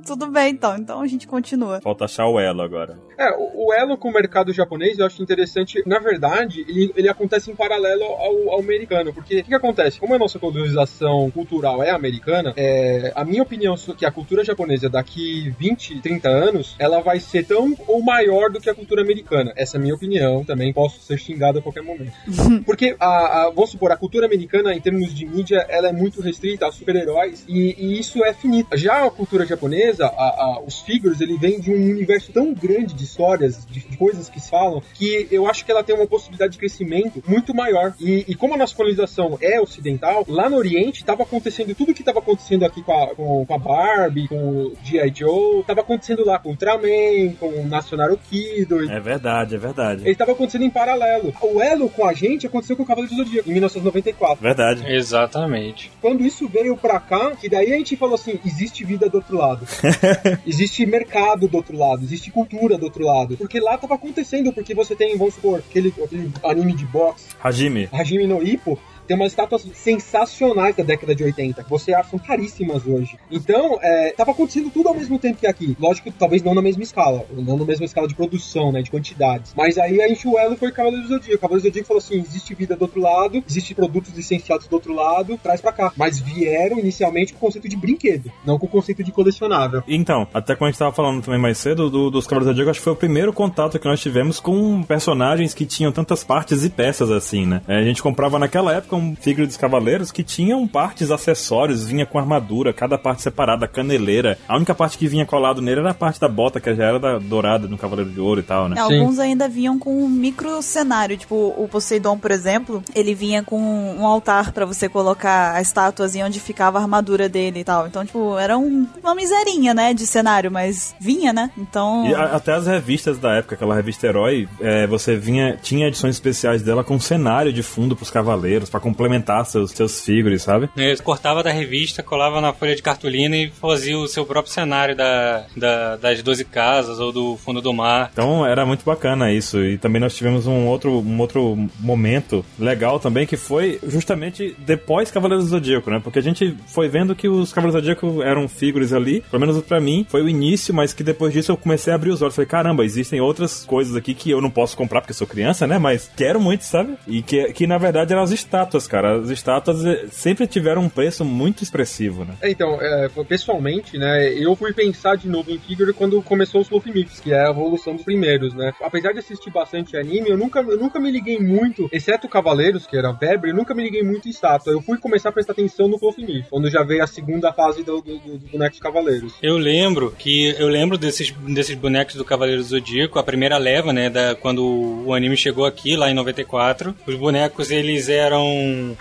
[SPEAKER 1] Tudo bem, então. Então a gente continua.
[SPEAKER 4] Falta achar o elo agora.
[SPEAKER 2] É, o, o elo com o mercado japonês eu acho interessante. Na verdade, ele, ele acontece em paralelo ao, ao americano. Porque o que, que acontece? Como a nossa colonização cultural é americana, é, a minha opinião é que a cultura japonesa daqui 20, 30 anos, ela vai ser tão ou maior do que a cultura americana. Essa é a minha opinião. Também posso ser xingado a qualquer momento. Porque, a, a- vamos supor, a cultura americana, em termos de mídia, ela é muito restrita a super-heróis e, e isso é finito. Já a cultura japonesa, a- os figures, ele vem de um universo tão grande de histórias, de, de coisas que se falam, que eu acho que ela tem uma possibilidade de crescimento muito maior. E, e como a nossa colonização é ocidental, lá no Oriente tá tava acontecendo tudo que tava acontecendo aqui com a, com, com a Barbie, com o G.I. Joe, tava acontecendo lá com o Ultraman, com o Nacional Kido.
[SPEAKER 4] É verdade, é verdade.
[SPEAKER 2] Ele tava acontecendo em paralelo. O elo com a gente aconteceu com o Cavaleiro do Zodíaco, em 1994.
[SPEAKER 4] Verdade.
[SPEAKER 3] Exatamente.
[SPEAKER 2] Quando isso veio pra cá, que daí a gente falou assim: existe vida do outro lado. existe mercado do outro lado, existe cultura do outro lado. Porque lá tava acontecendo, porque você tem, vamos supor, aquele, aquele anime de boxe,
[SPEAKER 4] Hajime.
[SPEAKER 2] Hajime no Ippo, tem umas estátuas sensacionais da década de 80, que você acha são caríssimas hoje. Então, é, tava acontecendo tudo ao mesmo tempo que aqui. Lógico, talvez não na mesma escala, não na mesma escala de produção, né, de quantidades. Mas aí a gente, o elo foi Cavaleiro do Zodíaco. Cavaleiro do Zodíaco falou assim, existe vida do outro lado, existe produtos licenciados do outro lado, traz pra cá. Mas vieram inicialmente com o conceito de brinquedo, não com o conceito de colecionável.
[SPEAKER 4] Então, até quando a gente tava falando também mais cedo do- dos Cavaleiros do Zodíaco, acho que foi o primeiro contato que nós tivemos com personagens que tinham tantas partes e peças assim, né? É, a gente comprava naquela época um figure dos Cavaleiros que tinham partes, acessórios, vinha com armadura, cada parte separada, caneleira. A única parte que vinha colado nele era a parte da bota, que já era da dourada no Cavaleiro de Ouro e tal, né?
[SPEAKER 1] É, Alguns ainda vinham com um micro cenário, tipo o Poseidon, por exemplo, ele vinha com um altar pra você colocar a estátuazinha onde ficava a armadura dele e tal. Então, tipo, era um- uma miserinha, né, de cenário, mas vinha, né? Então,
[SPEAKER 4] E a- até as revistas da época, aquela revista Herói, é, você vinha, tinha edições especiais dela com cenário de fundo pros cavaleiros, pra complementar seus, seus figures, sabe?
[SPEAKER 3] Ele cortava da revista, colava na folha de cartolina e fazia o seu próprio cenário da, da- das 12 casas ou do fundo do mar.
[SPEAKER 4] Então era muito bacana isso. E também nós tivemos um outro, um outro momento legal também, que foi justamente depois Cavaleiros do Zodíaco, né? Porque a gente foi vendo que os Cavaleiros do Zodíaco eram figures ali, pelo menos pra mim, foi o início, mas que depois disso eu comecei a abrir os olhos. Falei, caramba, existem outras coisas aqui que eu não posso comprar porque sou criança, né? Mas quero muito, sabe? E que, que na verdade eram as estátuas, cara. As estátuas eh, sempre tiveram um preço muito expressivo, né?
[SPEAKER 2] É, Então, é, pessoalmente, né, eu fui pensar de novo em Figure quando começou os Fluffy Mix, que é a evolução dos primeiros, né. Apesar de assistir bastante anime, eu nunca, eu nunca me liguei muito, exceto Cavaleiros, que era Febre, eu nunca me liguei muito em estátua. Eu fui começar a prestar atenção no Fluffy Mix, quando já veio a segunda fase do, do, do, do boneco de Cavaleiros.
[SPEAKER 3] Eu lembro que eu lembro desses, desses bonecos do Cavaleiro do Zodíaco, a primeira leva, né, da, quando o anime chegou aqui, lá em 94. Os bonecos, eles eram,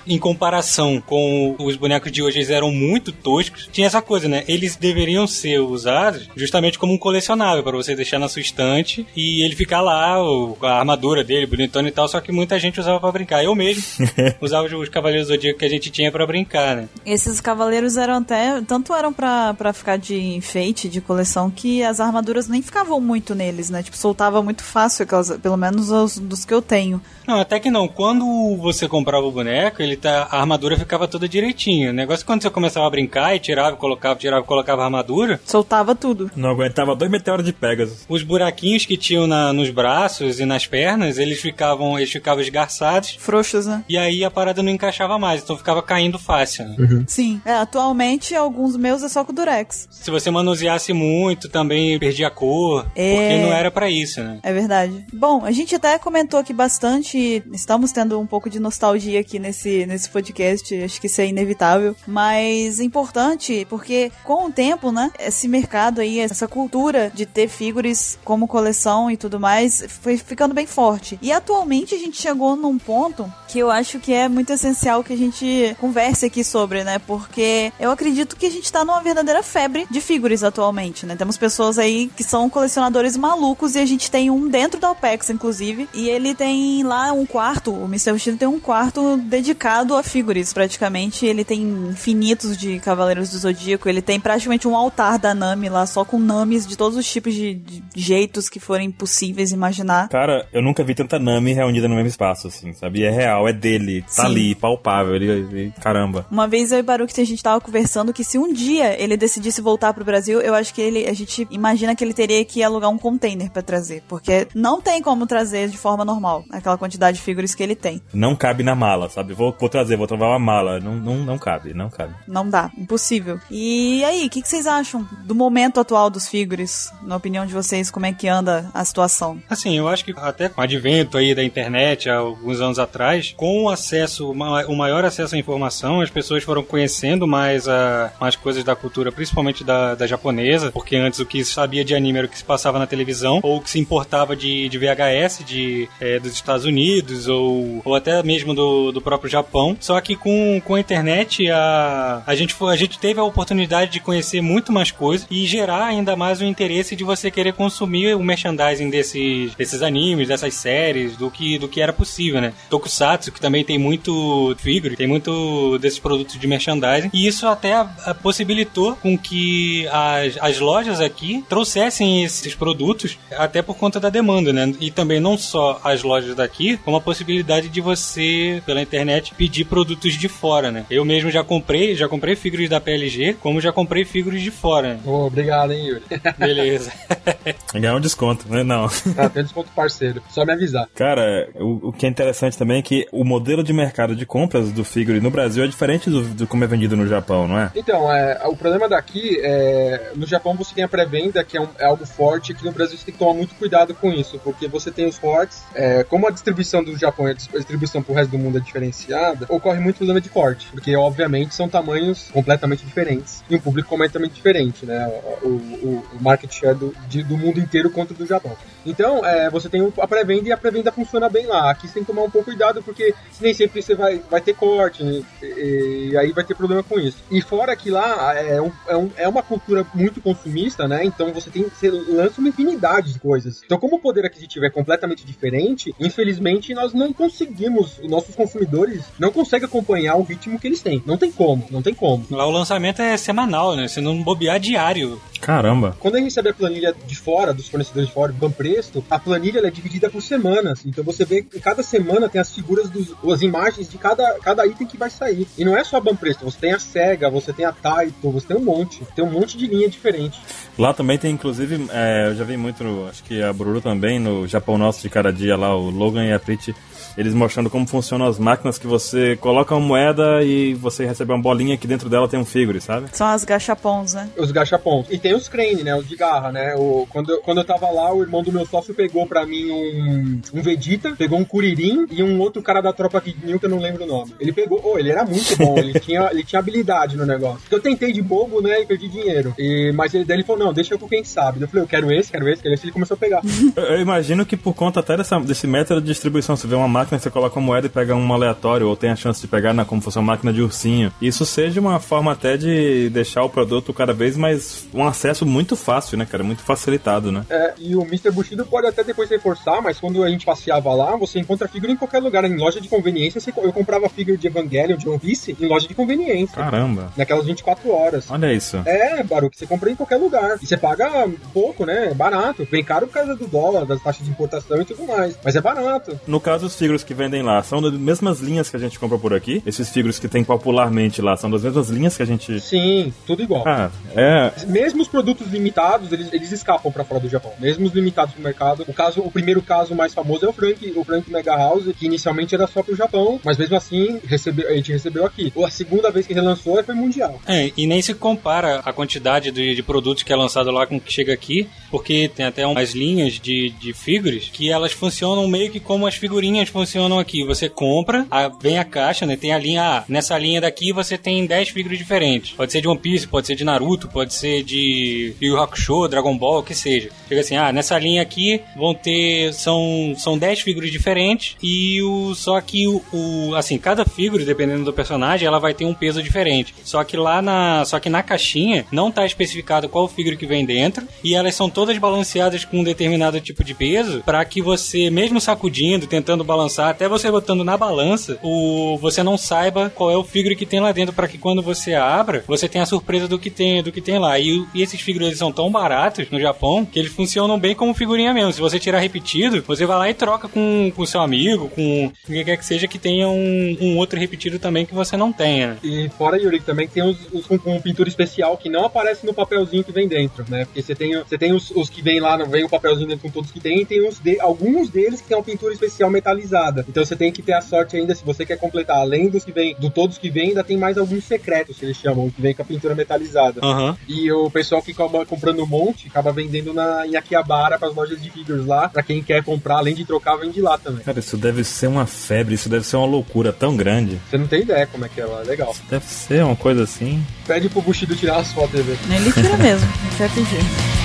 [SPEAKER 3] em comparação com os bonecos de hoje, eles eram muito toscos. Tinha essa coisa, né, eles deveriam ser usados justamente como um colecionável, para você deixar na sua estante e ele ficar lá, com a armadura dele, bonitona e tal, só que muita gente usava para brincar. Eu mesmo usava os, os Cavaleiros do Zodíaco que a gente tinha para brincar, né.
[SPEAKER 1] esses cavaleiros eram até. Tanto eram pra, pra ficar de enfeite, de coleção, que as armaduras nem ficavam muito neles, né? Tipo, soltava muito fácil, aquelas, pelo menos os dos que eu tenho.
[SPEAKER 3] Não, até que não. Quando você comprava o boneco, ele tá, a armadura ficava toda direitinho. O negócio é quando você começava a brincar e tirava, colocava, tirava, colocava a armadura,
[SPEAKER 1] Soltava tudo.
[SPEAKER 4] Não aguentava dois meteoros de Pegasus.
[SPEAKER 3] os buraquinhos que tinham na- nos braços e nas pernas, eles ficavam, eles ficavam esgarçados.
[SPEAKER 1] Frouxos, né?
[SPEAKER 3] E aí a parada não encaixava mais, então ficava caindo fácil. né?
[SPEAKER 1] Sim. É, atualmente, alguns meus é só com o Durex.
[SPEAKER 3] Se você manuseasse muito, também perdia a cor,
[SPEAKER 1] É.
[SPEAKER 3] porque não era pra isso, né?
[SPEAKER 1] É verdade. Bom, a gente até comentou aqui bastante, estamos tendo um pouco de nostalgia aqui nesse, nesse podcast, acho que isso é inevitável, mas importante porque com o tempo, né, esse mercado aí, essa cultura de ter figures como coleção e tudo mais, foi ficando bem forte. E atualmente a gente chegou num ponto que eu acho que é muito essencial que a gente converse aqui sobre, né, porque eu acredito que a gente tá numa verdadeira febre de figures atualmente, né, temos pessoas aí que são colecionadores malucos e a gente tem um dentro da OPEX, inclusive, e ele tem lá um quarto, o Mr. Vestido tem um quarto dedicado a figures, praticamente, ele tem infinitos de Cavaleiros do Zodíaco, ele tem praticamente um altar da Nami lá, só com Namis de todos os tipos de, de jeitos que forem possíveis imaginar.
[SPEAKER 4] Cara, eu nunca vi tanta Nami reunida no mesmo espaço, assim, sabe? E é real, é dele, tá
[SPEAKER 1] Sim.
[SPEAKER 4] ali, palpável, ele, ele- caramba.
[SPEAKER 1] Uma vez eu e Baruch a gente tava conversando que se um dia ele decidisse voltar pro Brasil, eu acho que ele a gente imagina que ele teria que alugar um container pra trazer, porque não tem como trazer de forma normal aquela quantidade de figuras que ele tem.
[SPEAKER 4] Não cabe na mala, sabe? Vou, vou trazer, vou travar uma mala. Não, não, não cabe, não cabe.
[SPEAKER 1] Não dá, impossível. E aí, o que, que vocês acham do momento atual dos figures? Na opinião de vocês, como é que anda a situação?
[SPEAKER 3] Assim, eu acho que até com o advento aí da internet, há alguns anos atrás, com o acesso, o maior acesso à informação, as pessoas foram conhecendo mais a, mais coisas da cultura, principalmente da, da japonesa, porque antes o que se sabia de anime era o que se passava na televisão, ou o que se importava de, de VHS de, eh, dos Estados Unidos, ou, ou até mesmo do, do próprio Japão. Só que com, com a internet, a, a, gente a gente teve a oportunidade de conhecer muito mais coisas e gerar ainda mais o interesse de você querer consumir o merchandising desses, desses animes, dessas séries, do que, do que era possível, né? Tokusatsu, que também tem muito figure, tem muito desses produtos de merchandising. E isso até possibilitou com que as, as lojas aqui trouxessem esses produtos até por conta da demanda, né? E também não só as lojas daqui, como a possibilidade de você, pela internet, pedir produtos de fora, né? Eu mesmo já comprei, já comprei figuras da PLG, como já comprei figuras de fora. Né?
[SPEAKER 2] Oh, obrigado, hein, Yuri.
[SPEAKER 3] Beleza.
[SPEAKER 4] Ganhar um desconto, né? Não.
[SPEAKER 2] Ah, tem desconto parceiro. Só me avisar.
[SPEAKER 4] Cara, o, o, que é interessante também é que o modelo de mercado de compras do figure no Brasil é diferente do, do como é vendido no Japão, não é?
[SPEAKER 2] Então, é, o problema daqui é. No Japão você tem a pré-venda, que é, um, é, algo forte, que no Brasil você tem que tomar muito cuidado com isso, porque você tem os fortes. É, como a distribuição do Japão e a distribuição pro resto do mundo é diferenciada, ocorre muito problema de corte, porque obviamente são tamanhos completamente diferentes e um público completamente diferente, né? O, o, o market share do, de, do mundo inteiro contra o do Japão. Então, é, você tem a pré-venda e a pré-venda funciona bem lá. Aqui você tem que tomar um pouco cuidado, porque nem sempre você vai, vai ter corte, né? e, e, aí vai ter problema com isso. E fora que lá é, um, é, um, é uma cultura muito consumista, né? Então você tem você lança uma infinidade de coisas. Então, como o poder aquisitivo é completamente diferente, infelizmente nós não conseguimos, os nossos consumidores não conseguem acompanhar o ritmo que eles têm. Não tem como, não tem como.
[SPEAKER 3] Lá o lançamento é semanal, né? Você não bobear diário.
[SPEAKER 4] Caramba.
[SPEAKER 2] Quando a gente recebe a planilha de fora, dos fornecedores de fora, do Banpresto, a planilha é dividida por semanas. Então você vê que cada semana tem as figuras, dos, as imagens de cada, cada item que vai sair. E não é só a Banpresto, você tem a SEGA, você tem a Taito, você tem um monte. Tem um monte de linha diferente.
[SPEAKER 4] Lá também tem, inclusive, é, eu já vi muito, acho que a Bruru também, no Japão Nosso de Cada Dia lá, o Logan e a Prit eles mostrando como funcionam as máquinas que você coloca uma moeda e você recebe uma bolinha que dentro dela tem um figure, sabe?
[SPEAKER 1] São as gachapons, né?
[SPEAKER 2] Os gachapons. E tem os crane, né? Os de garra, né? O, quando, eu, quando eu tava lá, o irmão do meu sócio pegou pra mim um, um Vegeta, pegou um Kuririn e um outro cara da tropa que eu não lembro o nome. Ele pegou, oh, ele era muito bom, ele tinha, ele tinha habilidade no negócio. Eu tentei de bobo, né, e perdi dinheiro. E, mas ele, daí ele falou, não, deixa eu com quem sabe. Eu falei, eu quero esse, quero esse, quero esse. Ele começou a pegar.
[SPEAKER 4] eu, eu imagino que por conta até dessa, desse método de distribuição, você vê uma máquina, você coloca uma moeda e pega um aleatório, ou tem a chance de pegar na, como fosse uma máquina de ursinho. Isso seja uma forma até de deixar o produto cada vez mais um acesso muito fácil, né, cara? Muito facilitado, né?
[SPEAKER 2] É, e o Mr. Bushido pode até depois reforçar, mas quando a gente passeava lá, você encontra figura em qualquer lugar. Em loja de conveniência, eu comprava figura de Evangelion, de One Piece, em loja de conveniência.
[SPEAKER 4] Caramba.
[SPEAKER 2] Naquelas 24 horas.
[SPEAKER 4] Olha isso.
[SPEAKER 2] É, Baruque, você compra em qualquer lugar. E você paga pouco, né? Barato. Bem caro por causa do dólar, das taxas de importação e tudo mais. Mas é barato.
[SPEAKER 4] No caso, os figuras que vendem lá são das mesmas linhas que a gente compra por aqui? Esses figuras que tem popularmente lá são das mesmas linhas que a gente.
[SPEAKER 2] Sim, tudo igual.
[SPEAKER 4] Ah, é.
[SPEAKER 2] Mesmo os produtos limitados, eles, eles escapam para fora do Japão. Mesmo os limitados pro mercado. O, caso, o primeiro caso mais famoso é o Frank, o Frank Mega House, que inicialmente era só pro Japão, mas mesmo assim recebeu, a gente recebeu aqui. A segunda vez que relançou foi mundial.
[SPEAKER 3] É, e nem se compara a quantidade de, de produtos que é lançado lá com o que chega aqui, porque tem até umas linhas de, de figuras que elas funcionam meio que como as figurinhas funcionam aqui. Você compra, a, vem a caixa, né? Tem a linha, ah, nessa linha daqui você tem 10 figuras diferentes. Pode ser de One Piece, pode ser de Naruto, pode ser de Yu Hakusho, Dragon Ball, o que seja. Chega assim, ah, nessa linha aqui vão ter, são, são 10 figuras diferentes e o, só que o, o, assim, cada figura, dependendo do personagem, ela vai ter um peso diferente. Só que lá na, só que na caixinha não tá especificado qual figura que vem dentro e elas são todas balanceadas com um determinado tipo de peso para que você, mesmo sacudindo, tentando balançar, até você botando na balança, o, você não saiba qual é o figure que tem lá dentro para que quando você abra, você tenha a surpresa do que tem, do que tem lá. E, e esses figures são tão baratos no Japão que eles funcionam bem como figurinha mesmo. Se você tirar repetido, você vai lá e troca com o seu amigo, com quem quer que seja que tenha um, um outro repetido também que você não tenha.
[SPEAKER 2] E fora, Yuri, também tem os, os com, com, pintura especial que não aparece no papelzinho que vem dentro, né? Porque você tem, você tem os, os que vem lá, não vem o papelzinho dentro com todos que tem, e tem os de, alguns deles que tem uma pintura especial metalizada. Então você tem que ter a sorte ainda, se você quer completar, além dos que vem, do todos que vem, ainda tem mais alguns secretos que eles chamam, que vem com a pintura metalizada.
[SPEAKER 3] Uhum.
[SPEAKER 2] E o pessoal que acaba comprando um monte, acaba vendendo na, em Akihabara para as lojas de figures lá, para quem quer comprar, além de trocar, vende lá também.
[SPEAKER 4] Cara, isso deve ser uma febre, isso deve ser uma loucura tão grande.
[SPEAKER 2] Você não tem ideia como é que é lá, legal. Isso
[SPEAKER 4] deve ser uma coisa assim.
[SPEAKER 2] Pede pro Bushido tirar as fotos dele.
[SPEAKER 1] Ele tira mesmo, vai pedir.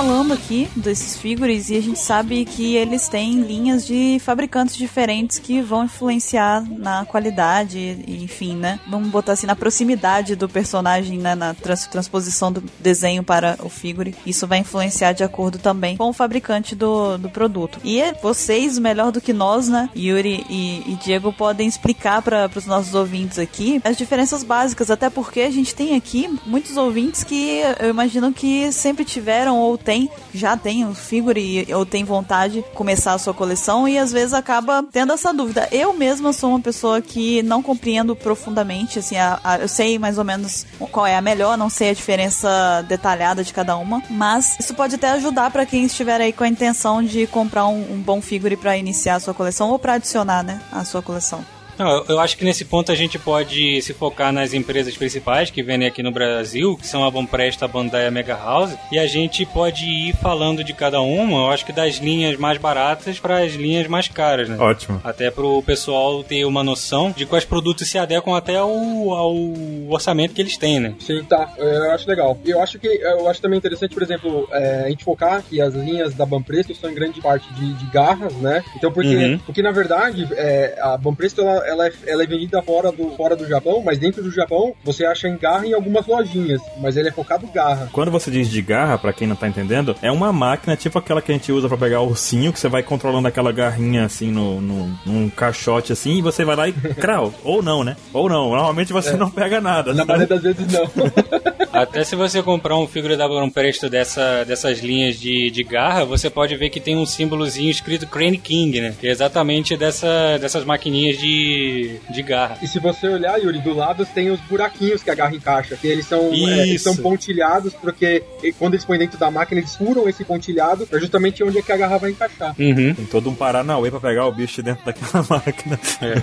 [SPEAKER 1] Falando aqui desses figures e a gente sabe que eles têm linhas de fabricantes diferentes que vão influenciar na qualidade, enfim, né? Vamos botar assim, na proximidade do personagem, né? Na trans- transposição do desenho para o figure. Isso vai influenciar de acordo também com o fabricante do, do produto. E é vocês, melhor do que nós, né? Yuri e, e Diego, podem explicar para os nossos ouvintes aqui as diferenças básicas, até porque a gente tem aqui muitos ouvintes que eu imagino que sempre tiveram ou tem, já tem o figure ou tem vontade de começar a sua coleção e às vezes acaba tendo essa dúvida. Eu mesma sou uma pessoa que não compreendo profundamente, assim, a- a- eu sei mais ou menos qual é a melhor, não sei a diferença detalhada de cada uma, mas isso pode até ajudar para quem estiver aí com a intenção de comprar um, um bom figure para iniciar a sua coleção ou para adicionar, né, a sua coleção.
[SPEAKER 3] Não, eu- acho que nesse ponto a gente pode se focar nas empresas principais que vendem aqui no Brasil, que são a Bompresta, a Bandai e a Mega House, e a gente pode ir falando de cada uma, eu acho que das linhas mais baratas para as linhas mais caras, né?
[SPEAKER 4] Ótimo.
[SPEAKER 3] Até pro pessoal ter uma noção de quais produtos se adequam até ao, ao orçamento que eles têm, né?
[SPEAKER 2] Sim, tá. Eu acho legal. E eu acho que eu acho também interessante, por exemplo, é, a gente focar que as linhas da Banpresto são em grande parte de, de garras, né? Então, porque,
[SPEAKER 3] Uhum.
[SPEAKER 2] porque na verdade, é, a Banpresto ela, ela, é, ela é vendida fora do, fora do Japão, mas dentro do Japão você acha em garra em algumas lojinhas, mas ele é focado em garra.
[SPEAKER 4] Quando você diz de garra, pra quem não tá entendendo, é uma máquina tipo aquela que a gente usa pra pegar o ursinho, que você vai controlando aquela garrinha assim no, no, num caixote assim, e você vai lá e crau. Ou não, né? Ou não. Normalmente você não pega nada.
[SPEAKER 2] Na maioria das vezes não.
[SPEAKER 3] Até se você comprar um figure da Bompresto dessa, dessas linhas de, de garra, você pode ver que tem um símbolozinho escrito Crane King, né? Que é exatamente dessa, dessas maquininhas de, de garra.
[SPEAKER 2] E se você olhar, Yuri, do lado tem os buraquinhos que a garra encaixa, que eles são, é, eles são pontilhados, porque quando eles põem dentro da máquina, eles furam esse pontilhado pra justamente onde é que a garra vai encaixar.
[SPEAKER 3] Uhum.
[SPEAKER 4] Tem todo um Paranauê pra pegar o bicho dentro daquela máquina.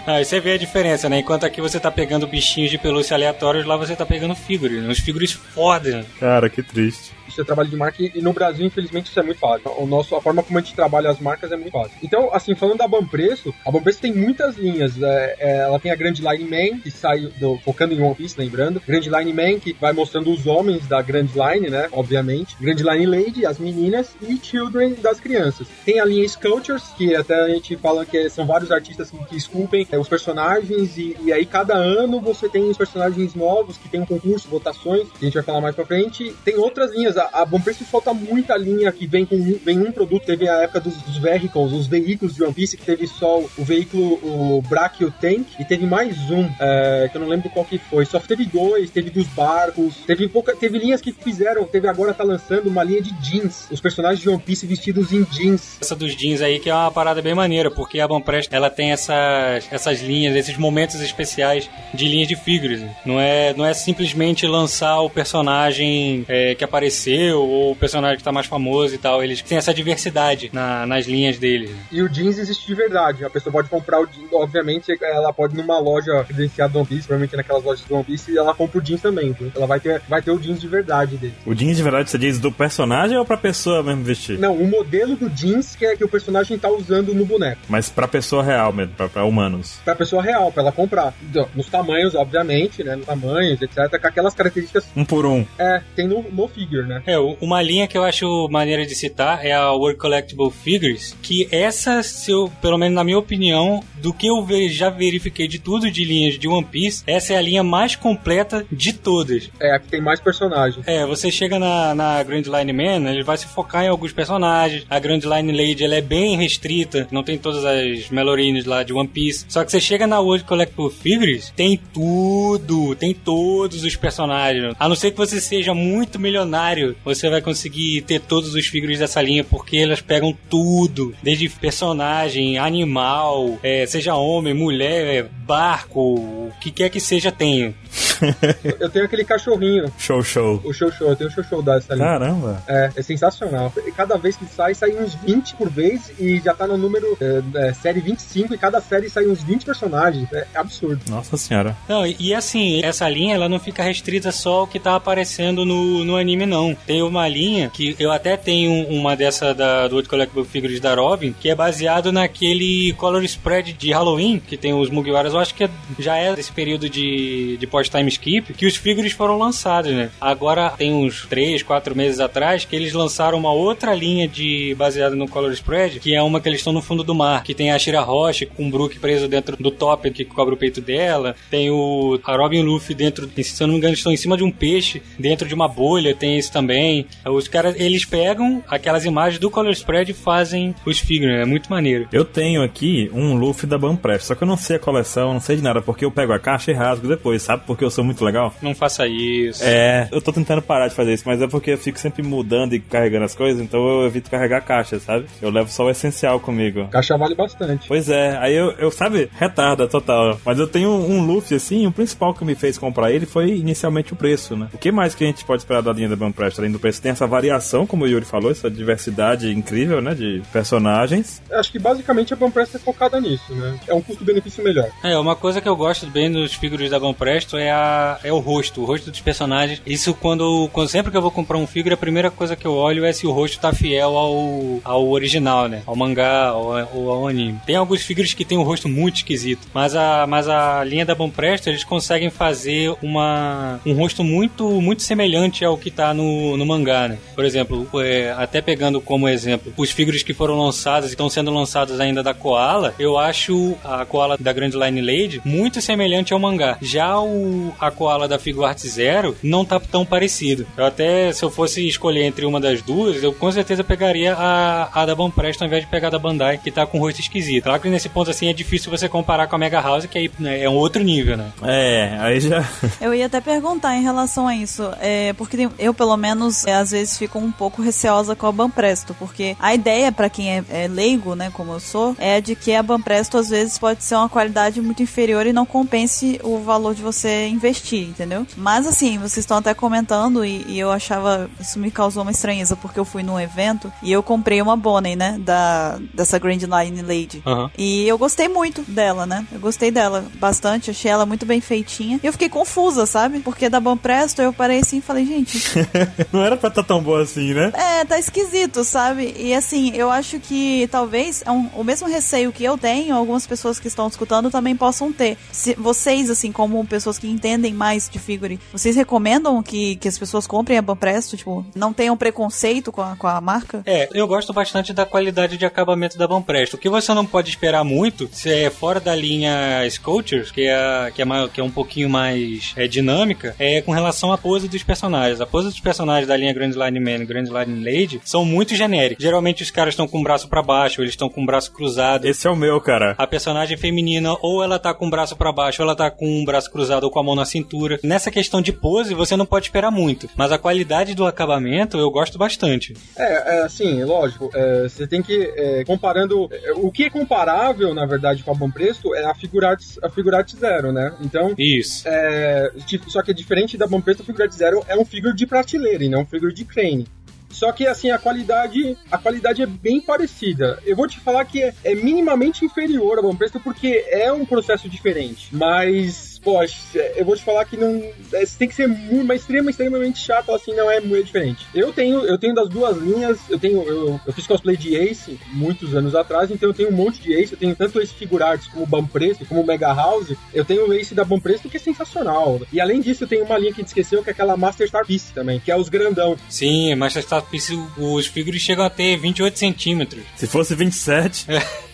[SPEAKER 3] Aí você vê a diferença, né? Enquanto aqui você tá pegando bichinhos de pelúcia aleatórios, lá você tá pegando figure, né? Uns figures foda?
[SPEAKER 4] Cara, que triste.
[SPEAKER 2] Isso é trabalho de marca e no Brasil, infelizmente, isso é muito fácil. O nosso, a forma como a gente trabalha as marcas é muito fácil. Então, assim, falando da Banpreço, a Banpreço tem muitas linhas. É, é, ela tem a Grand Line Man, que sai do- focando em One Piece, lembrando. Grand Line Man, que vai mostrando os homens da Grand Line, né? Obviamente. Grand Line Lady, as meninas, e Children das crianças. Tem a linha Sculptures, que até a gente fala que são vários artistas que, que esculpem é, os personagens, e, e aí cada ano você tem os personagens novos, que tem um concurso, votações, que a gente vai falar mais pra frente. Tem outras linhas. A, a Bonpreço solta muita linha que vem com vem um produto. Teve a época dos, dos vehicles, os veículos de One Piece, que teve só o, veículo, o Brachio Tank, e teve mais um, é, que eu não lembro qual que foi. Só teve dois, teve dos barcos, teve pouca, teve linhas que fizeram, teve agora tá lançando uma linha de jeans. Os personagens de One Piece vestidos em jeans.
[SPEAKER 3] Essa dos jeans aí que é uma parada bem maneira, porque a Bomprest ela tem essas, essas linhas, esses momentos especiais de linhas de figures. Não é, não é simplesmente lançar o personagem é, que apareceu ou o personagem que tá mais famoso e tal. Eles têm essa diversidade na- nas linhas deles.
[SPEAKER 2] E o jeans existe de verdade. A pessoa pode comprar o jeans, obviamente, ela pode ir numa loja credenciada do One Piece, provavelmente naquelas lojas do One Piece, e ela compra o jeans também, viu? Ela vai ter, vai ter o jeans de verdade dele.
[SPEAKER 4] O jeans de verdade você diz do personagem ou pra pessoa mesmo vestir?
[SPEAKER 2] Não, o modelo do jeans que é que o personagem tá usando no boneco.
[SPEAKER 4] Mas pra pessoa real mesmo, pra, pra humanos.
[SPEAKER 2] Pra pessoa real, pra ela comprar. Então, Nos tamanhos, obviamente, né? Nos tamanhos, etc. Com aquelas características.
[SPEAKER 4] Um por um.
[SPEAKER 2] É, tem no, no figure, né?
[SPEAKER 3] É, uma linha que eu acho maneira de citar é a World Collectible Figures, que essa, se eu, pelo menos na minha opinião, do que eu já verifiquei de tudo de linhas de One Piece, essa é a linha mais completa de todas.
[SPEAKER 2] É, aqui tem mais personagens.
[SPEAKER 3] É, você chega na, na Grand Line Man, ele vai se focar em alguns personagens. A Grand Line Lady, ela é bem restrita, não tem todas as Melorines lá de One Piece. Só que você chega na World Collectible Figures, tem tudo, tem todos os personagens. A não ser que você seja muito milionário, você vai conseguir ter todos os figures dessa linha, porque elas pegam tudo, desde personagem, animal, é, seja homem, mulher, barco, o que quer que seja, tem.
[SPEAKER 2] Eu tenho aquele cachorrinho,
[SPEAKER 4] Show, show.
[SPEAKER 2] o show show, eu tenho o show show dessa linha.
[SPEAKER 4] Caramba.
[SPEAKER 2] É, é sensacional. E cada vez que sai, sai uns 20 por vez e já tá no número é, é, série 25 e cada série sai uns 20 personagens. É absurdo.
[SPEAKER 4] Nossa senhora.
[SPEAKER 3] Não, e, e assim, essa linha ela não fica restrita só ao que tá aparecendo no, no anime, não. Tem uma linha que eu até tenho uma dessa da, do World Collectible Figures da Robin, que é baseado naquele color spread de Halloween, que tem os Mugiwaras. Eu acho que é- já é desse período de, de pós-time time skip, que os figures foram lançados, né? Agora tem uns 3, 4 meses atrás que eles lançaram uma outra linha de baseada no Color Spread, que é uma que eles estão no fundo do mar, que tem a Shira Roche com o Brook preso dentro do top que cobre o peito dela, tem o a Robin Luffy dentro, se eu não me engano, estão em cima de um peixe, dentro de uma bolha, tem esse também. Os caras, eles pegam aquelas imagens do Color Spread e fazem os figures, é muito maneiro.
[SPEAKER 4] Eu tenho aqui um Luffy da Banprest, só que eu não sei a coleção, não sei de nada, porque eu pego a caixa e rasgo depois, sabe? Porque eu sou muito legal.
[SPEAKER 3] Não faça isso.
[SPEAKER 4] É, eu tô tentando parar de fazer isso, mas é porque eu fico sempre mudando e carregando as coisas, então eu evito carregar a caixa, sabe? Eu levo só o essencial comigo.
[SPEAKER 2] Caixa vale bastante.
[SPEAKER 4] Pois é, aí eu, eu sabe, retarda total. Mas eu tenho um, um Luffy assim, o principal que me fez comprar ele foi inicialmente o preço, né? O que mais que a gente pode esperar da linha da Banprest além do preço? Tem essa variação, como o Yuri falou, essa diversidade incrível, né? De personagens.
[SPEAKER 2] Acho que basicamente a Banprest é focada nisso, né? É um custo-benefício melhor.
[SPEAKER 3] É, uma coisa que eu gosto bem dos figures da Banpresto é, a, é o rosto, o rosto dos personagens. Isso quando, quando sempre que eu vou comprar um figure, a primeira coisa que eu olho é se o rosto tá fiel ao, ao original, né? Ao mangá ou ao, ao anime. Tem alguns figures que tem um rosto muito esquisito, mas a, mas a linha da Banpresto, eles conseguem fazer uma, um rosto muito, muito semelhante ao que tá no, no mangá, né? Por exemplo, é, até pegando como exemplo, os figures que foram lançados e estão sendo lançados ainda da Koala, eu acho a Koala da Grand Line Lady muito semelhante ao mangá. Já o, a Koala da Figure Art Zero não tá tão parecido. Eu até, se eu fosse escolher entre uma das duas, eu com certeza pegaria a, a da Banpresto ao invés de pegar a da Bandai, que tá com o rosto esquisito. Claro que nesse ponto assim é difícil você comparar com a Mega House, que aí né, é um outro nível, né?
[SPEAKER 4] É, aí já.
[SPEAKER 1] Eu ia até perguntar em relação a isso, é, porque eu, pelo menos, é, às vezes fico um pouco receosa com a Banpresto, porque a ideia, pra quem é, é leigo, né, como eu sou, é de que a Banpresto, às vezes, pode ser uma qualidade muito inferior e não compense o valor de você investir, entendeu? Mas, assim, vocês estão até comentando e, e eu achava, isso me causou uma estranheza, porque eu fui num evento e eu comprei uma Bonnie, né, da, dessa Grand Line Lady.
[SPEAKER 3] Aham.
[SPEAKER 1] E eu gostei muito dela, né? Eu gostei dela bastante, achei ela muito bem feitinha. E eu fiquei confusa, sabe? Porque da Banpresto eu parei assim e falei, gente,
[SPEAKER 4] não era pra estar tão boa assim, né?
[SPEAKER 1] é, tá esquisito, sabe? E assim, eu acho que talvez é um- o mesmo receio que eu tenho, algumas pessoas que estão escutando também possam ter. Se vocês, assim, como pessoas que entendem mais de figure, vocês recomendam que, que as pessoas comprem a Banpresto? Tipo, não tenham preconceito com a, com a marca?
[SPEAKER 3] É, eu gosto bastante da qualidade de acabamento da Banpresto. O que você não pode esperar muito, se é fora da linha Sculptures, que é, que é, maior- que é um pouquinho mais é, dinâmica, é com relação à pose dos personagens. A pose dos personagens da linha Grand Line Man e Grand Line Lady são muito genéricos. Geralmente os caras estão com o braço pra baixo, ou eles estão com o braço cruzado.
[SPEAKER 4] Esse é o meu, cara.
[SPEAKER 3] A personagem feminina, ou ela tá com o braço pra baixo, ou ela tá com o braço cruzado ou com a mão na cintura. Nessa questão de pose, você não pode esperar muito. Mas a qualidade do acabamento eu gosto bastante.
[SPEAKER 2] É, é assim, lógico, é, você tem que, é, comparando, é, o que é comparável, na verdade, com a Bom Presto é a Figurati, a Figurati Zero, né? Então,
[SPEAKER 3] Isso.
[SPEAKER 2] é, di- só que diferente da Bom Presto, a Figurati Zero é um figure de prateleira e não um figure de crane. Só que assim, a qualidade, a qualidade é bem parecida. Eu vou te falar que é, é minimamente inferior a Bom Presto porque é um processo diferente. Mas, poxa, eu vou te falar que não. é, Você tem que ser muito, mas extrema, extremamente chato, assim, não é muito diferente. Eu tenho, eu tenho das duas linhas, eu tenho. Eu, eu fiz cosplay de Ace muitos anos atrás, então eu tenho um monte de Ace, eu tenho tanto esse figurarts como o Bampresto, como o Mega House. Eu tenho o Ace da Bampresto que é sensacional. E além disso, eu tenho uma linha que a gente esqueceu, que é aquela Master Star Piece também, que é os grandão.
[SPEAKER 3] Sim, mas Star Piece, os figures chegam a ter 28 centímetros.
[SPEAKER 4] Se fosse 27,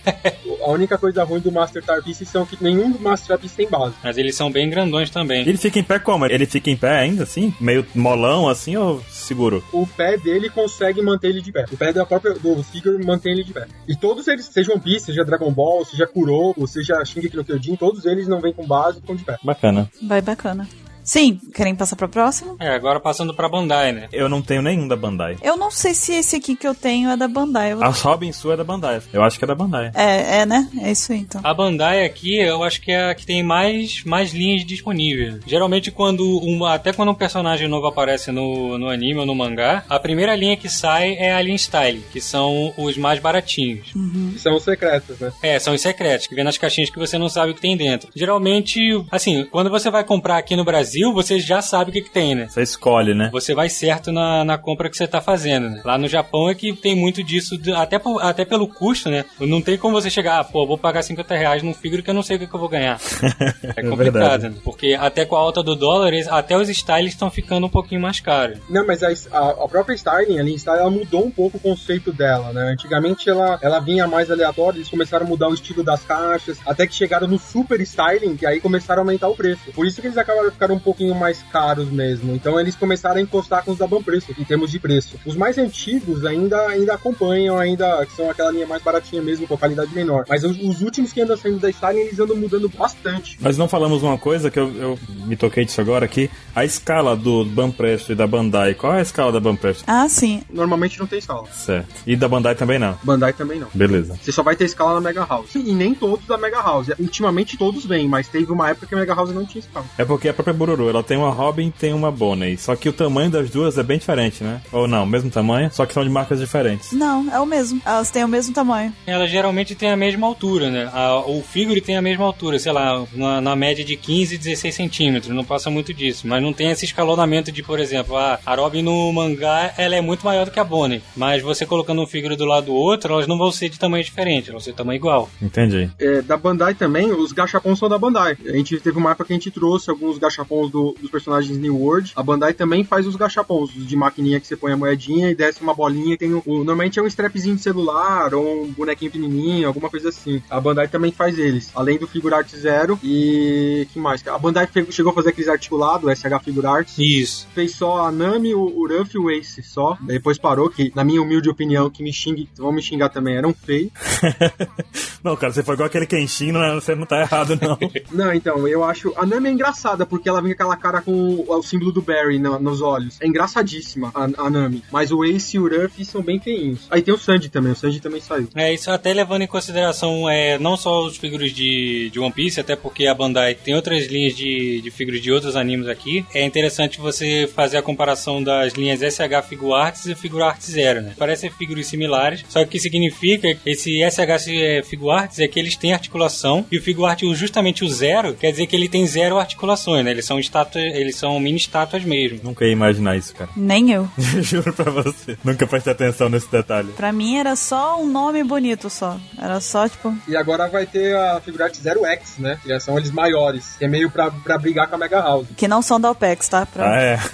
[SPEAKER 2] A única coisa ruim do Master Star Piece são que nenhum Master Star Piece tem base.
[SPEAKER 3] Mas eles são bem grandões também.
[SPEAKER 4] ele fica em pé como? Ele fica em pé ainda, assim? Meio molão, assim, ou seguro?
[SPEAKER 2] o pé dele consegue manter ele de pé. O pé da própria do figure mantém ele de pé. E todos eles, seja One Piece, seja Dragon Ball, seja Kuroko, seja Shingeki no Kyojin, todos eles não vêm com base e estão de pé.
[SPEAKER 4] Bacana.
[SPEAKER 1] Vai bacana. Sim, querem passar pra próxima?
[SPEAKER 3] É, agora passando pra Bandai, né?
[SPEAKER 4] Eu não tenho nenhum da Bandai.
[SPEAKER 1] Eu não sei se esse aqui que eu tenho é da Bandai. Eu-
[SPEAKER 4] A Robin Sue é da Bandai. Eu acho que é da Bandai.
[SPEAKER 1] É, é, né? É isso aí, então.
[SPEAKER 3] A Bandai aqui, eu acho que é a que tem mais, mais linhas disponíveis. Geralmente, quando um, até quando um personagem novo aparece no, no anime ou no mangá, a primeira linha que sai é a linha Style, que são os mais baratinhos.
[SPEAKER 2] Que são os secretos, né?
[SPEAKER 3] É, são os secretos, que vem nas caixinhas que você não sabe o que tem dentro. Geralmente, assim, quando você vai comprar aqui no Brasil, Brasil, você já sabe o que, que tem, né?
[SPEAKER 4] Você escolhe, né?
[SPEAKER 3] Você vai certo na, na compra que você tá fazendo, né? Lá no Japão é que tem muito disso, até, por- até pelo custo, né? Não tem como você chegar, ah, pô, vou pagar 50 reais num figure que eu não sei o que, que eu vou ganhar. É complicado,
[SPEAKER 4] verdade.
[SPEAKER 3] né? Porque até com a alta do dólar, até os styles estão ficando um pouquinho mais caros.
[SPEAKER 2] Não, mas a, a, a própria styling, a Style, ela mudou um pouco o conceito dela, né? Antigamente ela, ela vinha mais aleatória, eles começaram a mudar o estilo das caixas, até que chegaram no super styling, que aí começaram a aumentar o preço. Por isso que eles acabaram ficando um pouquinho mais caros mesmo. Então eles começaram a encostar com os da Banpreço, em termos de preço. Os mais antigos ainda, ainda acompanham, ainda que são aquela linha mais baratinha mesmo, com qualidade menor. Mas os, os últimos que andam saindo da styling, eles andam mudando bastante.
[SPEAKER 4] Nós não falamos uma coisa que eu, eu me toquei disso agora aqui. A escala do Banpresto e da Bandai. Qual é a escala da Banpresto?
[SPEAKER 1] Ah, sim.
[SPEAKER 2] Normalmente não tem escala.
[SPEAKER 4] Certo. E da Bandai também não.
[SPEAKER 2] Bandai também não.
[SPEAKER 4] Beleza.
[SPEAKER 2] Você só vai ter escala na Mega House. E nem todos da Mega House. Ultimamente todos vêm, mas teve uma época que a Mega House não tinha escala.
[SPEAKER 4] É porque a própria Bururu, ela tem uma Robin e tem uma Bonnie. Só que o tamanho das duas é bem diferente, né? Ou não, mesmo tamanho, só que são de marcas diferentes.
[SPEAKER 1] Não, é o mesmo. Elas têm o mesmo tamanho.
[SPEAKER 3] Ela geralmente tem a mesma altura, né? A- o figure tem a mesma altura, sei lá, na, na média de 15 e 16 centímetros, não passa muito disso. Mas não tem esse escalonamento de, por exemplo, a, a Robin no mangá, ela é muito maior do que a Bonnie. Mas você colocando um figure do lado do outro, elas não vão ser de tamanho diferente, elas vão ser de tamanho igual.
[SPEAKER 4] Entendi.
[SPEAKER 2] É, da Bandai também, os gachapons são da Bandai. A gente teve uma época que a gente trouxe alguns gachapons do- dos personagens New World. A Bandai também faz os gachapons, de maquininha que você põe a moedinha e desce uma bolinha. Tem o, o- normalmente é um strapzinho de celular ou um bonequinho pequenininho, alguma coisa assim. A Bandai também faz eles. Além do Figure Art Zero e... que mais? A Bandai chegou a fazer aqueles articulados, SH Figure Arts.
[SPEAKER 3] Isso.
[SPEAKER 2] Fez só a Nami, o, o Ruff e o Ace só. Depois parou, que na minha humilde opinião, que me xingue, vão me xingar também, eram feios.
[SPEAKER 4] não, cara, você foi igual aquele Kenshin, não, você não tá errado, não.
[SPEAKER 2] Não, então, eu acho. A Nami é engraçada, porque ela vem aquela cara com o, símbolo do Barry nos olhos. É engraçadíssima a, a Nami. Mas o Ace e o Ruffy são bem feinhos. Aí tem o Sanji também, o Sanji também saiu.
[SPEAKER 3] É, isso até levando em consideração é, não só os figuras de, de One Piece, até porque a Bandai tem outras linhas de, de figuras de outros animes aqui. É interessante você fazer a comparação das linhas SH Figure Arts e Figure Arts Zero, né? Parecem figuras similares, só que o que significa esse SH Figure Arts é que eles têm articulação e o Figure Art, justamente o zero, quer dizer que ele tem zero articulações, né? Eles são estátuas, eles são mini estátuas mesmo.
[SPEAKER 4] Nunca ia imaginar isso, cara.
[SPEAKER 1] Nem eu.
[SPEAKER 4] Juro pra você. Nunca prestei atenção nesse detalhe.
[SPEAKER 1] Pra mim era só um nome bonito só. Era só, tipo.
[SPEAKER 2] E agora vai ter a Figurate Zero X, né? Que já são eles maiores. Que é meio pra, pra brigar com a Mega House.
[SPEAKER 1] Que não são da OPEX, tá? Pra...
[SPEAKER 4] Ah, é.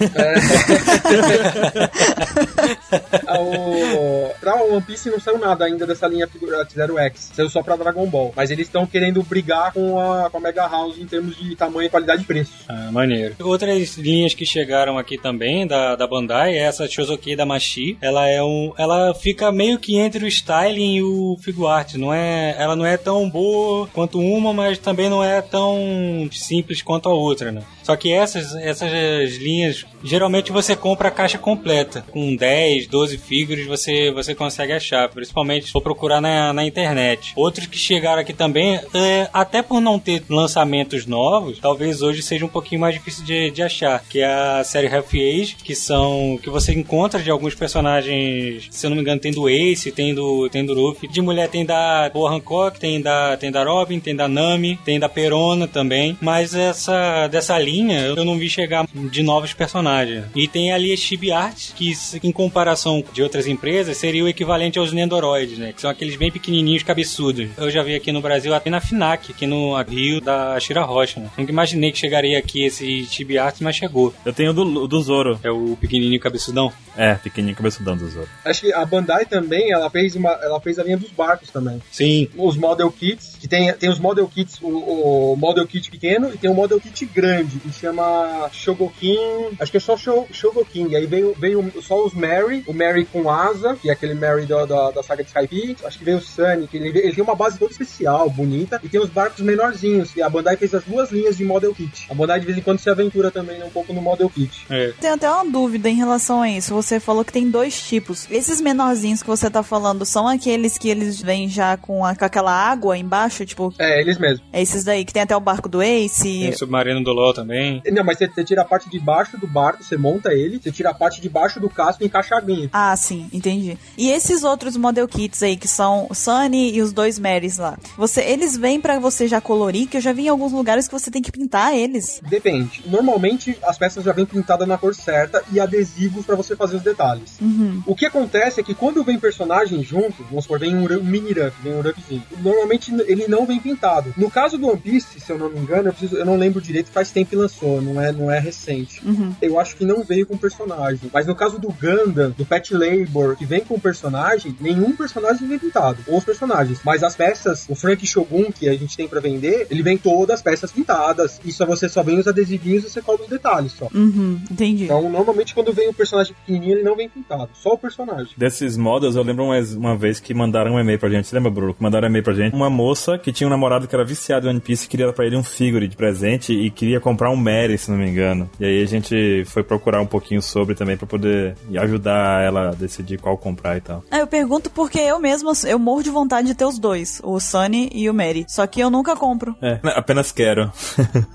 [SPEAKER 2] Ah, o... Pra One Piece não saiu nada ainda dessa linha Figurate Zero X. Saiu só pra Dragon Ball. Mas eles estão querendo brigar com a, com a Mega House em termos de tamanho, qualidade e preço.
[SPEAKER 3] Ah, maneiro. Outras linhas que chegaram aqui também da, da Bandai é essa Shozuki da Machi. Ela é um, ela fica meio que entre o styling e o figure art. Não é, ela não é tão boa quanto uma, mas também não é tão simples quanto a outra, né? Só que essas, essas linhas, geralmente você compra a caixa completa. Com 10, 12 figures você, você consegue achar. Principalmente for procurar na, na internet. Outros que chegaram aqui também, é, até por não ter lançamentos novos, talvez hoje seja um pouquinho mais difícil de, de achar. Que é a série Half Age, que são. que você encontra de alguns personagens. Se eu não me engano, tem do Ace, tem do, tem do Luffy. De mulher tem da Boa Hancock, tem da, tem da Robin, tem da Nami, tem da Perona também. Mas essa dessa linha eu não vi chegar de novos personagens. E tem ali a Chibi Art, que em comparação de outras empresas seria o equivalente aos Nendoroids, né? Que são aqueles bem pequenininhos, cabeçudos. Eu já vi aqui no Brasil, até na FINAC, aqui no Rio da Shira Rocha, né? Nunca imaginei que chegaria aqui esse Chibi Art, mas chegou.
[SPEAKER 4] Eu tenho o do, do Zoro.
[SPEAKER 3] É o pequenininho cabeçudão.
[SPEAKER 4] É, pequenininho cabeçudão do Zoro.
[SPEAKER 2] Acho que a Bandai também, ela fez, uma, ela fez a linha dos barcos também.
[SPEAKER 3] Sim.
[SPEAKER 2] Os Model Kits, que tem, tem os Model Kits, o, o Model Kit pequeno e tem o Model Kit grande, que chama Shogokin, acho que é só Sho- Shogokin. E aí veio, veio só os Mary, o Mary com asa, que é aquele Mary da, da, da saga de Skype. Acho que veio o Sunny, que ele, ele tem uma base toda especial, bonita, e tem os barcos menorzinhos, que a Bandai fez as duas linhas de Model Kit. A Bandai de vez em quando se aventura também um pouco no Model Kit.
[SPEAKER 3] É.
[SPEAKER 1] Tenho até uma dúvida em relação a isso. Você falou que tem dois tipos. Esses menorzinhos que você tá falando são aqueles que eles vêm já com, a- com aquela água embaixo? Tipo,
[SPEAKER 2] É, eles mesmos.
[SPEAKER 1] é esses daí que tem até o barco do Ace.
[SPEAKER 3] Tem o Submarino do LoL também.
[SPEAKER 2] Não, mas você, tira a parte de baixo do barco, você monta ele, você tira a parte de baixo do casco e encaixa a aguinha.
[SPEAKER 1] Ah, sim, entendi. E esses outros model kits aí, que são o Sunny e os dois Marys lá, você, eles vêm pra você já colorir, que eu já vi em alguns lugares que você tem que pintar eles.
[SPEAKER 2] Depende. Normalmente as peças já vêm pintadas na cor certa e adesivos pra você fazer os detalhes.
[SPEAKER 1] Uhum.
[SPEAKER 2] O que acontece é que quando vem personagem junto, vamos supor, vem um, um mini ruff, vem um ruffzinho, normalmente ele não vem pintado. No caso do One Piece, se eu não me engano, eu, preciso- eu não lembro direito, faz tempo que lançou, não é, não é recente.
[SPEAKER 1] Uhum.
[SPEAKER 2] Eu acho que não veio com personagem. Mas no caso do Gundam, do Pet Labor, que vem com personagem, nenhum personagem vem pintado. Ou os personagens. Mas as peças, o Frank Shogun que a gente tem pra vender, ele vem todas as peças pintadas. E só você só vem os adesivinhos e você cobra os detalhes só.
[SPEAKER 1] Uhum, entendi.
[SPEAKER 2] Então, normalmente quando vem o personagem pequenininho, ele não vem pintado. Só o personagem.
[SPEAKER 4] Desses models, eu lembro uma, uma vez que mandaram um e-mail pra gente. Você lembra, Bruno? Que mandaram um e-mail pra gente. Uma moça que tinha um namorado que era viciado em One Piece e queria dar pra ele um figure de presente e queria comprar um Mary, se não me engano. E aí a gente foi procurar um pouquinho sobre também pra poder ajudar ela a decidir qual comprar e tal.
[SPEAKER 1] Ah, eu pergunto porque eu mesma, eu morro de vontade de ter os dois, o Sunny e o Mary. Só que eu nunca compro.
[SPEAKER 4] É, apenas quero.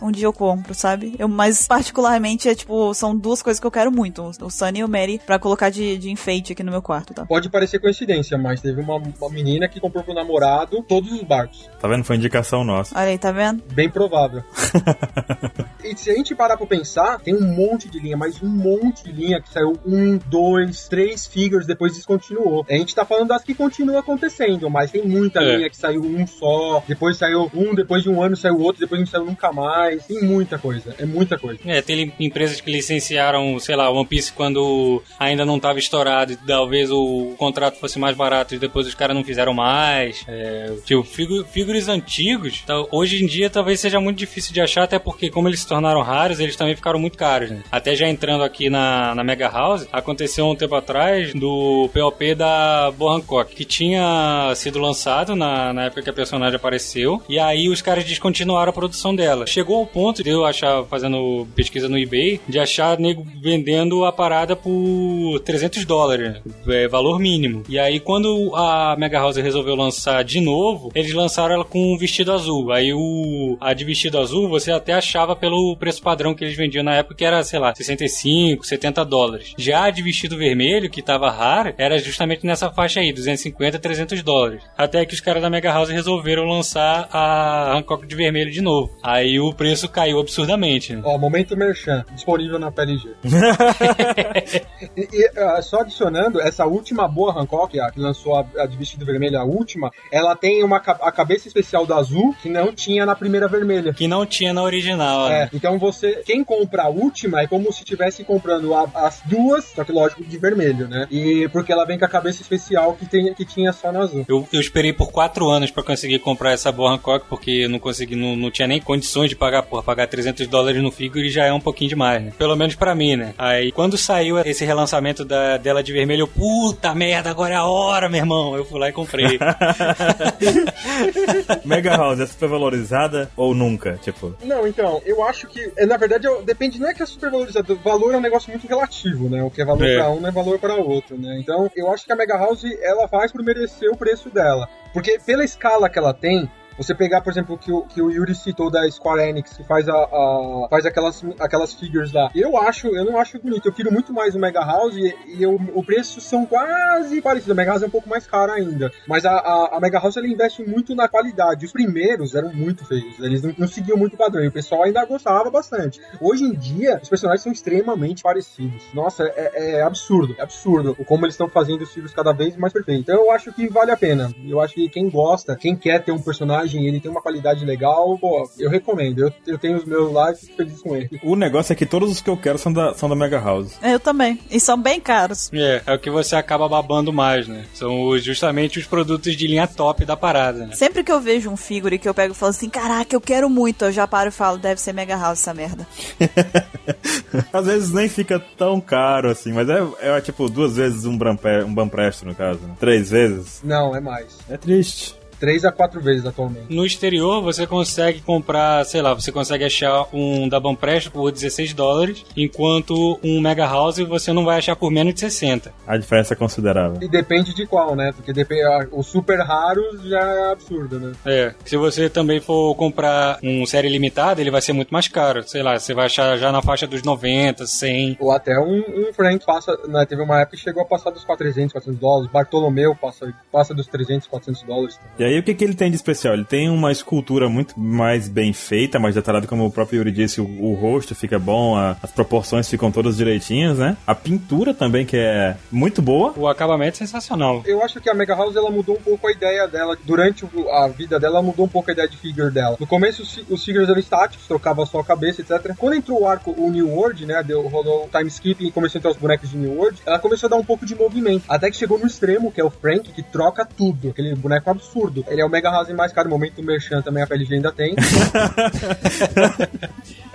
[SPEAKER 1] Um dia eu compro, sabe? Eu, mas particularmente é tipo, são duas coisas que eu quero muito, o Sunny e o Mary, pra colocar de, de enfeite aqui no meu quarto, tá?
[SPEAKER 2] Pode parecer coincidência, mas teve uma, uma menina que comprou pro namorado todos os barcos.
[SPEAKER 4] Tá vendo? Foi indicação nossa.
[SPEAKER 1] Olha aí, tá vendo?
[SPEAKER 2] Bem provável. e se a gente parar pra pensar, tem um monte de linha, mas um monte de linha que saiu um, dois, três figures, depois descontinuou. A gente tá falando das que continuam acontecendo, mas tem muita
[SPEAKER 3] É.
[SPEAKER 2] linha que saiu um só, depois saiu um, depois de um ano saiu outro, depois não saiu nunca mais. Tem muita coisa, é muita coisa.
[SPEAKER 3] É, tem empresas que licenciaram, sei lá, One Piece quando ainda não estava estourado e talvez o contrato fosse mais barato e depois os caras não fizeram mais. É, tipo, figu figures antigos, tá, hoje em dia talvez seja muito difícil de achar, até porque como eles se tornaram raros, eles também ficaram muito caros, né? Até já entrando aqui na, na Mega House, aconteceu um tempo atrás do POP da Boa Hancock, que tinha sido lançado na, na época que a personagem apareceu, e aí os caras descontinuaram a produção dela. Chegou ao ponto de eu achar, fazendo pesquisa no eBay, de achar nego vendendo a parada por 300 dólares, é, valor mínimo. E aí quando a Mega House resolveu lançar de novo, eles lançaram ela com um vestido azul. Aí o a de vestido azul você até achava pelo preço padrão que eles vendiam na época, que era, sei lá, 65, 70 dólares. Já a de vestido vermelho, que tava rara, era justamente nessa faixa aí, 250, 300 dólares. Até que os caras da Mega House resolveram lançar a Hancock de vermelho de novo. Aí o preço caiu absurdamente. né?
[SPEAKER 2] Ó, momento merchan, disponível na PLG. e, e, ah, só adicionando, essa última boa Hancock, a que lançou a, a de vestido vermelho, a última, ela tem uma a cabeça especial da azul que não tinha na primeira vermelha.
[SPEAKER 3] Que não tinha na original.
[SPEAKER 2] É,
[SPEAKER 3] né?
[SPEAKER 2] então você, quem compra a última é como se estivesse comprando a- as duas, só que lógico de vermelho, né? E porque ela vem com a cabeça especial que, tem, que tinha só na azul.
[SPEAKER 3] Eu, eu esperei por quatro anos pra conseguir comprar essa boa Hancock, porque eu não consegui, não, não tinha nem condições de pagar, porra, pagar 300 dólares no figure já é um pouquinho demais, né? Pelo menos pra mim, né? Aí, quando saiu esse relançamento da, dela de vermelho, eu, puta merda, agora é a hora, meu irmão. Eu fui lá e comprei.
[SPEAKER 4] Mega House é super valorizada ou nunca? Tipo,
[SPEAKER 2] Não, então, eu acho que, é, na verdade, eu- depende, não é que é super valorizado, o valor é um negócio muito relativo, né? O que é valor
[SPEAKER 3] É.
[SPEAKER 2] pra um não é valor pra outro, né? Então, eu acho que a Mega House, ela faz por merecer o preço dela. Porque pela escala que ela tem, você pegar, por exemplo, o que o, que o Yuri citou da Square Enix, que faz, a, a- faz aquelas, aquelas figures lá. Eu acho, eu não acho bonito. Eu quero muito mais o Mega House e, e eu- o preço são quase parecidos. A Mega House é um pouco mais cara ainda. Mas a, a, a Mega House ela investe muito na qualidade. Os primeiros eram muito feios. Eles não, não seguiam muito o padrão. E o pessoal ainda gostava bastante. Hoje em dia, os personagens são extremamente parecidos. Nossa, é, é absurdo. É absurdo o como eles estão fazendo os filhos cada vez mais perfeitos. Então eu acho que vale a pena. Eu acho que quem gosta, quem quer ter um personagem e ele tem uma qualidade legal, pô, eu recomendo. Eu, eu tenho os meus lá e fico feliz com ele.
[SPEAKER 4] o negócio é que todos os que eu quero são da, são da Mega House.
[SPEAKER 1] Eu também. E são bem caros.
[SPEAKER 3] é, é o que você acaba babando mais, né? São os- justamente os produtos de linha top da parada, né?
[SPEAKER 1] Sempre que eu vejo um figure que eu pego e falo assim, caraca, eu quero muito, eu já paro e falo, deve ser Mega House essa merda.
[SPEAKER 4] Às vezes nem fica tão caro assim, mas é, é tipo duas vezes um Banpresto, um Banpresto no caso. né? Três vezes.
[SPEAKER 2] Não, é mais.
[SPEAKER 4] É triste.
[SPEAKER 2] Três a quatro vezes atualmente.
[SPEAKER 3] No exterior, você consegue comprar, sei lá, você consegue achar um da Banpresto por 16 dólares, enquanto um Mega House você não vai achar por menos de 60.
[SPEAKER 4] A diferença é considerável.
[SPEAKER 2] E depende de qual, né? Porque depende, ah, os super raros já é absurdo, né?
[SPEAKER 3] É, se você também for comprar um série limitada, ele vai ser muito mais caro. Sei lá, você vai achar já na faixa dos 90, 100.
[SPEAKER 2] Ou até um, um Frank passa, né, teve uma época que chegou a passar dos 400, 400 dólares. Bartolomeu passa, passa dos 300, 400 dólares.
[SPEAKER 4] E aí, o que, que ele tem de especial? Ele tem uma escultura muito mais bem feita, mais detalhada, como o próprio Yuri disse, o, o rosto fica bom, a- as proporções ficam todas direitinhas, né? A pintura também, que é muito boa.
[SPEAKER 3] O acabamento é sensacional.
[SPEAKER 2] Eu acho que a Mega House ela mudou um pouco a ideia dela. Durante a vida dela, ela mudou um pouco a ideia de figure dela. No começo, os, os figures eram estáticos, trocava só a cabeça, etc. Quando entrou o arco, o New World, né? Deu, rolou o time skip e começou a entrar os bonecos de New World, ela começou a dar um pouco de movimento. Até que chegou no extremo, que é o Frank, que troca tudo. Aquele boneco absurdo. Ele é o Mega House mais caro. No momento do Merchan também a PLG ainda tem.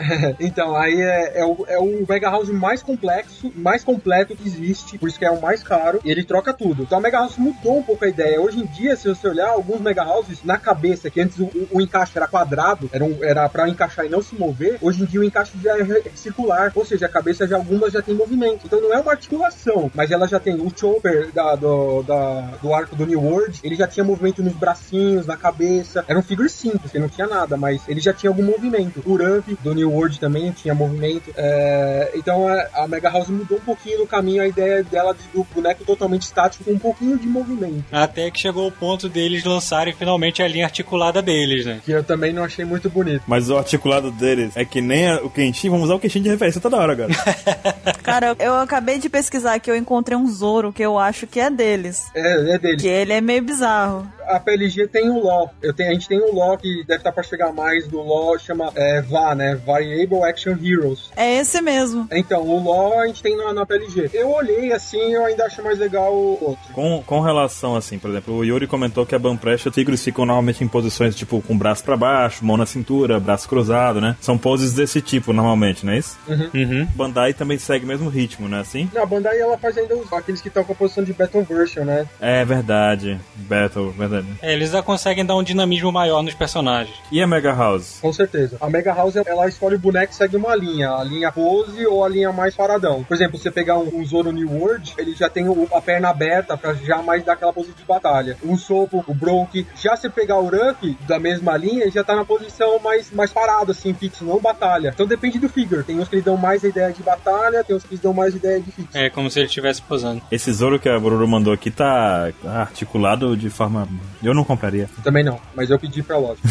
[SPEAKER 2] então, aí é, é o, é o Mega House mais complexo, mais completo que existe, por isso que é o mais caro, e ele troca tudo. Então a Mega House mudou um pouco a ideia. Hoje em dia, se você olhar, alguns Mega Houses na cabeça, que antes o, o- o encaixe era quadrado, era, um, era pra encaixar e não se mover, hoje em dia o encaixe já é re- circular, ou seja, a cabeça já algumas já tem movimento. Então não é uma articulação, mas ela já tem o chopper da, do, da- do arco do New World, ele já tinha movimento nos bracinhos, na cabeça. Era um figure simples, que não tinha nada, mas ele já tinha algum movimento. O Ruff do New World também tinha movimento. É, então a, a Mega House mudou um pouquinho no caminho a ideia dela de, do boneco totalmente estático com um pouquinho de movimento.
[SPEAKER 3] Até que chegou o ponto deles lançarem finalmente a linha articulada deles, né?
[SPEAKER 2] Que eu também não achei muito bonito.
[SPEAKER 4] Mas o articulado deles é que nem a- o quentinho. Vamos usar o quentinho de referência toda hora agora.
[SPEAKER 1] Cara, eu acabei de pesquisar que eu encontrei um Zoro que eu acho que é deles.
[SPEAKER 2] É, é dele.
[SPEAKER 1] Que ele é meio bizarro.
[SPEAKER 2] A PLG tem o LoL. Eu tenho, a gente tem um LoL que deve estar para chegar mais do LoL, chama é, VA, né? Variable Action Heroes.
[SPEAKER 1] É esse mesmo.
[SPEAKER 2] Então, o LoL a gente tem na, na PLG. Eu olhei assim, eu ainda acho mais legal o outro.
[SPEAKER 4] Com, com relação, assim, por exemplo, o Yuri comentou que a Banpresto, os tigres ficam normalmente em posições, tipo, com o braço pra baixo, mão na cintura, braço cruzado, né? São poses desse tipo, normalmente, não é isso?
[SPEAKER 3] Uhum.
[SPEAKER 4] Bandai também segue o mesmo ritmo, né? Assim?
[SPEAKER 2] Não, a Bandai ela faz ainda os, aqueles que estão com a posição de Battle Version, né?
[SPEAKER 4] É verdade. Battle, verdade.
[SPEAKER 3] É, eles já conseguem dar um dinamismo maior nos personagens.
[SPEAKER 4] E a Mega House?
[SPEAKER 2] Com certeza. A Mega House, ela escolhe o boneco e segue uma linha. A linha pose ou a linha mais paradão. Por exemplo, você pegar um, um Zoro New World, ele já tem o- a perna aberta pra já mais dar aquela pose de batalha. Um Sopo, o Bronk. Já se pegar o Ruff, da mesma linha, ele já tá na posição mais, mais parado, assim, fixo, não batalha. Então depende do figure. Tem uns que lhe dão mais a ideia de batalha, tem uns que lhe dão mais ideia de fixo.
[SPEAKER 3] É como se ele estivesse posando.
[SPEAKER 4] Esse Zoro que a Bururu mandou aqui tá articulado de forma. Eu não compraria.
[SPEAKER 2] Também não, mas eu pedi pra loja.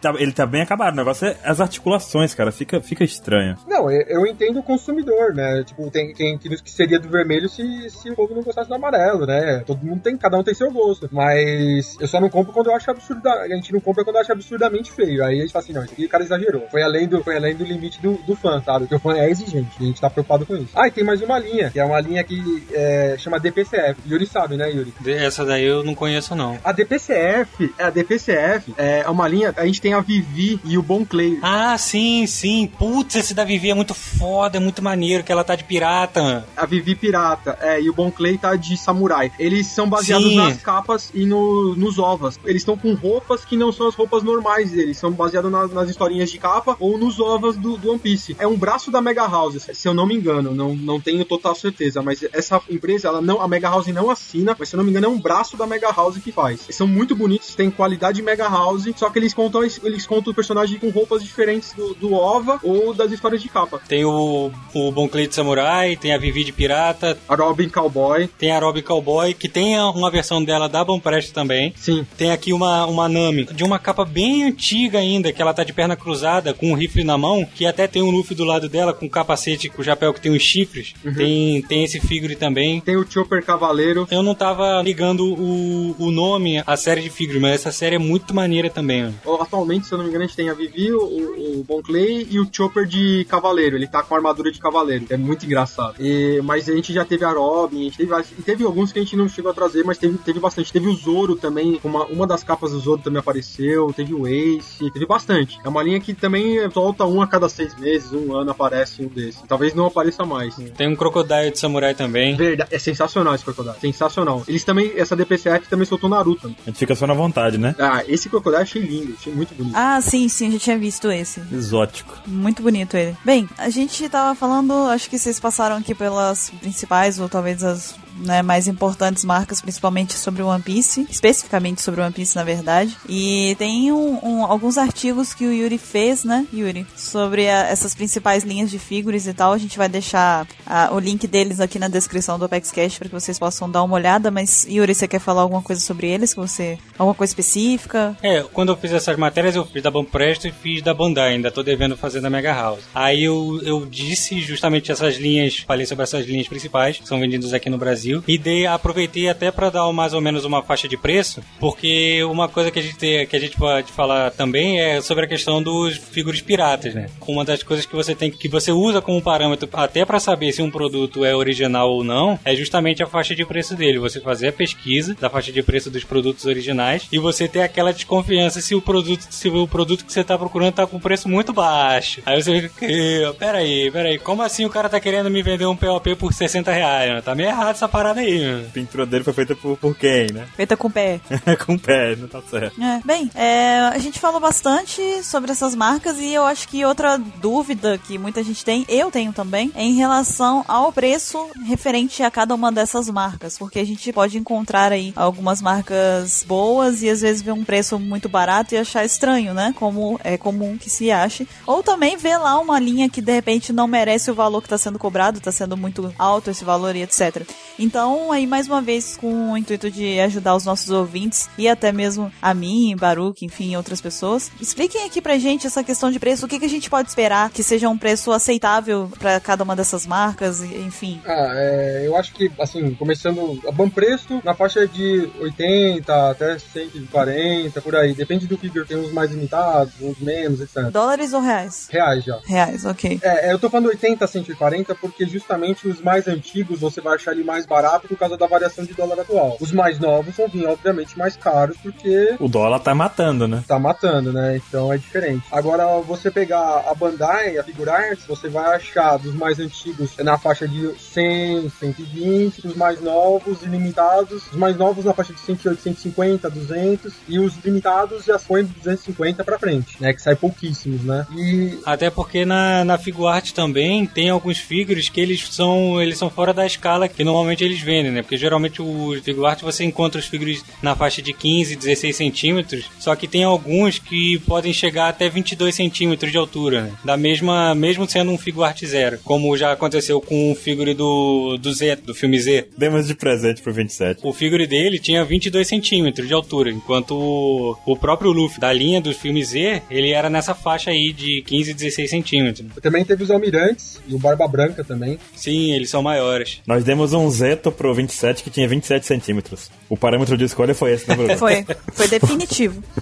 [SPEAKER 4] Tá- ele tá bem acabado. O negócio é as articulações, cara. Fica, fica estranho.
[SPEAKER 2] Não, eu, entendo o consumidor, né? Tipo, tem quem que que seria do vermelho se, se o povo não gostasse do amarelo, né? Todo mundo tem, cada um tem seu gosto. Mas eu só não compro quando eu acho absurda. A gente não compra quando eu acho absurdamente feio. Aí a gente fala assim, não, isso aqui o cara exagerou. Foi além do, foi além do limite do, do fã, sabe? Porque o fã é exigente. E a gente tá preocupado com isso. Ah, e tem mais uma linha, que é uma linha que é, chama DPCF. Yuri sabe, né, Yuri?
[SPEAKER 3] Essa daí eu não conheço, não.
[SPEAKER 2] A DPCF, a DPCF é uma linha. A gente tem a Vivi e o Bon Clay.
[SPEAKER 3] Ah, sim, sim. Putz, esse da Vivi é muito foda, é muito maneiro, que ela tá de pirata.
[SPEAKER 2] A Vivi Pirata, é, e o Bon Clay tá de samurai. Eles são baseados
[SPEAKER 3] Sim.
[SPEAKER 2] nas capas e no- nos ovas. Eles estão com roupas que não são as roupas normais deles, são baseados nas, nas historinhas de capa ou nos ovas do, do One Piece. É um braço da Mega House, se eu não me engano, não, não tenho total certeza, mas essa empresa, ela não, a Mega House não assina, mas se eu não me engano é um braço da Mega House que faz. Eles são muito bonitos, tem qualidade Mega House, só que eles contam, eles contam o personagem com roupas diferentes do, do OVA ou das histórias de capa.
[SPEAKER 3] Tem o, o Bon Clay de Samurai, tem a Vivi de Pirata,
[SPEAKER 2] A Robin Cowboy,
[SPEAKER 3] tem a Robbie Cowboy, que tem uma versão dela da Bom Presto também.
[SPEAKER 2] sim,
[SPEAKER 3] Tem aqui uma, uma Nami de uma capa bem antiga ainda, que ela tá de perna cruzada, com um rifle na mão, que até tem um Luffy do lado dela, com capacete, com o chapéu que tem uns chifres. Tem, tem esse figure também.
[SPEAKER 2] tem o Chopper Cavaleiro,
[SPEAKER 3] Eu não tava ligando o, o nome, a série de figure, mas essa série é muito maneira também. ó.
[SPEAKER 2] Atualmente, se eu não me engano, a gente tem a Vivi, o, o Bon Clay e o Chopper de Cavaleiro. Ele tá com a armadura de Cavaleiro. É muito engraçado. E, mas a gente já teve a Robin, a gente teve, e teve alguns que a gente não chegou a trazer, mas teve, teve bastante. Teve o Zoro também, uma, uma das capas do Zoro também apareceu. Teve o Ace, teve bastante. É uma linha que também solta um a cada seis meses, um ano aparece um desses. Talvez não apareça mais.
[SPEAKER 3] Tem um Crocodile de Samurai também.
[SPEAKER 2] Verdade, é sensacional esse Crocodile. Sensacional. Eles também, essa DPCF também soltou Naruto lutam.
[SPEAKER 4] A gente fica só na vontade, né?
[SPEAKER 2] Ah, esse crocodilo achei lindo, achei muito bonito.
[SPEAKER 1] Ah, sim, sim, a gente tinha visto esse.
[SPEAKER 4] Exótico.
[SPEAKER 1] Muito bonito ele. Bem, a gente tava falando, acho que vocês passaram aqui pelas principais, ou talvez as né, mais importantes marcas, principalmente sobre One Piece, especificamente sobre One Piece, na verdade. E tem um, um, alguns artigos que o Yuri fez, né, Yuri, sobre a, essas principais linhas de figures e tal. A gente vai deixar a, o link deles aqui na descrição do Apex Cash para que vocês possam dar uma olhada. Mas, Yuri, você quer falar alguma coisa sobre eles? Que você, alguma coisa específica?
[SPEAKER 3] É, quando eu fiz essas matérias, eu fiz da Banpresto e fiz da Bandai, ainda tô devendo fazer da Mega House. Aí eu, eu disse justamente essas linhas, falei sobre essas linhas principais, que são vendidas aqui no Brasil, e dei, aproveitei até para dar mais ou menos uma faixa de preço, porque uma coisa que a gente, que a gente pode falar também é sobre a questão dos figuras piratas, né? Uma das coisas que você tem que você usa como parâmetro até para saber se um produto é original ou não, é justamente a faixa de preço dele. Você fazer a pesquisa da faixa de preço dos produtos originais e você ter aquela desconfiança se o produto, se o produto que você tá procurando tá com preço muito baixo. Aí você fica, peraí, peraí, como assim o cara tá querendo me vender um POP por 60 reais? Né? Tá meio errado essa parada aí.
[SPEAKER 4] A pintura dele foi feita por, por quem, né?
[SPEAKER 1] Feita com o pé.
[SPEAKER 4] com o pé, não tá certo.
[SPEAKER 1] É, bem, é, a gente falou bastante sobre essas marcas e eu acho que outra dúvida que muita gente tem, eu tenho também, é em relação ao preço referente a cada uma dessas marcas, porque a gente pode encontrar aí algumas marcas boas e às vezes ver um preço muito barato e achar estranho, né? Como é comum que se ache. Ou também ver lá uma linha que de repente não merece o valor que está sendo cobrado, está sendo muito alto esse valor e etc. Então, aí mais uma vez, com o intuito de ajudar os nossos ouvintes e até mesmo a mim, Baruch, enfim, outras pessoas, expliquem aqui pra gente essa questão de preço, o que, que a gente pode esperar que seja um preço aceitável para cada uma dessas marcas, enfim.
[SPEAKER 2] Ah, é, eu acho que, assim, começando a bom preço, na faixa de 80 até 140, por aí. Depende do figure, tem uns mais limitados, uns menos, etc.
[SPEAKER 1] Dólares ou reais?
[SPEAKER 2] Reais já.
[SPEAKER 1] Reais, ok.
[SPEAKER 2] É, eu tô falando 80 a 140 porque justamente os mais antigos você vai achar ele mais barato por causa da variação de dólar atual. Os mais novos vão vir, obviamente, mais caros porque.
[SPEAKER 4] O dólar tá matando, né?
[SPEAKER 2] Tá matando, né? Então é diferente. Agora, você pegar a Bandai, a Figurarts, você vai achar dos mais antigos na faixa de 100, 120, os mais novos e limitados, os mais novos na faixa de 108, 150, 200 e os limitados já foi de 250 pra frente, né? Que sai pouquíssimos, né? E
[SPEAKER 3] Até porque na, na Figuart também tem alguns figures que eles são eles são fora da escala que normalmente eles vendem, né? Porque geralmente o Figuart você encontra os figures na faixa de 15, 16 centímetros, só que tem alguns que podem chegar até 22 centímetros de altura, né? Da mesma, mesmo sendo um Figuart zero, como já aconteceu com o figure do, do Z, do filme Z.
[SPEAKER 4] Demos de presente pro 27.
[SPEAKER 3] O figure dele tinha 22 centímetros de altura, enquanto o, o próprio Luffy da linha do filme Z, ele era nessa faixa aí de 15, 16 centímetros.
[SPEAKER 2] também teve os Almirantes e o Barba Branca também.
[SPEAKER 3] Sim, eles são maiores.
[SPEAKER 4] Nós demos um Zeto pro 27 que tinha 27 centímetros. O parâmetro de escolha foi esse, né, Bruno?
[SPEAKER 1] Foi, foi definitivo.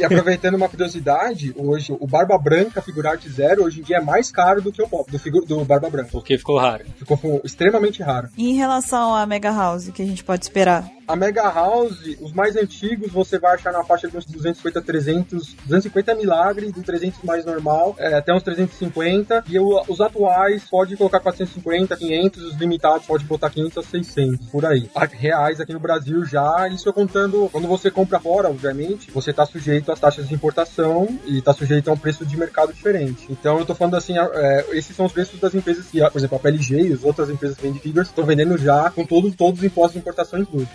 [SPEAKER 2] E aproveitando uma curiosidade, hoje o Barba Branca Figurarte Zero hoje em dia é mais caro do que o pop, do, figu- do Barba Branca.
[SPEAKER 3] Porque ficou raro.
[SPEAKER 2] Ficou extremamente raro.
[SPEAKER 1] E em relação à Mega House, o que a gente pode esperar?
[SPEAKER 2] A Mega House, os mais antigos, você vai achar na faixa de uns 250, 300, 250 milagre, do 300 mais normal, é, até uns 350. E o- os atuais pode colocar 450, 500, os limitados pode botar 500 a 600, por aí. Reais aqui no Brasil já, isso eu contando, quando você compra fora, obviamente, você tá sujeito às taxas de importação e tá sujeito a um preço de mercado diferente. Então eu tô falando assim, é, esses são os preços das empresas que, por exemplo, a PLG e as outras empresas que vendem figures estão vendendo já com todos, todos os impostos de importação incluídos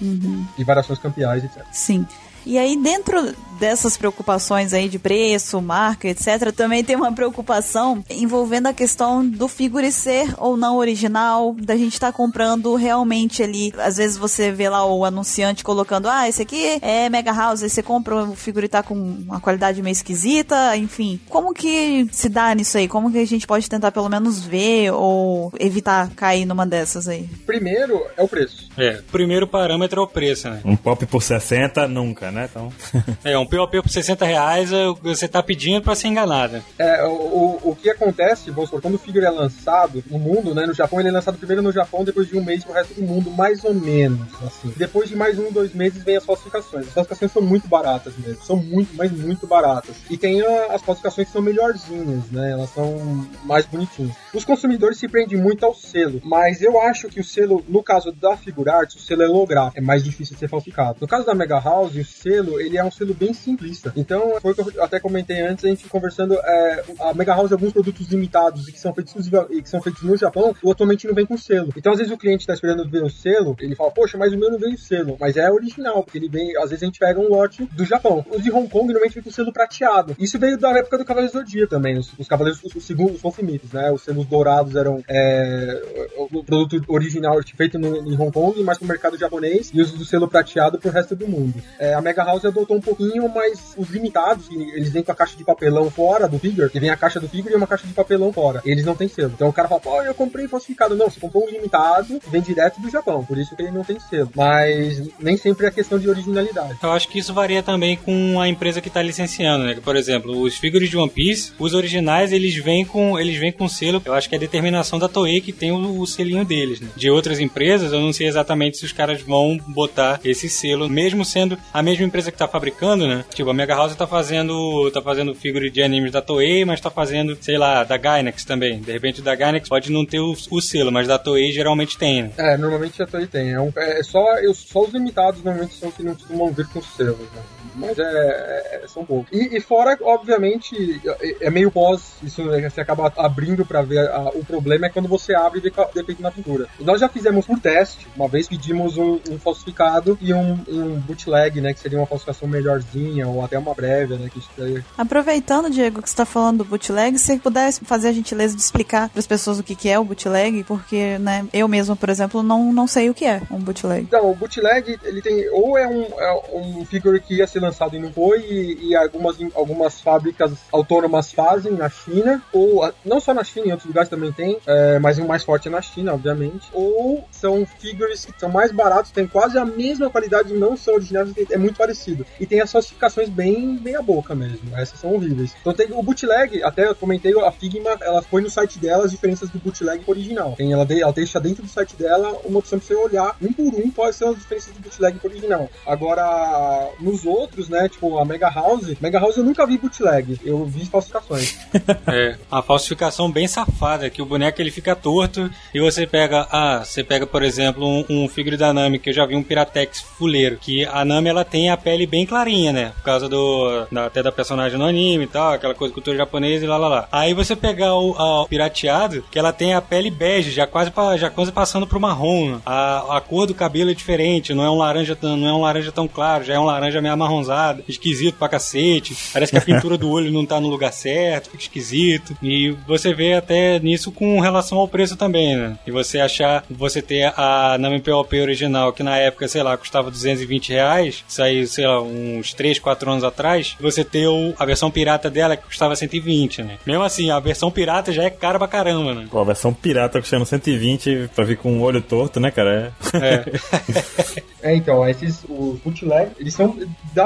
[SPEAKER 2] e variações cambiais, etc.
[SPEAKER 1] Sim. E aí, dentro dessas preocupações aí de preço, marca, etc., também tem uma preocupação envolvendo a questão do figure ser ou não original, da gente estar comprando realmente ali. Às vezes você vê lá o anunciante colocando, ah, esse aqui é Mega House, aí você compra o figure tá com uma qualidade meio esquisita, enfim. Como que se dá nisso aí? Como que a gente pode tentar pelo menos ver ou evitar cair numa dessas aí?
[SPEAKER 2] Primeiro é o preço.
[SPEAKER 3] É, o primeiro parâmetro é o preço, né?
[SPEAKER 4] Um pop por 60, nunca, né? Então.
[SPEAKER 3] É, um POP por 60 reais você tá pedindo pra ser enganado.
[SPEAKER 2] É, o, o, o que acontece, vamos supor, quando o Figure é lançado no mundo, né? No Japão, ele é lançado primeiro no Japão, depois de um mês pro resto do mundo, mais ou menos, assim. Depois de mais um, dois meses, vem as falsificações. As falsificações são muito baratas mesmo. São muito, mas muito baratas. E tem a, as falsificações que são melhorzinhas, né? Elas são mais bonitinhas. Os consumidores se prendem muito ao selo, mas eu acho que o selo, no caso da Figurarts, o selo é holográfico, é mais difícil de ser falsificado. No caso da Mega House, o selo, ele é um selo bem simplista. Então, foi o que eu até comentei antes, a gente conversando, é, a Mega House, alguns produtos limitados e que são feitos e que são feitos no Japão, atualmente não vem com selo. Então, às vezes o cliente está esperando ver o selo, ele fala, poxa, mas o meu não veio selo. Mas é original, porque ele vem, às vezes a gente pega um lote do Japão. Os de Hong Kong normalmente vem com selo prateado. Isso veio da época do Cavaleiro Zodíaco também, os, os Cavaleiros, os, os segundos, os né? Os selos dourados eram é, o produto original feito no, em Hong Kong, mas pro mercado japonês, e os do selo prateado pro resto do mundo. É, a Mega House adotou um pouquinho, mas os limitados, eles vêm com a caixa de papelão fora do figure, que vem a caixa do figure e uma caixa de papelão fora. Eles não tem selo. Então o cara fala, pô, eu comprei falsificado. Não, você comprou um limitado, vem direto do Japão, por isso que ele não tem selo. Mas nem sempre é questão de originalidade.
[SPEAKER 3] Eu acho que isso varia também com a empresa que tá licenciando, né? Por exemplo, os figures de One Piece, os originais, eles vêm com eles vêm com selo. Eu acho que é a determinação da Toei que tem o, o selinho deles, né? De outras empresas, eu não sei exatamente se os caras vão botar esse selo, mesmo sendo a mesma empresa que tá fabricando, né? Tipo, a Mega House tá fazendo tá fazendo figure de animes da Toei, mas tá fazendo, sei lá, da Gainax também. De repente da Gainax pode não ter o, o selo, mas da Toei geralmente tem, né?
[SPEAKER 2] É, normalmente a Toei tem. É, um, é só, só os limitados normalmente são que não costumam vir com selo, né? Mas é, é, são poucos. E, e, fora, obviamente, é, é meio pós, isso né, você acaba abrindo para ver a, o problema é quando você abre e vê defeito na pintura. Nós já fizemos por teste, uma vez pedimos um, um falsificado e um, um, bootleg, né, que seria uma falsificação melhorzinha ou até uma prévia, né, que isso
[SPEAKER 1] Aproveitando, Diego, que você tá falando do bootleg, se pudesse fazer a gentileza de explicar para as pessoas o que, que é o bootleg, porque, né, eu mesmo, por exemplo, não, não sei o que é um bootleg.
[SPEAKER 2] Então, o bootleg, ele tem, ou é um, é um figure que ia ser lançado e não foi, e, e, algumas, algumas fábricas autônomas fazem na China, ou não só na China, em outros lugares também tem, é, mas o mais forte é na China, obviamente. Ou são figures que são mais baratos, têm quase a mesma qualidade, não são originais, é muito parecido. E tem as falsificações bem, bem boca mesmo, essas são horríveis. Então tem o bootleg, até eu comentei, a Figma, ela põe no site dela as diferenças do bootleg pro original. Tem, ela, ela deixa dentro do site dela uma opção pra você olhar um por um quais são as diferenças do bootleg pro original. Agora, nos outros, né, tipo a Mega House, Mega House eu nunca vi bootleg, eu vi falsificações.
[SPEAKER 3] é, a falsificação bem safada, que o boneco ele fica torto e você pega, ah, você pega, por exemplo, um, um figure da Nami, que eu já vi um Piratex fuleiro, que a Nami ela tem a pele bem clarinha, né, por causa do, da, até da personagem no anime e tal, aquela coisa cultura japonesa e lá lá lá. Aí você pegar o, a, o pirateado, que ela tem a pele bege, já quase, já quase passando pro marrom, a, a cor do cabelo é diferente, não é um laranja, não é um laranja tão claro, já é um laranja meio amarronzado, esquisito pra cacete. Parece que a pintura do olho não tá no lugar certo, fica esquisito. E você vê até nisso com relação ao preço também, né? E você achar, você ter a Nami POP original, que na época, sei lá, custava 220 reais, saiu, sei lá, uns 3, 4 anos atrás, você ter o, a versão pirata dela que custava 120, né? Mesmo assim, a versão pirata já é cara pra caramba, né?
[SPEAKER 4] Pô, a versão pirata custando 120 pra vir com um olho torto, né, cara?
[SPEAKER 2] É. é, então, esses, os bootleg, eles são,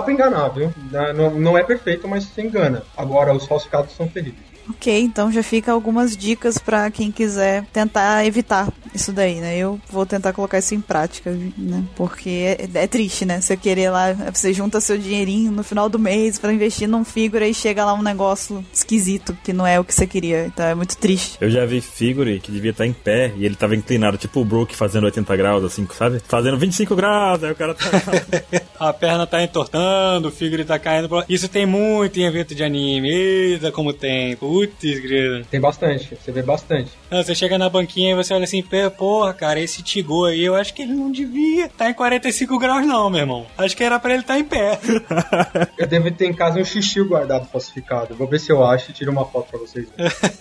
[SPEAKER 2] dá pra enganar, viu? Não, não é perfeito, mas você engana. Agora, os falsificados são terríveis.
[SPEAKER 1] Ok, então já fica algumas dicas para quem quiser tentar evitar isso daí, né? Eu vou tentar colocar isso em prática, né? Porque é, é triste, né? Você querer lá, você junta seu dinheirinho no final do mês para investir num figure e chega lá um negócio esquisito que não é o que você queria. Então é muito triste.
[SPEAKER 4] Eu já vi figure que devia estar em pé e ele tava inclinado, tipo o Brook fazendo 80 graus, assim, sabe? Fazendo 25 graus, aí o cara tá.
[SPEAKER 3] A perna tá entortando, o figure tá caindo. Isso tem muito em evento de anime. Eita, como tem. Putz, grilo.
[SPEAKER 2] Tem bastante, você vê bastante.
[SPEAKER 3] Não, você chega na banquinha e você olha assim, porra, cara, esse Tigô aí, eu acho que ele não devia estar tá em 45 graus, não, meu irmão. Acho que era pra ele estar tá em pé.
[SPEAKER 2] eu devo ter em casa um xixi guardado falsificado. Vou ver se eu acho e tiro uma foto pra vocês.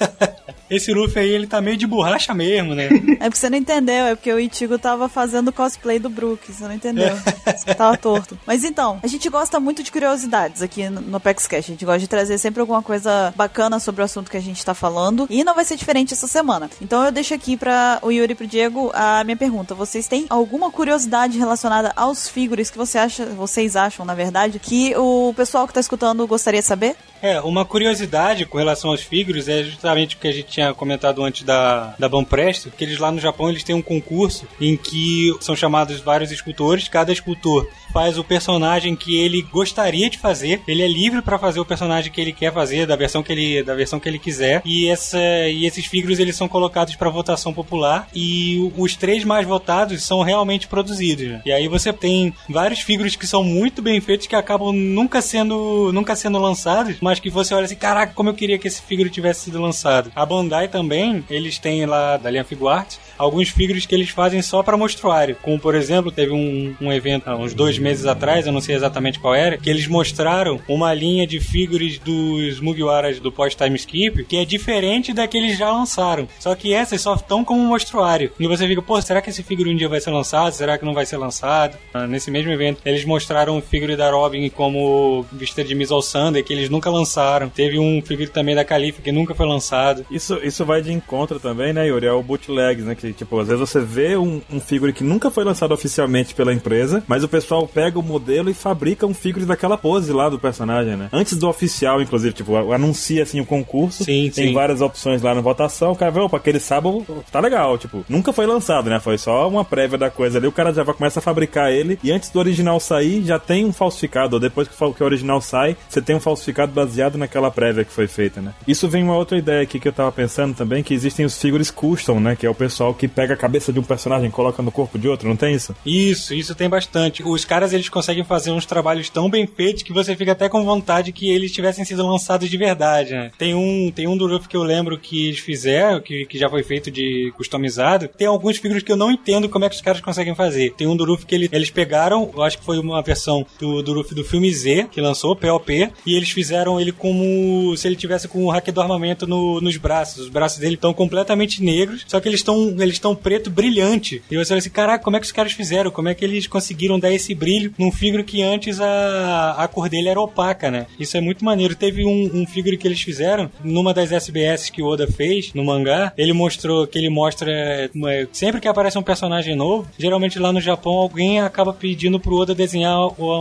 [SPEAKER 3] esse Luffy aí, ele tá meio de borracha mesmo, né?
[SPEAKER 1] É porque você não entendeu, é porque o Ichigo tava fazendo cosplay do Brook, você não entendeu. Você tava torto. Mas então, a gente gosta muito de curiosidades aqui no no Apex Cash. A gente gosta de trazer sempre alguma coisa bacana sobre o assunto que a gente tá falando. E não vai ser diferente essa semana. Então eu deixo aqui para o Yuri e pro Diego a minha pergunta. Vocês têm alguma curiosidade relacionada aos figures que você acha, vocês acham, na verdade, que o pessoal que tá escutando gostaria de saber?
[SPEAKER 3] É, uma curiosidade com relação aos figures é justamente o que a gente tinha comentado antes da, da Banpresto, que eles lá no Japão eles têm um concurso em que são chamados vários escultores, cada escultor faz o personagem que ele gostaria de fazer, ele é livre para fazer o personagem que ele quer fazer, da versão que ele, da versão que ele quiser, e, essa, e esses figures eles são colocados para votação popular e os três mais votados são realmente produzidos. né? E aí você tem vários figures que são muito bem feitos que acabam nunca sendo, nunca sendo lançados, mas que você olha assim, caraca, como eu queria que esse figure tivesse sido lançado. A Bandai também, eles têm lá da linha Figuarts alguns figures que eles fazem só para mostruário. Como, por exemplo, teve um, um evento há uns dois meses atrás, eu não sei exatamente qual era, que eles mostraram uma linha de figures dos Mugiwaras do pós-time skip que é diferente da que eles já lançaram. Só que essas só estão como mostruário. E você fica, pô, será que esse figure um dia vai ser lançado? Será que não vai ser lançado? Ah, nesse mesmo evento, eles mostraram o figure da Robin como vestida de Miss Sunday, que eles nunca lançaram. Teve um figure também da Califa que nunca foi lançado.
[SPEAKER 4] Isso, isso vai de encontro também, né, Yuri? É o bootlegs, né? Que, tipo, às vezes você vê um, um figure que nunca foi lançado oficialmente pela empresa, mas o pessoal pega o modelo e fabrica um figure daquela pose lá do personagem, né? Antes do oficial, inclusive, tipo, anuncia assim o concurso.
[SPEAKER 3] Sim,
[SPEAKER 4] tem
[SPEAKER 3] sim.
[SPEAKER 4] várias opções lá na votação. O cara vê, opa, aquele sábado tá legal. Tipo, nunca foi lançado, né? Foi só uma prévia da coisa ali. O cara já vai começa a fabricar ele e antes do original sair, já tem um falsificado. Ou depois que o fa- que o original sai, você tem um falsificado baseado naquela prévia que foi feita, né? Isso vem uma outra ideia aqui que eu tava pensando também, que existem os figures custom, né? Que é o pessoal que pega a cabeça de um personagem e coloca no corpo de outro, não tem isso?
[SPEAKER 3] Isso, isso tem bastante. Os caras eles conseguem fazer uns trabalhos tão bem feitos que você fica até com vontade que eles tivessem sido lançados de verdade, né? Tem um, tem um do que eu lembro que eles fizeram, que, que já foi feito de customizado. Tem alguns figuras que eu não entendo como é que os caras conseguem fazer. Tem um do que ele- eles pegaram, eu acho que foi uma versão do, do do filme Z, que lançou, POP, e eles fizeram ele como se ele tivesse com o hack do armamento no- nos braços. Os braços dele estão completamente negros, só que eles estão eles preto brilhante. E você olha assim, caraca, como é que os caras fizeram? Como é que eles conseguiram dar esse brilho num figure que antes a, a cor dele era opaca, né? Isso é muito maneiro. Teve um, um figure que eles fizeram numa das SBS que o Oda fez no mangá. Ele mostrou que ele mostra é, sempre que aparece um personagem novo, geralmente lá no Japão alguém acaba pedindo pro Oda desenhar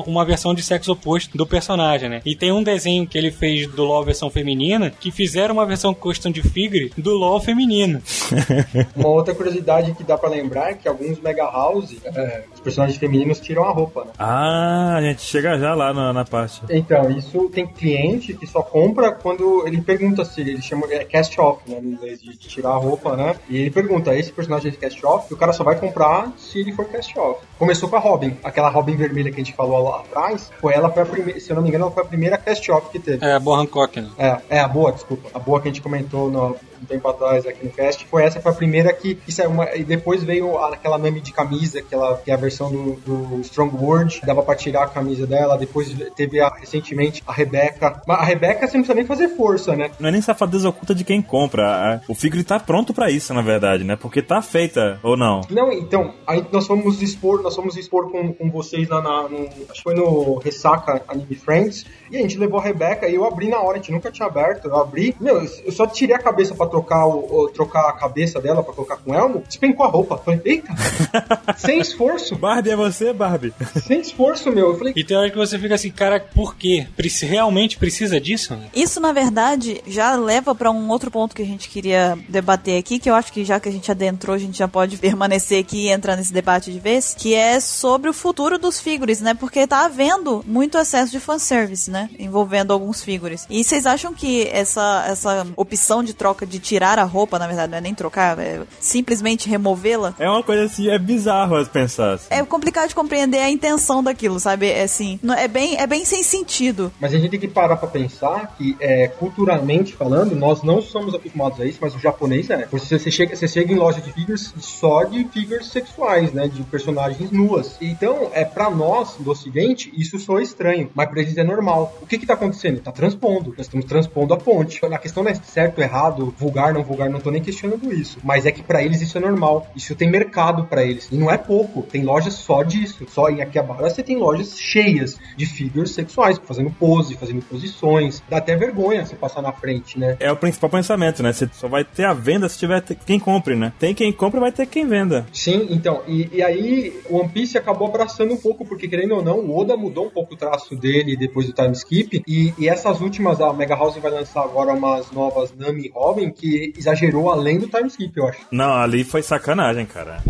[SPEAKER 3] uma versão de sexo oposto do personagem, né? E tem um desenho que ele fez do LoL versão feminina que fizeram uma versão custom de figure do LoL feminino.
[SPEAKER 2] Uma outra curiosidade que dá pra lembrar é que alguns Mega House, é, os personagens femininos tiram a roupa, né?
[SPEAKER 4] Ah, a gente chega já lá na, na parte.
[SPEAKER 2] Então, isso tem cliente que só compra quando ele pergunta se ele chama é cast off, né, no inglês, de tirar a roupa, né? E ele pergunta, esse personagem é cast off? E o cara só vai comprar se ele for cast off. Começou com a Robin, aquela Robin vermelha que a gente falou lá atrás, foi ela foi a primeira, se eu não me engano, ela foi a primeira cast off que teve.
[SPEAKER 3] É, a Boa Hancock, né?
[SPEAKER 2] É, é a boa, desculpa. A boa que a gente comentou no, um tempo atrás aqui no cast. Foi essa, foi a primeira que, que saiu uma, e depois veio aquela meme de camisa, aquela, que é a versão do, do Strong World, dava pra tirar a camisa dela. Depois teve a, recentemente a Rebeca. Mas a Rebeca você não precisa nem fazer força, né?
[SPEAKER 4] Não é nem safadeza oculta de quem compra. O figure tá pronto pra isso, na verdade, né? Porque tá feita, ou não?
[SPEAKER 2] Não, então, aí nós fomos expor, nós fomos expor com, com vocês lá na, no, acho que foi no Ressaca Anime Friends, e a gente levou a Rebeca e eu abri na hora, a gente nunca tinha aberto, eu abri, meu, eu só tirei a cabeça pra trocar o, o- trocar a cabeça dela pra colocar com elmo, despencou a roupa. Falei, eita, sem esforço,
[SPEAKER 4] Barbie é você, Barbie?
[SPEAKER 2] sem esforço, meu. Eu falei,
[SPEAKER 3] E tem hora que você fica assim, cara, por quê? Preci- realmente precisa disso? né?
[SPEAKER 1] Isso, na verdade, já leva pra um outro ponto que a gente queria debater aqui, que eu acho que já que a gente adentrou, a gente já pode permanecer aqui e entrar nesse debate de vez, que é sobre o futuro dos figures, né? Porque tá havendo muito excesso de fanservice, né? Envolvendo alguns figures. E vocês acham que essa, essa opção de troca, de tirar a roupa, na verdade, não é nem trocar, é simplesmente removê-la,
[SPEAKER 4] É uma coisa assim, é bizarro as pensar. assim.
[SPEAKER 1] é complicado de compreender a intenção daquilo, sabe? É assim, é bem, é bem sem sentido.
[SPEAKER 2] Mas a gente tem que parar pra pensar que, é, culturalmente falando, nós não somos acostumados a isso, mas o japonês é. Você, você chega, você chega em loja de figures só de figures sexuais, né? De personagens nuas. Então, é para nós, do ocidente, isso soa estranho, mas pra eles é normal. O que que tá acontecendo? Tá transpondo. Nós estamos transpondo a ponte. Na questão não é certo, errado, vulgar, não vulgar, não tô nem questionando isso. Mas é que pra eles isso é normal. Isso tem mercado pra eles. E não é pouco. Tem lojas só disso. Só em Akihabara você tem lojas cheias de figures sexuais, fazendo pose, fazendo posições. Dá até vergonha você passar na frente, né?
[SPEAKER 4] É o principal pensamento, né? Você só vai ter a venda se tiver quem compre, né? Tem quem compre, vai ter quem venda.
[SPEAKER 2] Sim, então, e, e aí o One Piece acabou abraçando um pouco, porque querendo ou não, o Oda mudou um pouco o traço dele depois do time skip, e, e essas últimas, a Mega House vai lançar agora umas novas Nami Robin, que exagerou além do time skip, eu acho.
[SPEAKER 4] Não, ali foi sacanagem, cara.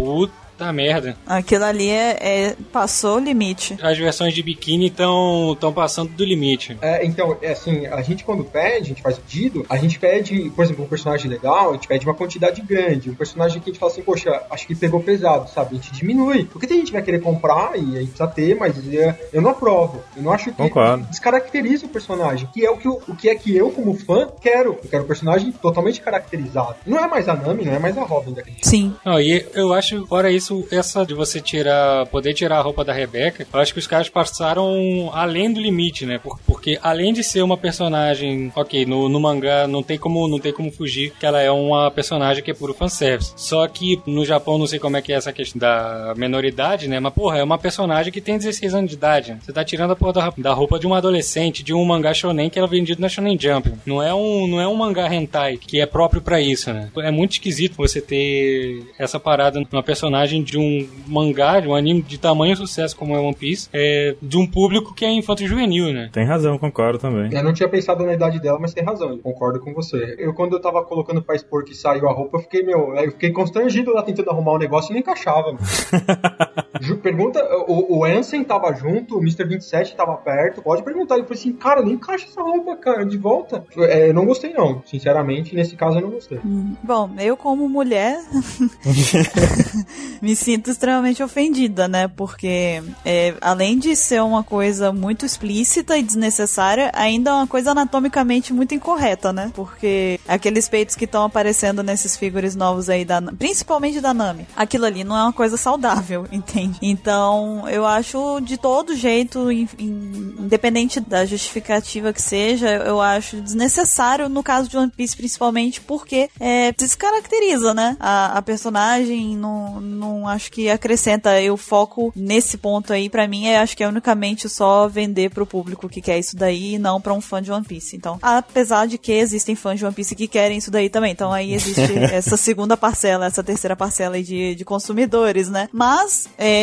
[SPEAKER 3] Puta merda.
[SPEAKER 1] Aquilo ali é, é- passou o limite.
[SPEAKER 3] As versões de biquíni estão passando do limite.
[SPEAKER 2] É, então, é assim, a gente quando pede, a gente faz pedido, a gente pede, por exemplo, um personagem legal, a gente pede uma quantidade grande. Um personagem que a gente fala assim, poxa, acho que pegou pesado, sabe? A gente diminui. Porque tem gente que vai querer comprar e a gente precisa ter, mas é, eu não aprovo. Eu não acho que
[SPEAKER 4] Concordo.
[SPEAKER 2] descaracteriza o personagem, que é o que, eu- o que é que eu, como fã, quero. Eu quero um personagem totalmente caracterizado. Não é mais a Nami, não é mais a Robin daquele jeito.
[SPEAKER 1] Sim.
[SPEAKER 3] Não, e eu acho, fora isso, essa de você tirar, poder tirar a roupa da Rebeca, eu acho que os caras passaram além do limite, né? Por- Porque além de ser uma personagem, ok, no, no mangá não tem como não tem como fugir que ela é uma personagem que é puro fanservice. Só que no Japão não sei como é que é essa questão da menoridade, né? Mas porra, é uma personagem que tem 16 anos de idade. né? Você tá tirando a porra da, da roupa de uma adolescente, de um mangá shonen que era vendido na Shonen Jump. Não é um, não é um mangá hentai que é próprio pra isso, né? É muito esquisito você ter essa parada numa personagem de um mangá, de um anime de tamanho sucesso como é One Piece, é, de um público que é infanto-juvenil, né?
[SPEAKER 4] Tem razão, concordo também.
[SPEAKER 2] Eu não tinha pensado na idade dela, mas tem razão, eu concordo com você. Eu, quando eu tava colocando pra expor que saiu a roupa, eu fiquei, meu, eu fiquei constrangido lá tentando arrumar um negócio e não encaixava. Pergunta, o, o Ansem tava junto, o Mr. 27 tava perto, pode perguntar. Ele falou assim, cara, não encaixa essa roupa, cara, de volta. É, eu não gostei, não. Sinceramente, nesse caso eu não gostei.
[SPEAKER 1] Bom, eu como mulher me sinto extremamente ofendida, né? Porque é, além de ser uma coisa muito explícita e desnecessária, ainda é uma coisa anatomicamente muito incorreta, né? Porque aqueles peitos que estão aparecendo nesses figures novos aí, da, principalmente da Nami, aquilo ali não é uma coisa saudável, entende? Então, eu acho de todo jeito, in- in- independente da justificativa que seja, eu acho desnecessário no caso de One Piece, principalmente porque é, descaracteriza, né? A, a personagem, não, não acho que acrescenta. Eu foco nesse ponto aí, pra mim, é acho que é unicamente só vender pro público que quer isso daí e não pra um fã de One Piece. Então, apesar de que existem fãs de One Piece que querem isso daí também. Então aí existe essa segunda parcela, essa terceira parcela aí de, de consumidores, né? Mas é,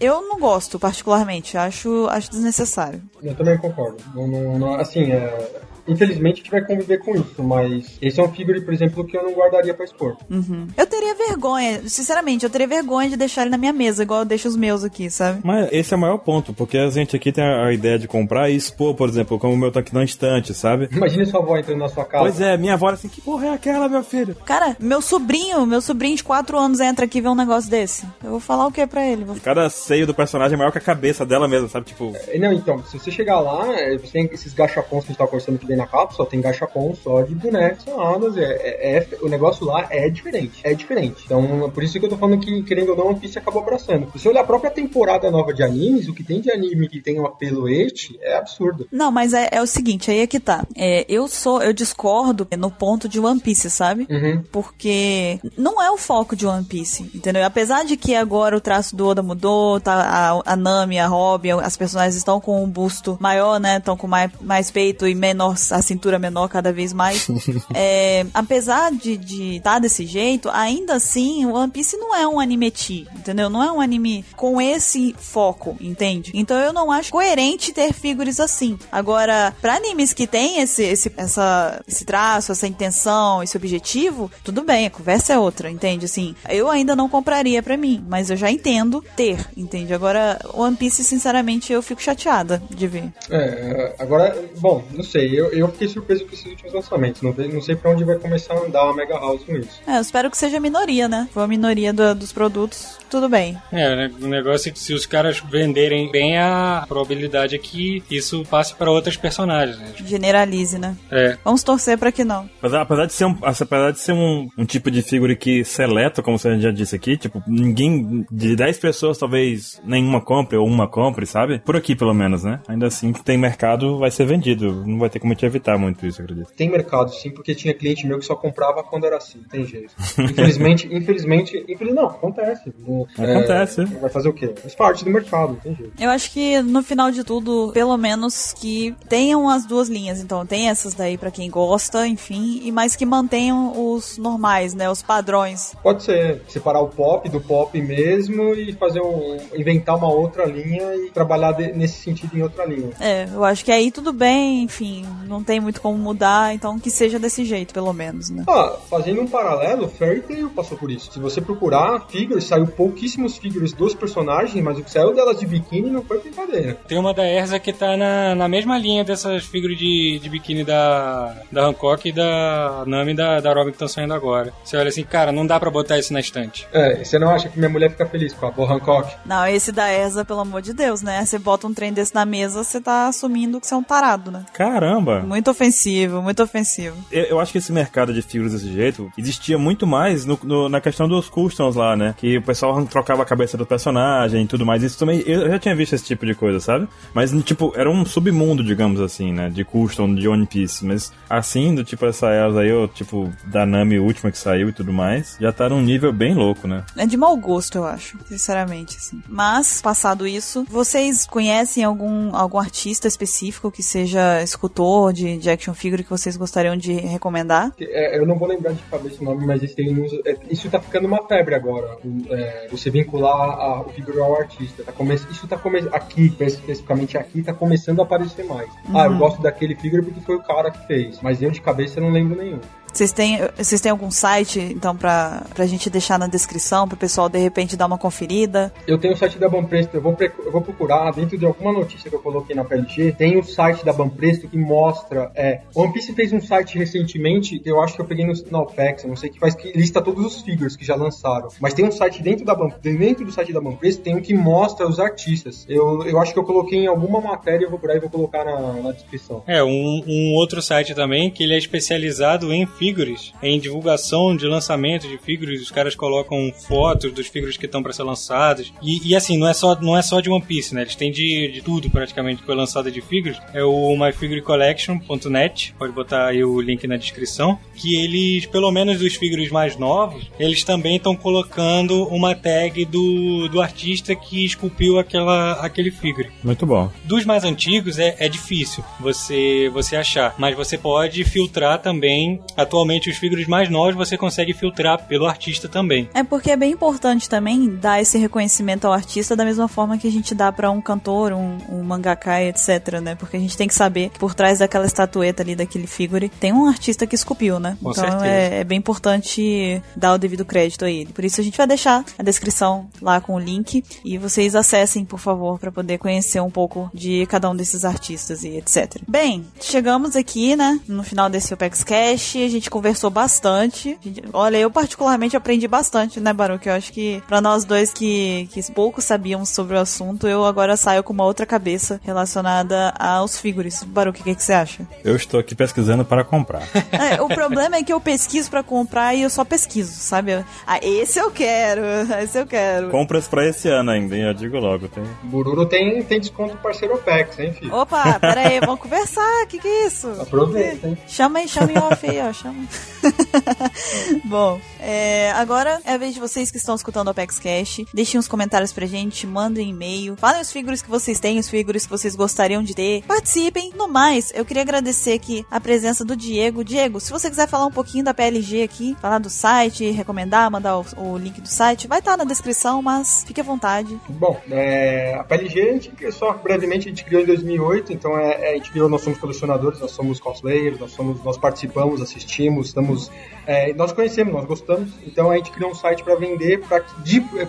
[SPEAKER 1] eu não gosto particularmente, acho, acho desnecessário.
[SPEAKER 2] Eu também concordo. Não, não- não- assim, é, infelizmente a gente vai conviver com isso, mas esse é um figure, por exemplo, que eu não guardaria pra expor.
[SPEAKER 1] Uhum. Eu teria vergonha, sinceramente, eu teria vergonha de deixar ele na minha mesa, igual eu deixo os meus aqui, sabe?
[SPEAKER 4] Mas esse é o maior ponto, porque a gente aqui tem a ideia de comprar e expor, por exemplo, como o meu tá aqui na estante, sabe?
[SPEAKER 2] Imagina sua avó entrando na sua casa.
[SPEAKER 4] Pois é, minha avó assim, que porra é aquela, meu filho?
[SPEAKER 1] Cara, meu sobrinho, meu sobrinho de 4 anos entra aqui e vê um negócio desse. Eu vou falar o que pra ele? Vou-
[SPEAKER 4] E cada seio do personagem é maior que a cabeça dela mesmo, sabe? Tipo,
[SPEAKER 2] É, Não, então, se você chegar lá, é, você tem esses gachapons que a gente tava conversando que vem na cápsula, tem gachapon só de bonecos seladas, é, é- é- o negócio lá é diferente, é diferente. Então, por isso que eu tô falando que, querendo ou não, One Piece acabou abraçando. Se olhar a própria temporada nova de animes, o que tem de anime que tem um apelo este, é absurdo.
[SPEAKER 1] Não, mas é, é o seguinte, aí é que tá. É, eu sou, eu discordo no ponto de One Piece, sabe?
[SPEAKER 2] Uhum.
[SPEAKER 1] Porque não é o foco de One Piece, entendeu? Apesar de que agora o traço do Oda mudou, tá, a, a Nami, a Robin, as personagens estão com um busto maior, né? Estão com mais, mais peito e menor, a cintura menor cada vez mais. É, apesar de estar de tá desse jeito, ainda assim, o One Piece não é um anime tea, entendeu? Não é um anime com esse foco, entende? Então eu não acho coerente ter figures assim. Agora, pra animes que tem esse, esse, essa, esse traço, essa intenção, esse objetivo, tudo bem, a conversa é outra, entende? Assim, eu ainda não compraria pra mim, mas eu já entendo ter, entende? Agora, One Piece, sinceramente, eu fico chateada de ver.
[SPEAKER 2] É, agora, bom, não sei, eu, eu fiquei surpreso com esses últimos lançamentos, não, não sei pra onde vai começar a andar a Mega House com isso.
[SPEAKER 1] É, eu espero que seja a minoria, né? For a minoria do- dos produtos, tudo bem.
[SPEAKER 3] É, né, o negócio é que se os caras venderem bem, a probabilidade é que isso passe pra outras personagens. Né?
[SPEAKER 1] Generalize, né?
[SPEAKER 3] É.
[SPEAKER 1] Vamos torcer pra que não.
[SPEAKER 4] apesar, apesar de ser, um, apesar de ser um, um tipo de figure que seleta, como você já disse aqui, tipo, ninguém, de 10 pessoas, talvez nenhuma compre ou uma compre, sabe? Por aqui, pelo menos, né? Ainda assim, que tem mercado, vai ser vendido. Não vai ter como justamente evitar muito isso, acredito.
[SPEAKER 2] Tem mercado, sim, porque tinha cliente meu que só comprava quando era assim, tem jeito. Infelizmente, infelizmente, infeliz... não, acontece. Não,
[SPEAKER 4] Acontece.
[SPEAKER 2] É, vai fazer o quê? Faz parte do mercado, tem jeito.
[SPEAKER 1] Eu acho que no final de tudo, pelo menos que tenham as duas linhas. Então, tem essas daí pra quem gosta, enfim, e mais que mantenham os normais, né? Os padrões.
[SPEAKER 2] Pode ser separar o pop do pop mesmo e fazer um. inventar uma outra linha e trabalhar de- nesse sentido em outra linha.
[SPEAKER 1] É, eu acho que aí tudo bem, enfim, não tem muito como mudar, então que seja desse jeito, pelo menos, né?
[SPEAKER 2] Ah, fazendo um paralelo, Fairy Tail passou por isso. Se você procurar figures, saiu pouquíssimos figures dos personagens, mas o que saiu delas de biquíni não foi brincadeira.
[SPEAKER 3] Tem uma da Erza que tá na, na mesma linha dessas figuras de, de biquíni da, da Hancock e da Nami da, da Robin que estão saindo agora. Você olha assim, cara, não dá pra botar isso na estante.
[SPEAKER 2] É, você não acha que minha mulher fica feliz com a Bo Hancock?
[SPEAKER 1] Não, esse da ESA, pelo amor de Deus, né? Você bota um trem desse na mesa, você tá assumindo que você é um tarado, né?
[SPEAKER 4] Caramba!
[SPEAKER 1] Muito ofensivo, muito ofensivo.
[SPEAKER 4] Eu, eu acho que esse mercado de figuras desse jeito existia muito mais no- no- na questão dos customs lá, né? Que o pessoal trocava a cabeça do personagem e tudo mais. Isso também, eu já tinha visto esse tipo de coisa, sabe? Mas, tipo, era um submundo, digamos assim, né? De custom, de One Piece. Mas assim, do tipo essa Elsa aí, ou tipo, da Nami última que saiu e tudo mais, já tá num nível bem louco, né?
[SPEAKER 1] É de mau gosto, eu acho, sinceramente, assim. Mas, passado isso, vocês conhecem algum, algum artista específico que seja escultor de, de action figure que vocês gostariam de recomendar?
[SPEAKER 2] É, eu não vou lembrar de cabeça o nome, mas uns- é, isso tá ficando uma febre agora. é, você vincular a- o figure ao artista. Tá come, isso tá começando. Aqui, especificamente aqui, tá começando a aparecer mais. Ah, eu gosto daquele figure porque foi o cara que fez. Mas eu de cabeça não lembro nenhum.
[SPEAKER 1] Vocês têm, vocês têm algum site, então, pra, pra gente deixar na descrição, pro pessoal de repente dar uma conferida?
[SPEAKER 2] Eu tenho o site da Banpresto, eu vou, eu vou procurar, dentro de alguma notícia que eu coloquei na PLG, tem o site da Banpresto que mostra. É, o One Piece fez um site recentemente, que eu acho que eu peguei no, na OPEX, eu não sei que faz, que lista todos os figures que já lançaram. Mas tem um site dentro, da Ban, dentro do site da Banpresto, tem um que mostra os artistas. Eu, eu acho que eu coloquei em alguma matéria, eu vou por aí e vou colocar na, na descrição.
[SPEAKER 3] É, um, um outro site também que ele é especializado em figures, em divulgação de lançamento de figures. Os caras colocam fotos dos figures que estão para ser lançados. E, e, assim, não é, só, não é só de One Piece, né? Eles têm de, de tudo praticamente que foi lançado de figures. É o myfigurecollection.net, pode botar aí o link na descrição. Que eles, pelo menos dos figures mais novos, eles também estão colocando uma tag do, do artista que esculpiu aquela, aquele figure.
[SPEAKER 4] Muito bom.
[SPEAKER 3] Dos mais antigos é, é difícil você, você achar, mas você pode filtrar também. Atualmente, os figures mais novos você consegue filtrar pelo artista também.
[SPEAKER 1] É porque é bem importante também dar esse reconhecimento ao artista da mesma forma que a gente dá pra um cantor, um, um mangaka, etc, né? Porque a gente tem que saber que por trás daquela estatueta ali, daquele figure, tem um artista que esculpiu, né?
[SPEAKER 3] Com
[SPEAKER 1] então é, é bem importante dar o devido crédito a ele. Por isso a gente vai deixar a descrição lá com o link e vocês acessem, por favor, pra poder conhecer um pouco de cada um desses artistas e etc. Bem, chegamos aqui, né, no final desse Opex Cash, a gente conversou bastante. A gente- olha, eu particularmente aprendi bastante, né, Baruch? Eu acho que pra nós dois que, que pouco sabíamos sobre o assunto, eu agora saio com uma outra cabeça relacionada aos figures. Baruch, o que, que você acha?
[SPEAKER 4] Eu estou aqui pesquisando para comprar.
[SPEAKER 1] É, o problema é que eu pesquiso pra comprar e eu só pesquiso, sabe? Ah, esse eu quero, esse eu quero.
[SPEAKER 4] Compras pra esse ano ainda, hein? Eu digo logo. Tem...
[SPEAKER 2] Bururu tem, tem desconto parceiro OPEX, hein, filho?
[SPEAKER 1] Opa, pera aí, vamos conversar, que que é isso?
[SPEAKER 2] Aproveita, hein?
[SPEAKER 1] Chama aí, chama em off aí, ó, chama. Bom, é, agora é a vez de vocês que estão escutando o Apex Cash. Deixem uns comentários pra gente, mandem e-mail. Falem os figures que vocês têm, os figures que vocês gostariam de ter. Participem. No mais, eu queria agradecer aqui a presença do Diego. Diego, se você quiser falar um pouquinho da PLG aqui, falar do site, recomendar, mandar o, o link do site, vai estar na descrição, mas fique à vontade.
[SPEAKER 2] Bom, é, a PLG, a gente, só brevemente, a gente criou em 2008, então é, é, a gente criou, nós somos colecionadores, nós somos cosplayers, nós, somos, nós participamos, assistimos, estamos, é, nós conhecemos, nós gostamos, então a gente criou um site para vender, para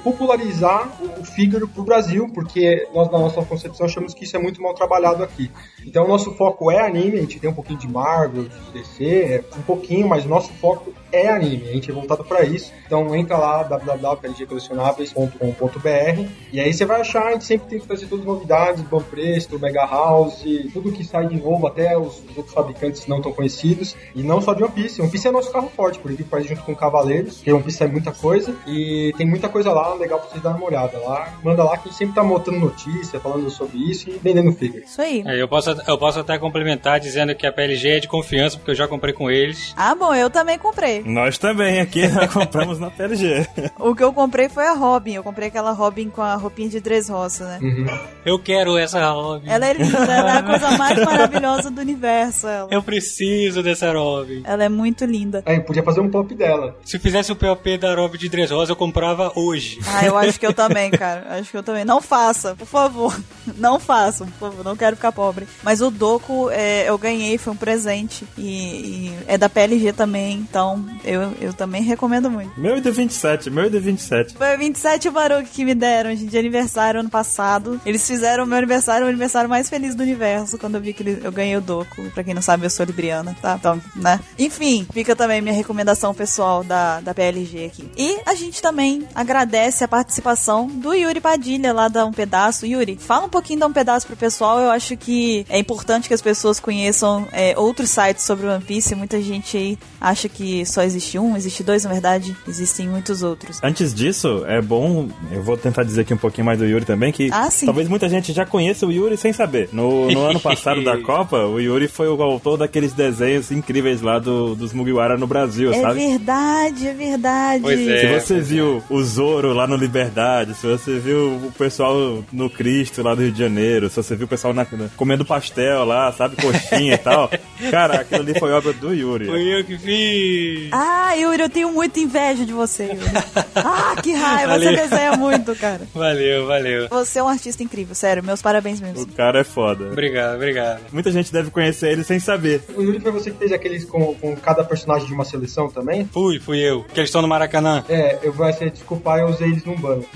[SPEAKER 2] popularizar o, o figure pro Brasil, porque nós, na nossa concepção, achamos que isso é muito mal trabalhado aqui. Então o nosso foco é anime, a gente tem um pouquinho de Marvel, de DC, é, um pouquinho, mas o nosso foco é anime. A gente é voltado pra isso. Então entra lá, www.plgcolecionáveis.com.br e aí você vai achar, a gente sempre tem que trazer todas as novidades, Bom Preço, Mega House, tudo que sai de novo, até os outros fabricantes não tão conhecidos. E não só de One Piece. One Piece é nosso carro forte, por exemplo, faz junto com Cavaleiros, porque One Piece sai muita coisa e tem muita coisa lá legal pra vocês darem uma olhada. Lá, manda lá que a gente sempre tá botando notícia, falando sobre isso e vendendo figure.
[SPEAKER 1] Isso aí.
[SPEAKER 3] É, eu, posso, eu posso até complementar dizendo que a PLG é de confiança, porque eu já comprei com eles.
[SPEAKER 1] Ah, bom, eu também comprei.
[SPEAKER 4] Nós também aqui né, compramos na PLG.
[SPEAKER 1] O que eu comprei foi a Robin. Eu comprei aquela Robin com a roupinha de Dres Roça, né?
[SPEAKER 2] Uhum.
[SPEAKER 3] Eu quero essa Robin.
[SPEAKER 1] Ela é linda, ela é a coisa mais maravilhosa do universo. Ela,
[SPEAKER 3] Eu preciso dessa Robin.
[SPEAKER 1] ela é muito linda.
[SPEAKER 2] Aí podia fazer um pop dela.
[SPEAKER 3] Se fizesse o POP da Robin de Dressrosa, eu comprava hoje.
[SPEAKER 1] Ah, eu acho que eu também, cara. Acho que eu também. Não faça, por favor. Não faça, por favor. Não quero ficar pobre. Mas o Doku é, eu ganhei, foi um presente. E, e é da PLG também, então eu, eu também recomendo muito.
[SPEAKER 4] Meu e de 27, meu e de 27.
[SPEAKER 1] Foi 27 o Baruch que me deram de aniversário ano passado. Eles fizeram o meu aniversário o aniversário mais feliz do universo quando eu vi que ele- eu ganhei o Doku. Pra quem não sabe, eu sou libriana, tá? Então, né? Enfim, fica também minha recomendação pessoal da, da PLG aqui. E a gente também agradece a participação do Yuri Padilha lá da Um Pedaço. Yuri, fala um pouquinho da Um Pedaço pro pessoal. Eu acho que é importante que as pessoas conheçam é, outros sites sobre One Piece. Muita gente aí acha que só existe um, existe dois, na verdade, existem muitos outros.
[SPEAKER 4] Antes disso, é bom, eu vou tentar dizer aqui um pouquinho mais do Yuri também, que
[SPEAKER 1] Ah, sim.
[SPEAKER 4] talvez muita gente já conheça o Yuri sem saber. No, no ano passado da Copa, o Yuri foi o autor daqueles desenhos incríveis lá do, dos Mugiwara no Brasil,
[SPEAKER 1] É
[SPEAKER 4] sabe?
[SPEAKER 1] verdade, é verdade.
[SPEAKER 3] Pois é.
[SPEAKER 4] Se você viu o Zoro lá no Liberdade, se você viu o pessoal no Cristo lá do Rio de Janeiro, se você viu o pessoal na- comendo pastel lá, sabe, coxinha e tal, cara, aquilo ali foi obra do Yuri.
[SPEAKER 3] Foi eu que fiz.
[SPEAKER 1] Ah, Yuri, eu tenho muita inveja de você, Yuri. ah, que raiva,
[SPEAKER 3] Valeu.
[SPEAKER 1] você desenha muito, cara.
[SPEAKER 3] Valeu, valeu.
[SPEAKER 1] Você é um artista incrível, sério, meus parabéns mesmo.
[SPEAKER 4] O cara é foda.
[SPEAKER 3] Obrigado, obrigado.
[SPEAKER 4] Muita gente deve conhecer ele sem saber.
[SPEAKER 2] O Yuri foi você que fez aqueles com, com cada personagem de uma seleção também?
[SPEAKER 3] Fui, fui eu. Que eles estão no Maracanã.
[SPEAKER 2] É, eu vou ser desculpar, eu usei eles num banco.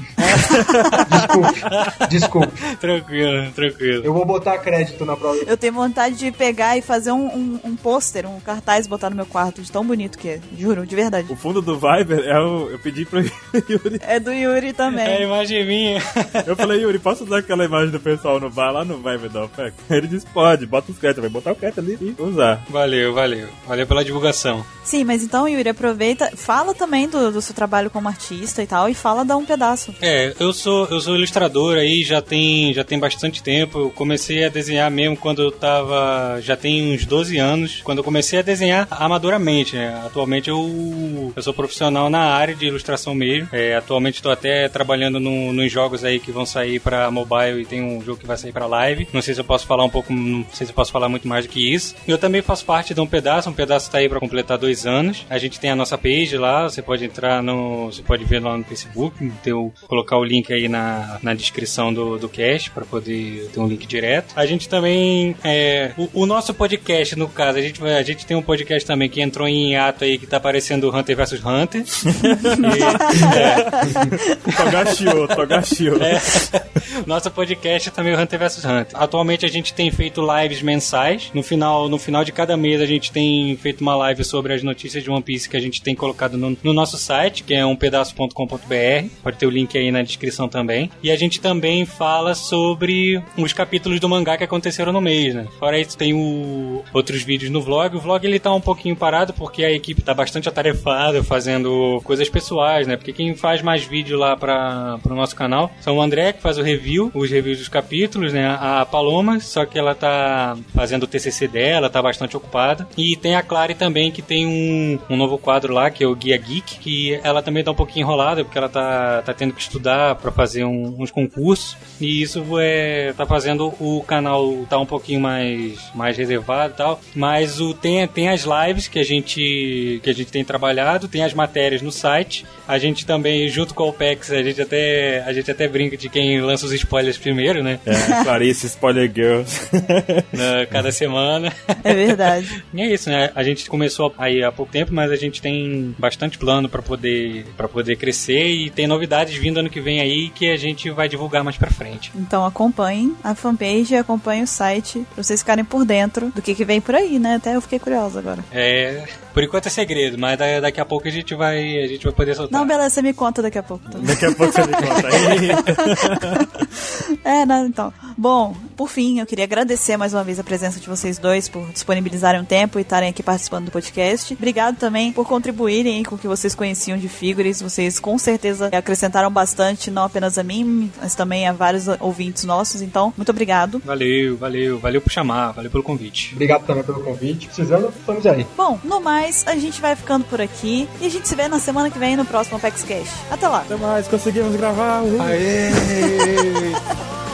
[SPEAKER 2] desculpe, desculpe.
[SPEAKER 3] Tranquilo, tranquilo.
[SPEAKER 2] Eu vou botar crédito na prova.
[SPEAKER 1] Eu tenho vontade de pegar e fazer um, um, um pôster, um cartaz botar no meu quarto, de tão bonito que é. Juro, de verdade.
[SPEAKER 4] O fundo do Viber é o. Eu pedi pro Yuri.
[SPEAKER 1] É do Yuri
[SPEAKER 3] É a
[SPEAKER 1] também.
[SPEAKER 3] imagem minha.
[SPEAKER 4] Eu falei, Yuri, posso usar aquela imagem do pessoal no bar lá no Viber da OPEC? Ele disse, pode, bota os créditos, vai botar o crédito ali e usar.
[SPEAKER 3] Valeu, valeu. Valeu pela divulgação.
[SPEAKER 1] Sim, mas então, Yuri, aproveita, fala também do, do seu trabalho como artista e tal, e fala dá um pedaço.
[SPEAKER 3] É, eu sou, eu sou ilustrador aí, já tem, já tem bastante tempo. Eu comecei a desenhar mesmo quando eu tava. Já tem uns 12 anos. Quando eu comecei a desenhar amadoramente, né? Atualmente eu, eu sou profissional na área de ilustração mesmo. É, atualmente estou até trabalhando no- nos jogos aí que vão sair pra mobile e tem um jogo que vai sair pra live. Não sei se eu posso falar um pouco, não sei se eu posso falar muito mais do que isso. Eu também faço parte de um pedaço, um pedaço tá aí pra completar dois anos. A gente tem a nossa page lá, você pode entrar no. Você pode ver lá no Facebook, ter o- colocar o link aí na, na descrição do, do cast pra poder ter um link direto. A gente também. É, o, o nosso podcast, no caso, a gente, a gente tem um podcast também que entrou em ato aí que tá aparecendo Hunter vs Hunter.
[SPEAKER 4] Togashio, Togashio.
[SPEAKER 3] É. Nosso podcast é também o Hunter vs Hunter. Atualmente a gente tem feito lives mensais. No final, no final de cada mês a gente tem feito uma live sobre as notícias de One Piece que a gente tem colocado no, no nosso site, que é umpedaço.com.br. Pode ter o link aí na descrição também. E a gente também fala sobre os capítulos do mangá que aconteceram no mês, né? Fora isso, tem o, outros vídeos no vlog. O vlog ele tá um pouquinho parado porque a equipe tá bastante atarefada fazendo coisas pessoais, né? Porque quem faz mais vídeo lá para pro nosso canal são o André, que faz o review, os reviews dos capítulos, né? A Paloma, só que ela tá fazendo o TCC dela, tá bastante ocupada. E tem a Clary também, que tem um, um novo quadro lá, que é o Guia Geek, que ela também tá um pouquinho enrolada, porque ela tá, tá tendo que estudar para fazer um- uns concursos. E isso é, tá fazendo o canal tá um pouquinho mais, mais reservado e tal. Mas o, tem, tem as lives que a, gente, que a gente tem trabalhado, tem as matérias no site. A gente também, junto com a OPEX, a gente até, a gente até brinca de quem lança os spoilers primeiro, né?
[SPEAKER 4] É, Clarice, Spoiler Girls.
[SPEAKER 3] Na- cada semana.
[SPEAKER 1] É verdade.
[SPEAKER 3] E é isso, né? A gente começou aí há pouco tempo, mas a gente tem bastante plano para poder para poder crescer e tem novidades vindo ano que vem aí que a gente vai divulgar mais pra frente.
[SPEAKER 1] Então acompanhem a fanpage e acompanhem o site pra vocês ficarem por dentro do que, que vem por aí, né? Até eu fiquei curiosa agora.
[SPEAKER 3] É, Por enquanto é segredo, mas da- daqui a pouco a gente vai, a gente vai poder soltar.
[SPEAKER 1] Não, beleza, você me conta daqui a pouco.
[SPEAKER 4] Daqui a pouco você me conta.
[SPEAKER 1] É, né, então. Bom, por fim, eu queria agradecer mais uma vez a presença de vocês dois por disponibilizarem um tempo e estarem aqui participando do podcast. Obrigado também por contribuírem com o que vocês conheciam de figures. Vocês com certeza acrescentaram bastante, não apenas a mim, mas também a vários ouvintes nossos. Então, muito obrigado.
[SPEAKER 3] Valeu, valeu, valeu por chamar, valeu pelo convite.
[SPEAKER 2] Obrigado também pelo convite. Precisando, estamos aí.
[SPEAKER 1] Bom, no mais, a gente vai ficando por aqui e a gente se vê na semana que vem no próximo Apex Cash. Até lá!
[SPEAKER 4] Até mais, conseguimos gravar. Uhul.
[SPEAKER 5] Aê!